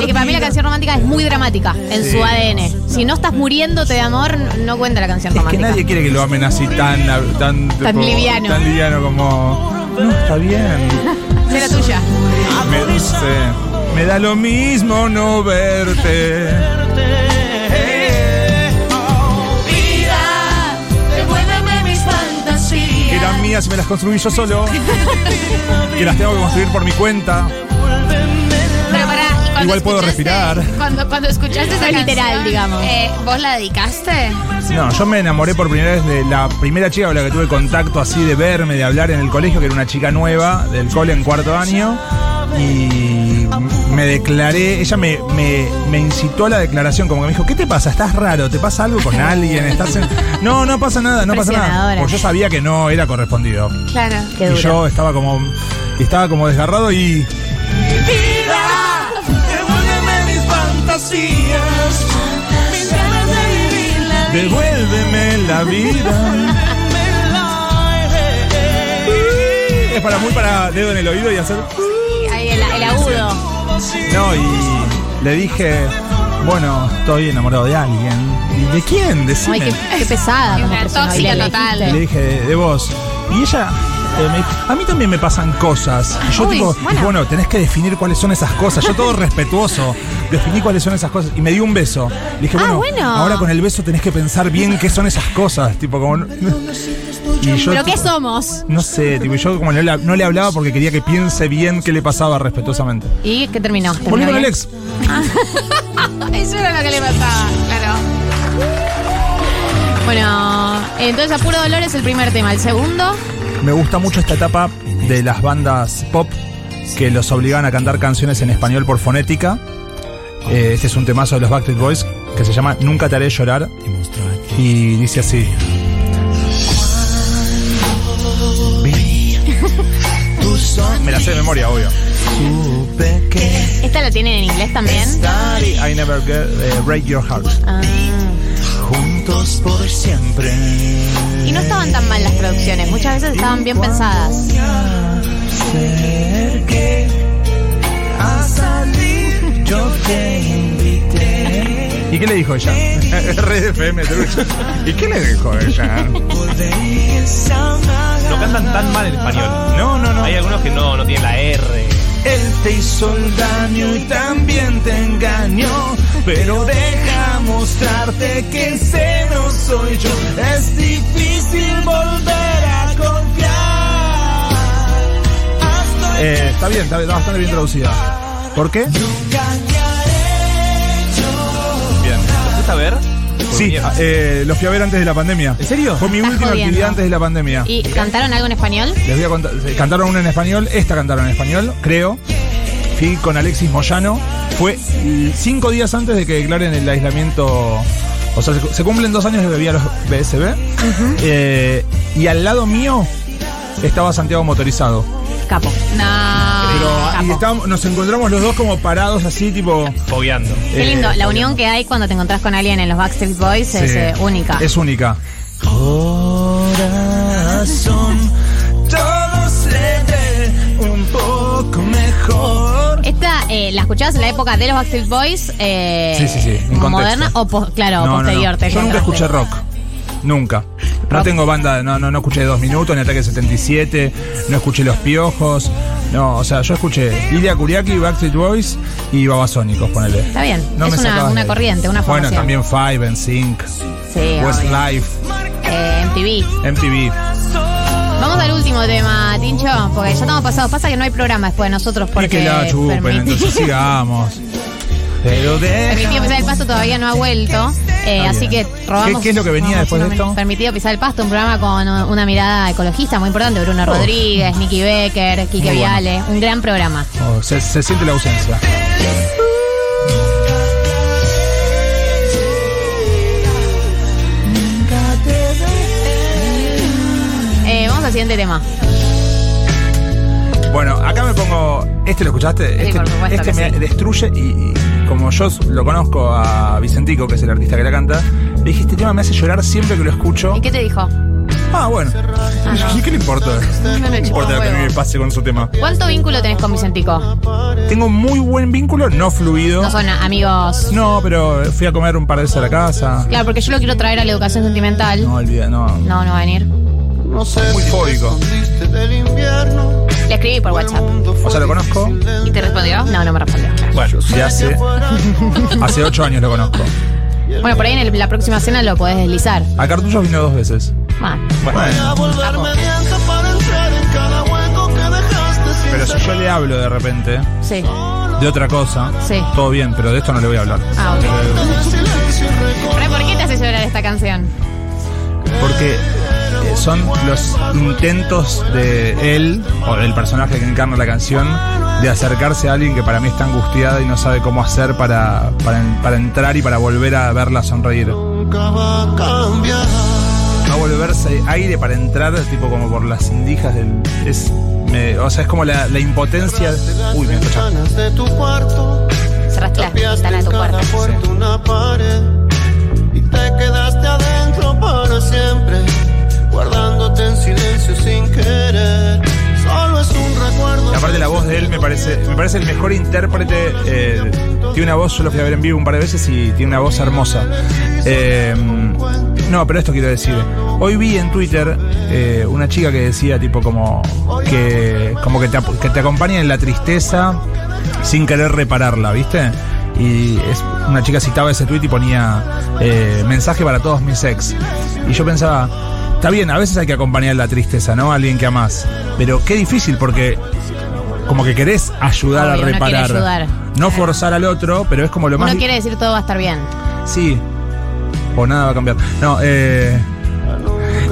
es que para mí la canción romántica es muy dramática en Sí. su ADN. Si no estás muriéndote de amor, no cuenta la canción Es que romántica. nadie quiere que lo amen así tan tan, Tan tipo, liviano. Tan liviano como. No, está bien. Será tuya. Me, sí, me da lo mismo no verte. Vida, devuélveme mis fantasías. Que eran mías y me las construí yo solo. que las tengo que construir por mi cuenta. Igual puedo respirar. Cuando, cuando escuchaste esa Es literal, canción, digamos. eh, ¿Vos la dedicaste? No, yo me enamoré por primera vez de la primera chica con la que tuve contacto así de verme, de hablar en el colegio, que era una chica nueva del cole en cuarto año. Y me declaré, ella me, me, me incitó a la declaración, como que me dijo, ¿qué te pasa? ¿Estás raro? ¿Te pasa algo con alguien? ¿Estás en-?" No, no pasa nada, no pasa nada. Impresionadora. Porque yo sabía que no era correspondido. Claro. Qué y duro. yo estaba como, estaba como desgarrado y mis fantasías. Mis ganas de vivir la devuélveme la vida. Es para muy para dedo en el oído y hacer. Ahí el, el agudo. No, y le dije, bueno, estoy enamorado de alguien. ¿Y de quién? Decime. Ay, qué, qué pesada. Como persona. tóxica le total. dije, de, de vos. Y ella a mí también me pasan cosas. Y yo Uy, tipo, bueno. tenés que definir cuáles son esas cosas. Yo todo respetuoso, definí cuáles son esas cosas. Y me dio un beso. Le dije, Ah, bueno, bueno. ahora con el beso tenés que pensar bien qué son esas cosas. Tipo, como... Y yo, ¿Pero qué somos? No sé, tipo, yo como no le, no le hablaba porque quería que piense bien qué le pasaba respetuosamente. ¿Y qué terminó? Volví ¿Terminó con el ex. Eso era lo que le pasaba, claro. Bueno, entonces a puro dolor es el primer tema. El segundo, Me gusta mucho esta etapa de las bandas pop que los obligaban a cantar canciones en español por fonética. Eh, este es un temazo de los Backstreet Boys que se llama Nunca te haré llorar. Y dice así. Me la sé de memoria, obvio. ¿esta la tienen en inglés también? I never get, eh, break your heart. Ah. Juntos por siempre. Y no estaban tan mal las producciones, muchas veces estaban bien pensadas. Acerqué a salir, yo te invité. ¿Y qué le dijo ella? Red FM. ¿Y qué le dijo ella? No cantan tan mal en español. No, no, no. Hay algunos que no, no tienen la R. Él te hizo el daño y también te engañó. Pero deja mostrarte que ese no soy yo. Es difícil volver a confiar. Eh, está bien, está, está bastante bien traducida. ¿Por qué? Bien. ¿Lo fuiste a ver? Sí, eh, los fui a ver antes de la pandemia. ¿En serio? Fue mi Estás última jodiendo. actividad antes de la pandemia. ¿Y cantaron algo en español? Les voy a contar. eh, Cantaron una en español, esta cantaron en español, creo. Fui con Alexis Moyano. Fue cinco días antes de que declaren el aislamiento. O sea, se, se cumplen dos años de que había los BSB. Eh, y al lado mío estaba Santiago motorizado. Capo. No. Pero, y estábamos- nos encontramos los dos como parados así, tipo. Fogueando. Qué lindo, eh, la unión que hay cuando te encontrás con alguien en los Backstreet Boys es eh, única. Es única. corazón todo se ve un poco mejor. Eh, ¿la escuchabas en la época de los Backstreet Boys? Eh, Sí, sí, sí, en ¿Moderna contexto. o, claro, No, no, no. posterior? Yo nunca escuché rock. Nunca. No tengo banda, no, no, no escuché Dos Minutos, ni Ataque 77, no escuché Los Piojos. No, o sea, yo escuché Ilia Kuriaki, Backstreet Boys y Babasónicos, ponele. Está bien, No es me una, una corriente, una Bueno, formación. también Five, en Sync, Sí, Westlife, eh, MTV. MTV. Último tema, Tincho, porque ya estamos pasados. Pasa que no hay programa después de nosotros Y porque que la chupen, entonces sigamos. Pero Permitido de. pisar el pasto todavía no ha vuelto, eh, así que robamos. ¿Qué- qué es lo que venía después de esto? Permitido pisar el pasto, un programa con una mirada ecologista muy importante. Bruno Oh. Rodríguez, Nicky Becker, Quique Muy bueno. Viale. Un gran programa. Oh, se, se siente la ausencia. Siguiente tema. Bueno, acá me pongo. ¿Este lo escuchaste? Sí, este por supuesto este que me sí. destruye y, y como yo lo conozco a Vicentico, que es el artista que la canta, le dije, este tema me hace llorar siempre que lo escucho. ¿Y qué te dijo? Ah, bueno. ¿Y qué le importa? No le ¿Qué importa lo que a mí me pase con su tema? ¿Cuánto vínculo tenés con Vicentico? Tengo muy buen vínculo, no fluido. No son amigos. No, pero fui a comer un par de veces a la casa. Claro, porque yo lo quiero traer a la educación sentimental. No, olvida, no. No, no va a venir. Muy fóbico. Le escribí por WhatsApp. O sea, lo conozco. ¿Y te respondió? No, no me respondió. Bueno, ya hace. hace ocho años lo conozco. Bueno, por ahí en el- la próxima cena lo podés deslizar. A Cartuchos vino dos veces. Va. Bueno. Pero si yo le hablo de repente Sí. de otra cosa, Sí. todo bien, pero de esto no le voy a hablar. Ah, ok. Pero, ¿Por qué te hace llorar esta canción? Porque son los intentos de él, o del personaje que encarna la canción, de acercarse a alguien que para mí está angustiada y no sabe cómo hacer para, para, para entrar y para volver a verla sonreír. No volverse aire para entrar, tipo como por las indijas del. Es, me- o sea, es como la, la impotencia. Uy, me escucha. Cerraste la ventana de tu cuarto. una me parece, el mejor intérprete. eh, tiene una voz, yo lo fui a ver en vivo un par de veces y tiene una voz hermosa. Eh, no, pero esto quiero decir. Hoy vi en Twitter eh, una chica que decía tipo como que como que te, que acompaña en la tristeza sin querer repararla, ¿viste? Y es, una chica citaba ese tweet y ponía mensaje para todos mis ex. Y yo pensaba, está bien, a veces hay que acompañar la tristeza, ¿no? A alguien que amás. Pero qué difícil porque como que querés ayudar Obvio, a uno reparar. ayudar. No forzar al otro, pero es como lo más. Di- quiere decir todo va a estar bien. Sí. O nada va a cambiar. No, eh.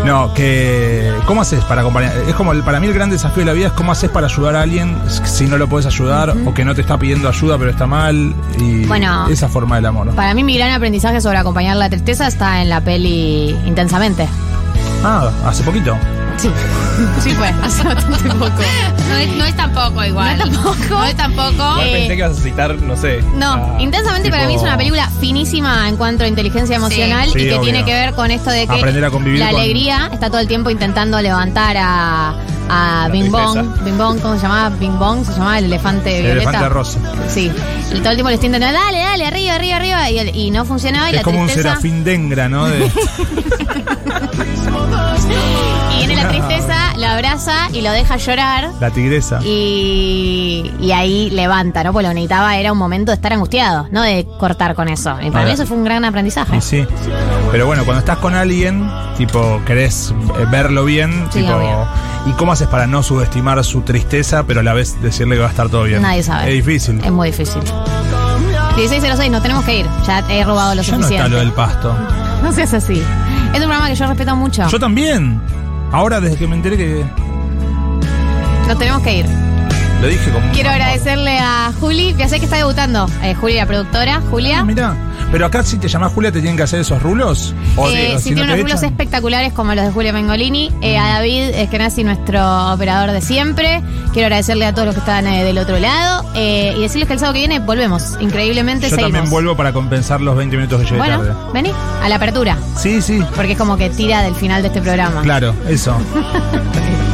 No, que. ¿Cómo haces para acompañar? Es como, el- para mí el gran desafío de la vida es cómo haces para ayudar a alguien si no lo puedes ayudar o que no te está pidiendo ayuda pero está mal. Y Bueno. esa forma del amor. Para mí mi gran aprendizaje sobre acompañar la tristeza está en la peli Intensamente. Ah, hace poquito. Sí. Sí fue, hace bastante poco. No es, no es tampoco igual. No es tampoco. No es tampoco. Eh, pensé que ibas a citar, no sé. No, a- Intensamente para mí es una película finísima en cuanto a inteligencia emocional Sí, y que obvio. tiene que ver con esto de que Aprender a convivir la con- alegría está todo el tiempo intentando levantar a, a Bing Bong. Bing Bong, ¿cómo se llamaba? Bing Bong, se llamaba el elefante El violeta. elefante rosa. Sí, y todo el tiempo le está intentando, dale, dale, arriba, arriba, arriba, y, el- y no funcionaba y Es la como un serafín dengra, ¿no? De- Y viene la tristeza, lo abraza y lo deja llorar. la tigresa. Y, y ahí levanta, ¿no? Porque lo necesitaba era un momento de estar angustiado, no de cortar con eso. Y para mí eso fue un gran aprendizaje. Y sí. Pero bueno, cuando estás con alguien, tipo, querés eh, verlo bien, Sí, tipo. obvio. ¿Y cómo haces para no subestimar su tristeza, pero a la vez decirle que va a estar todo bien? Nadie sabe. Es difícil. Es muy difícil. 1606, nos tenemos que ir. Ya he robado lo Ya no está lo del pasto. No seas así. Es un programa que yo respeto mucho. Yo también. Ahora, desde que me enteré que. Nos tenemos que ir. Lo dije como. Quiero agradecerle a Juli, que sé que está debutando. Eh, Juli, la productora. Julia. Mira. Pero acá, si te llamas Julia, ¿te tienen que hacer esos rulos? O Eh, no tiene unos rulos echan? espectaculares como los de Julia Mengolini. Eh, a David Eskenazi, nuestro operador de siempre. Quiero agradecerle a todos los que están eh, del otro lado. eh, y decirles que el sábado que viene volvemos. Increíblemente Yo seguimos. también vuelvo para compensar los 20 minutos que llegué bueno, tarde. vení, a la apertura. Sí, sí. Porque es como que tira del final de este programa. Claro, eso.